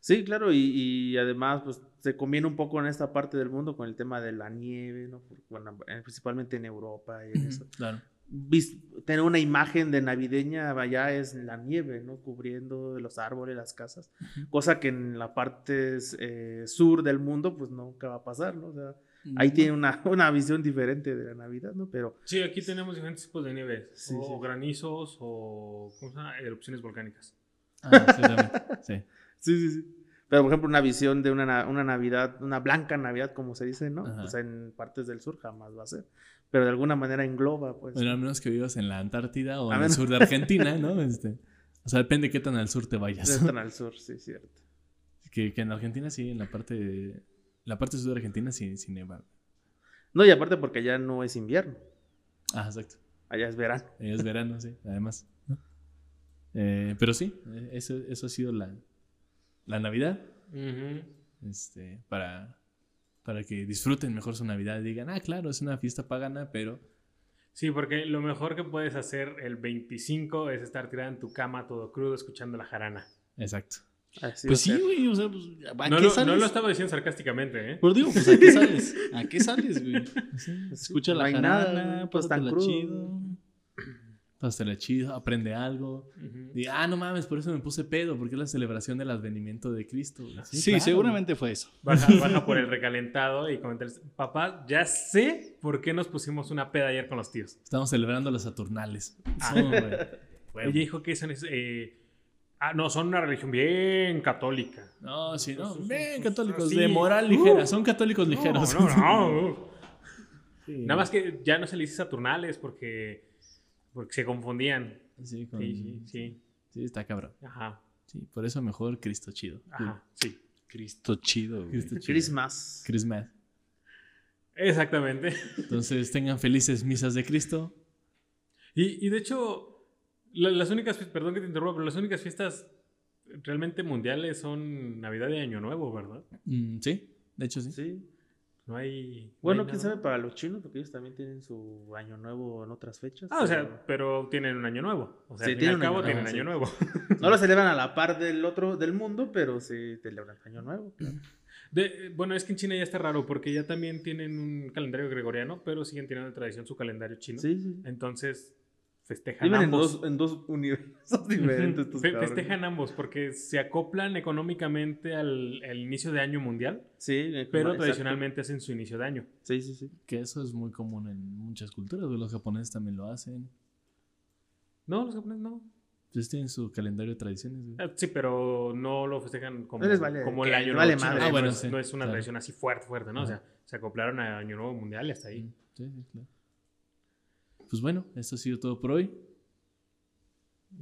Sí, claro, y, y además, pues se conviene un poco en esta parte del mundo con el tema de la nieve, ¿no? Bueno, eh, principalmente en Europa y en eso. Claro. vis- tener una imagen de navideña allá es la nieve, ¿no? Cubriendo los árboles, las casas. Cosa que en la parte eh, sur del mundo, pues nunca va a pasar, ¿no? O sea, ahí tiene una, <laughs> una visión diferente de la Navidad, ¿no? Pero Sí, aquí tenemos diferentes tipos de nieve. Sí, o sí. granizos o ¿cómo se llama? erupciones volcánicas. Ah, sí, también. Sí. <laughs> sí, sí, sí. Pero, por ejemplo, una visión de una, na- una Navidad, una blanca Navidad, como se dice, ¿no? Ajá. Pues en partes del sur jamás va a ser. Pero de alguna manera engloba, pues. Bueno, al menos que vivas en la Antártida o A en el sur de Argentina, ¿no? <laughs> Este, o sea, depende de qué tan al sur te vayas. Están al sur, sí, cierto. Que, que en Argentina sí, en la parte de- la parte sur de Argentina sí, sí neva. No, y aparte porque allá no es invierno, Ah, exacto. allá es verano. Allá Es verano, sí, además. ¿no? Eh, pero sí, eh, eso, eso ha sido la, la Navidad. Este, para, para que disfruten mejor su Navidad y digan, ah, claro, es una fiesta pagana, pero Sí, porque lo mejor que puedes hacer el 25 es estar tirado en tu cama todo crudo escuchando la jarana. exacto. Así Pues sí, güey, o sea, pues, ¿a No qué lo, sales? no lo estaba diciendo sarcásticamente, ¿eh? Pero digo, pues, ¿a qué <laughs> sales? ¿A qué sales, güey? Pues sí, Escucha no la jarana, pues tan pásatela crudo. chido. Pásatela chido, aprende algo. Y, ah, no mames, por eso me puse pedo, porque es la celebración del advenimiento de Cristo. güey. Sí, claro. seguramente fue eso. Baja, baja por el recalentado y comentarles, papá, ya sé por qué nos pusimos una peda ayer con los tíos. Estamos celebrando las Saturnales. Ah. Güey. Oye, hijo, ¿qué son? Eh, ah, no, son una religión bien católica. No, sí, no. Sus- católicos, sí. de moral Uh. ligera. Son católicos ligeros. No, no, no. <laughs> Sí. Nada más que ya no se le dice Saturnales porque, porque se confundían. Sí, con- Sí, sí, sí. Sí, está cabrón. Ajá, Sí, por eso mejor Cristo chido. ajá, sí. Cristo chido, güey. Cristo chido. Christmas. Christmas. Exactamente. Entonces tengan felices misas de Cristo. Y, y de hecho, la- las únicas, perdón que te interrumpa, pero las únicas fiestas realmente mundiales son Navidad y Año Nuevo, ¿verdad? Mm, sí, de hecho sí. Sí. No hay. no Bueno, hay quién nada. sabe para los chinos, porque ellos también tienen su año nuevo en otras fechas. Ah, o sea, pero tienen un año nuevo. O sea, Sí, al fin y tienen al cabo año tienen nuevo, año sí. nuevo. <laughs> No lo celebran a la par del otro del mundo, pero sí celebran el año nuevo. claro. De- bueno, es que en China ya está raro porque ya también tienen un calendario gregoriano, pero siguen teniendo de tradición su calendario chino. Sí, sí. Entonces, festejan Viven en ambos. dos, en dos universos <laughs> diferentes. estos Fe- cabrones. festejan ambos porque se acoplan económicamente al, al inicio de año mundial, Sí, pero exacto. tradicionalmente hacen su inicio de año. Sí, sí, sí. Que eso es muy común en muchas culturas. Los japoneses también lo hacen. No, los japoneses no. Ustedes tienen su calendario de tradiciones. Eh, Sí, pero no lo festejan como, No les vale- como el año nuevo vale madre. Ah, bueno, es, sí, no es una claro. tradición así fuerte, fuerte, ¿no? O sea, se acoplaron a año nuevo mundial y hasta ahí. Sí, sí, claro. Pues bueno, esto ha sido todo por hoy.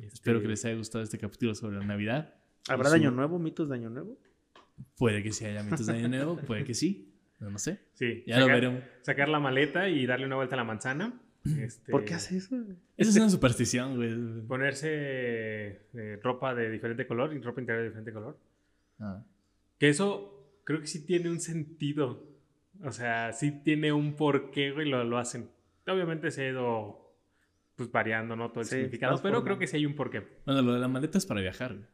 Este, Espero que les haya gustado este capítulo sobre la Navidad. ¿Habrá Y de su- año nuevo, mitos de año nuevo? Puede que sí haya mitos de Año Nuevo, puede que sí. No, no sé. Sí, Ya lo sacar- veremos. Sacar la maleta y darle una vuelta a la manzana. Este, ¿Por qué hace eso? Esa es una superstición, güey. Ponerse eh, ropa de diferente color y ropa interior de diferente color. Ah. Que eso creo que sí tiene un sentido. O sea, sí tiene un porqué, güey, lo, lo hacen. Obviamente se ha ido pues variando, ¿no? Todo el Sí, significado, pero creo que sí hay un porqué. Bueno, lo de la maleta es para viajar, güey.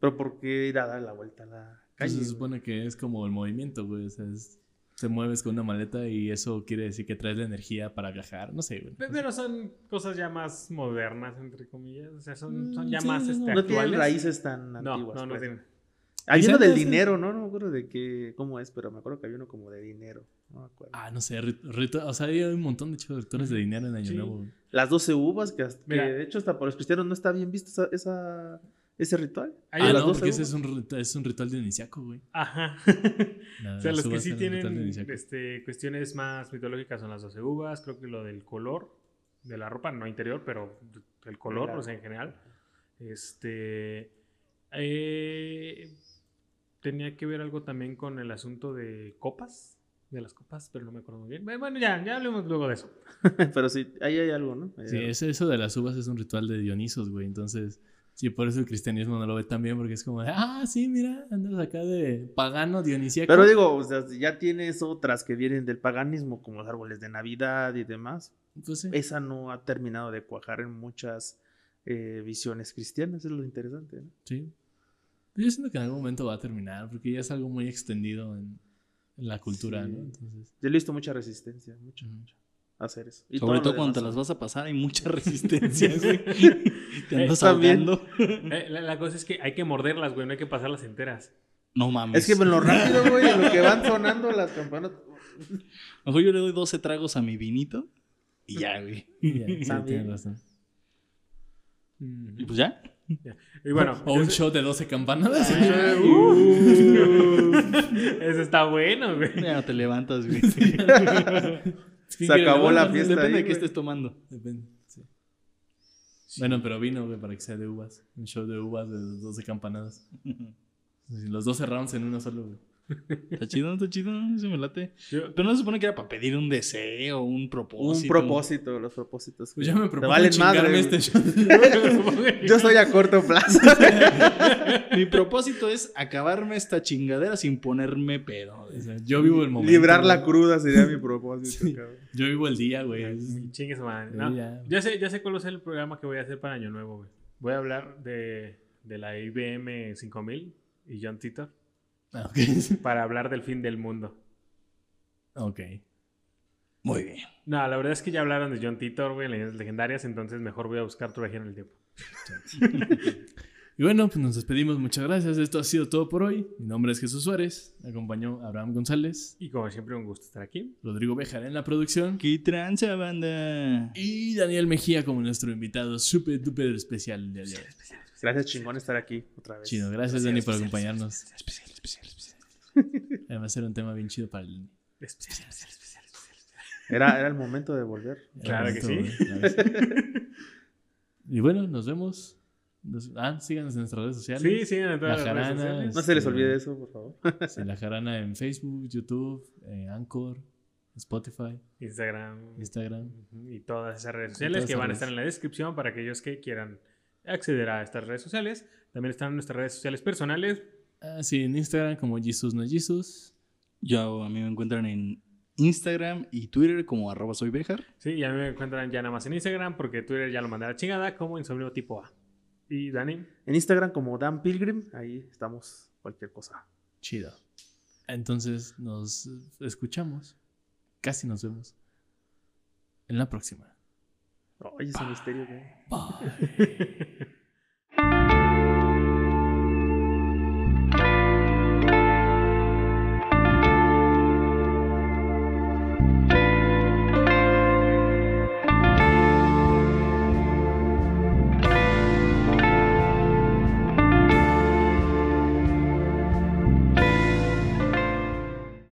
Pero ¿por qué ir a dar la vuelta a la calle? se supone que es como el movimiento, güey. O sea, es- te mueves con una maleta y eso quiere decir que traes la energía para viajar. No sé, güey. Pe- Pero son cosas ya más modernas, entre comillas. O sea, son, son Mm, ya sí, más no, este, no tienen actuales. raíces tan No, antiguas. no, no pues. tienen. Hay uno del no dinero, ¿no? No me acuerdo de qué, cómo es, pero me acuerdo que había uno como de dinero. No me acuerdo. Ah, no sé. o sea, hay un montón de rituales de dinero en Año Sí. Nuevo. Las 12 uvas, que, hasta- que de hecho hasta por los cristianos no está bien visto esa, esa- ese ritual. Ah, las no, 12 porque ese es un, rit- es un ritual dionisiaco, güey. Ajá. <laughs> La- O sea, los que sí tienen este, cuestiones más mitológicas son las 12 uvas, creo que lo del color de la ropa, no interior, pero el color, Claro. o sea, en general. Este. eh, tenía que ver algo también con el asunto de copas, de las copas, pero no me acuerdo muy bien. Bueno, ya, ya hablemos luego de eso. <laughs> pero sí, ahí hay algo, ¿no? Sí, algo. ese- eso de las uvas es un ritual de Dionisos, güey. Entonces, sí, por eso el cristianismo no lo ve tan bien, porque es como, de, ah, sí, mira, andas acá de pagano dionisíaco. Pero digo, o sea, ya tienes otras que vienen del paganismo, como los árboles de Navidad y demás. Pues sí. Esa no ha terminado de cuajar en muchas eh, visiones cristianas, es lo interesante, ¿no? Sí. Yo siento que en algún momento va a terminar, porque ya es algo muy extendido en, en la cultura, Sí. ¿no? Entonces, Yo le he visto mucha resistencia, mucho, Ujú. mucho. a hacer eso. Y Sobre todo cuando te las vas a pasar, hay mucha <laughs> resistencia, güey. <laughs> Te andas también. ahogando. <laughs> Eh, la, la cosa es que hay que morderlas, güey, no hay que pasarlas enteras. No mames. Es que en lo rápido, güey, en lo que van sonando las campanas. Mejor yo le doy 12 tragos a mi vinito y ya, güey. ya, sí, tienes razón. Y pues ya. <laughs> Y bueno, O un shot de 12 campanadas. <laughs> Eso está bueno, güey. Ya no te levantas, güey. ¿Quién Se acabó la fiesta. Depende ahí, de qué güey. estés tomando. Depende, sí. Bueno, pero vino, güey, para que sea de uvas. Un show de uvas de 12 campanadas. <laughs> Los 12 rounds en uno solo, güey. Está chido, está chido, se me late. Yo- Pero no se supone que era para pedir un deseo, un propósito. Un propósito, los propósitos. Pues ya me propongo valen madre, este. <laughs> Yo estoy a corto plazo. <laughs> Mi propósito es acabarme esta chingadera sin ponerme pedo. O sea, yo vivo el momento. Librar la cruda sería mi <laughs> propósito. Yo vivo el día, güey. Y Chingue su madre. Sí, No, ya. ya sé, ya sé cuál es el programa que voy a hacer para Año Nuevo, güey. Voy a hablar de, de la IBM 5000 y John Titor Ah, <laughs> para hablar del fin del mundo. ok. Muy bien. No, la verdad es que ya hablaron de John Titor, güey, en leyendas legendarias, entonces mejor voy a buscar tu viaje en el tiempo. Y bueno, pues nos despedimos. Muchas gracias. Esto ha sido todo por hoy. Mi nombre es Jesús Suárez. Me acompañó Abraham González, Y como siempre, un gusto estar aquí. Rodrigo Bejar en la producción ¡Qué tranza, banda! y Daniel Mejía como nuestro invitado súper duper especial el día de hoy. Gracias, chingón, estar aquí otra vez. Chido, gracias Dani por acompañarnos. <laughs> Además era un tema bien chido para el... Especial, especial, especial, especial. Era, era el momento de volver. Claro que sí. Y bueno, nos vemos. Ah, síganos en nuestras redes sociales. Sí, sí, en todas La las redes sociales. No se les Este, olvide eso, por favor. <laughs> Sí, la jarana en Facebook, YouTube, eh, Anchor, Spotify, Instagram. Instagram. Y todas esas redes sociales todas que van a estar en la descripción para aquellos que quieran acceder a estas redes sociales. También están nuestras redes sociales personales. Ah, sí, en Instagram como Jesus no Jesus. Yo, a mí me encuentran en Instagram y Twitter como arroba soy Bejar. Sí, y a mí me encuentran ya nada más en Instagram porque Twitter ya lo mandé a la chingada como insomnio tipo A. Y Dani, En Instagram como Dan Pilgrim, ahí estamos, cualquier cosa. Chido. Entonces nos escuchamos. Casi nos vemos. En la próxima. Oye, ese misterio, güey. Bye. <laughs>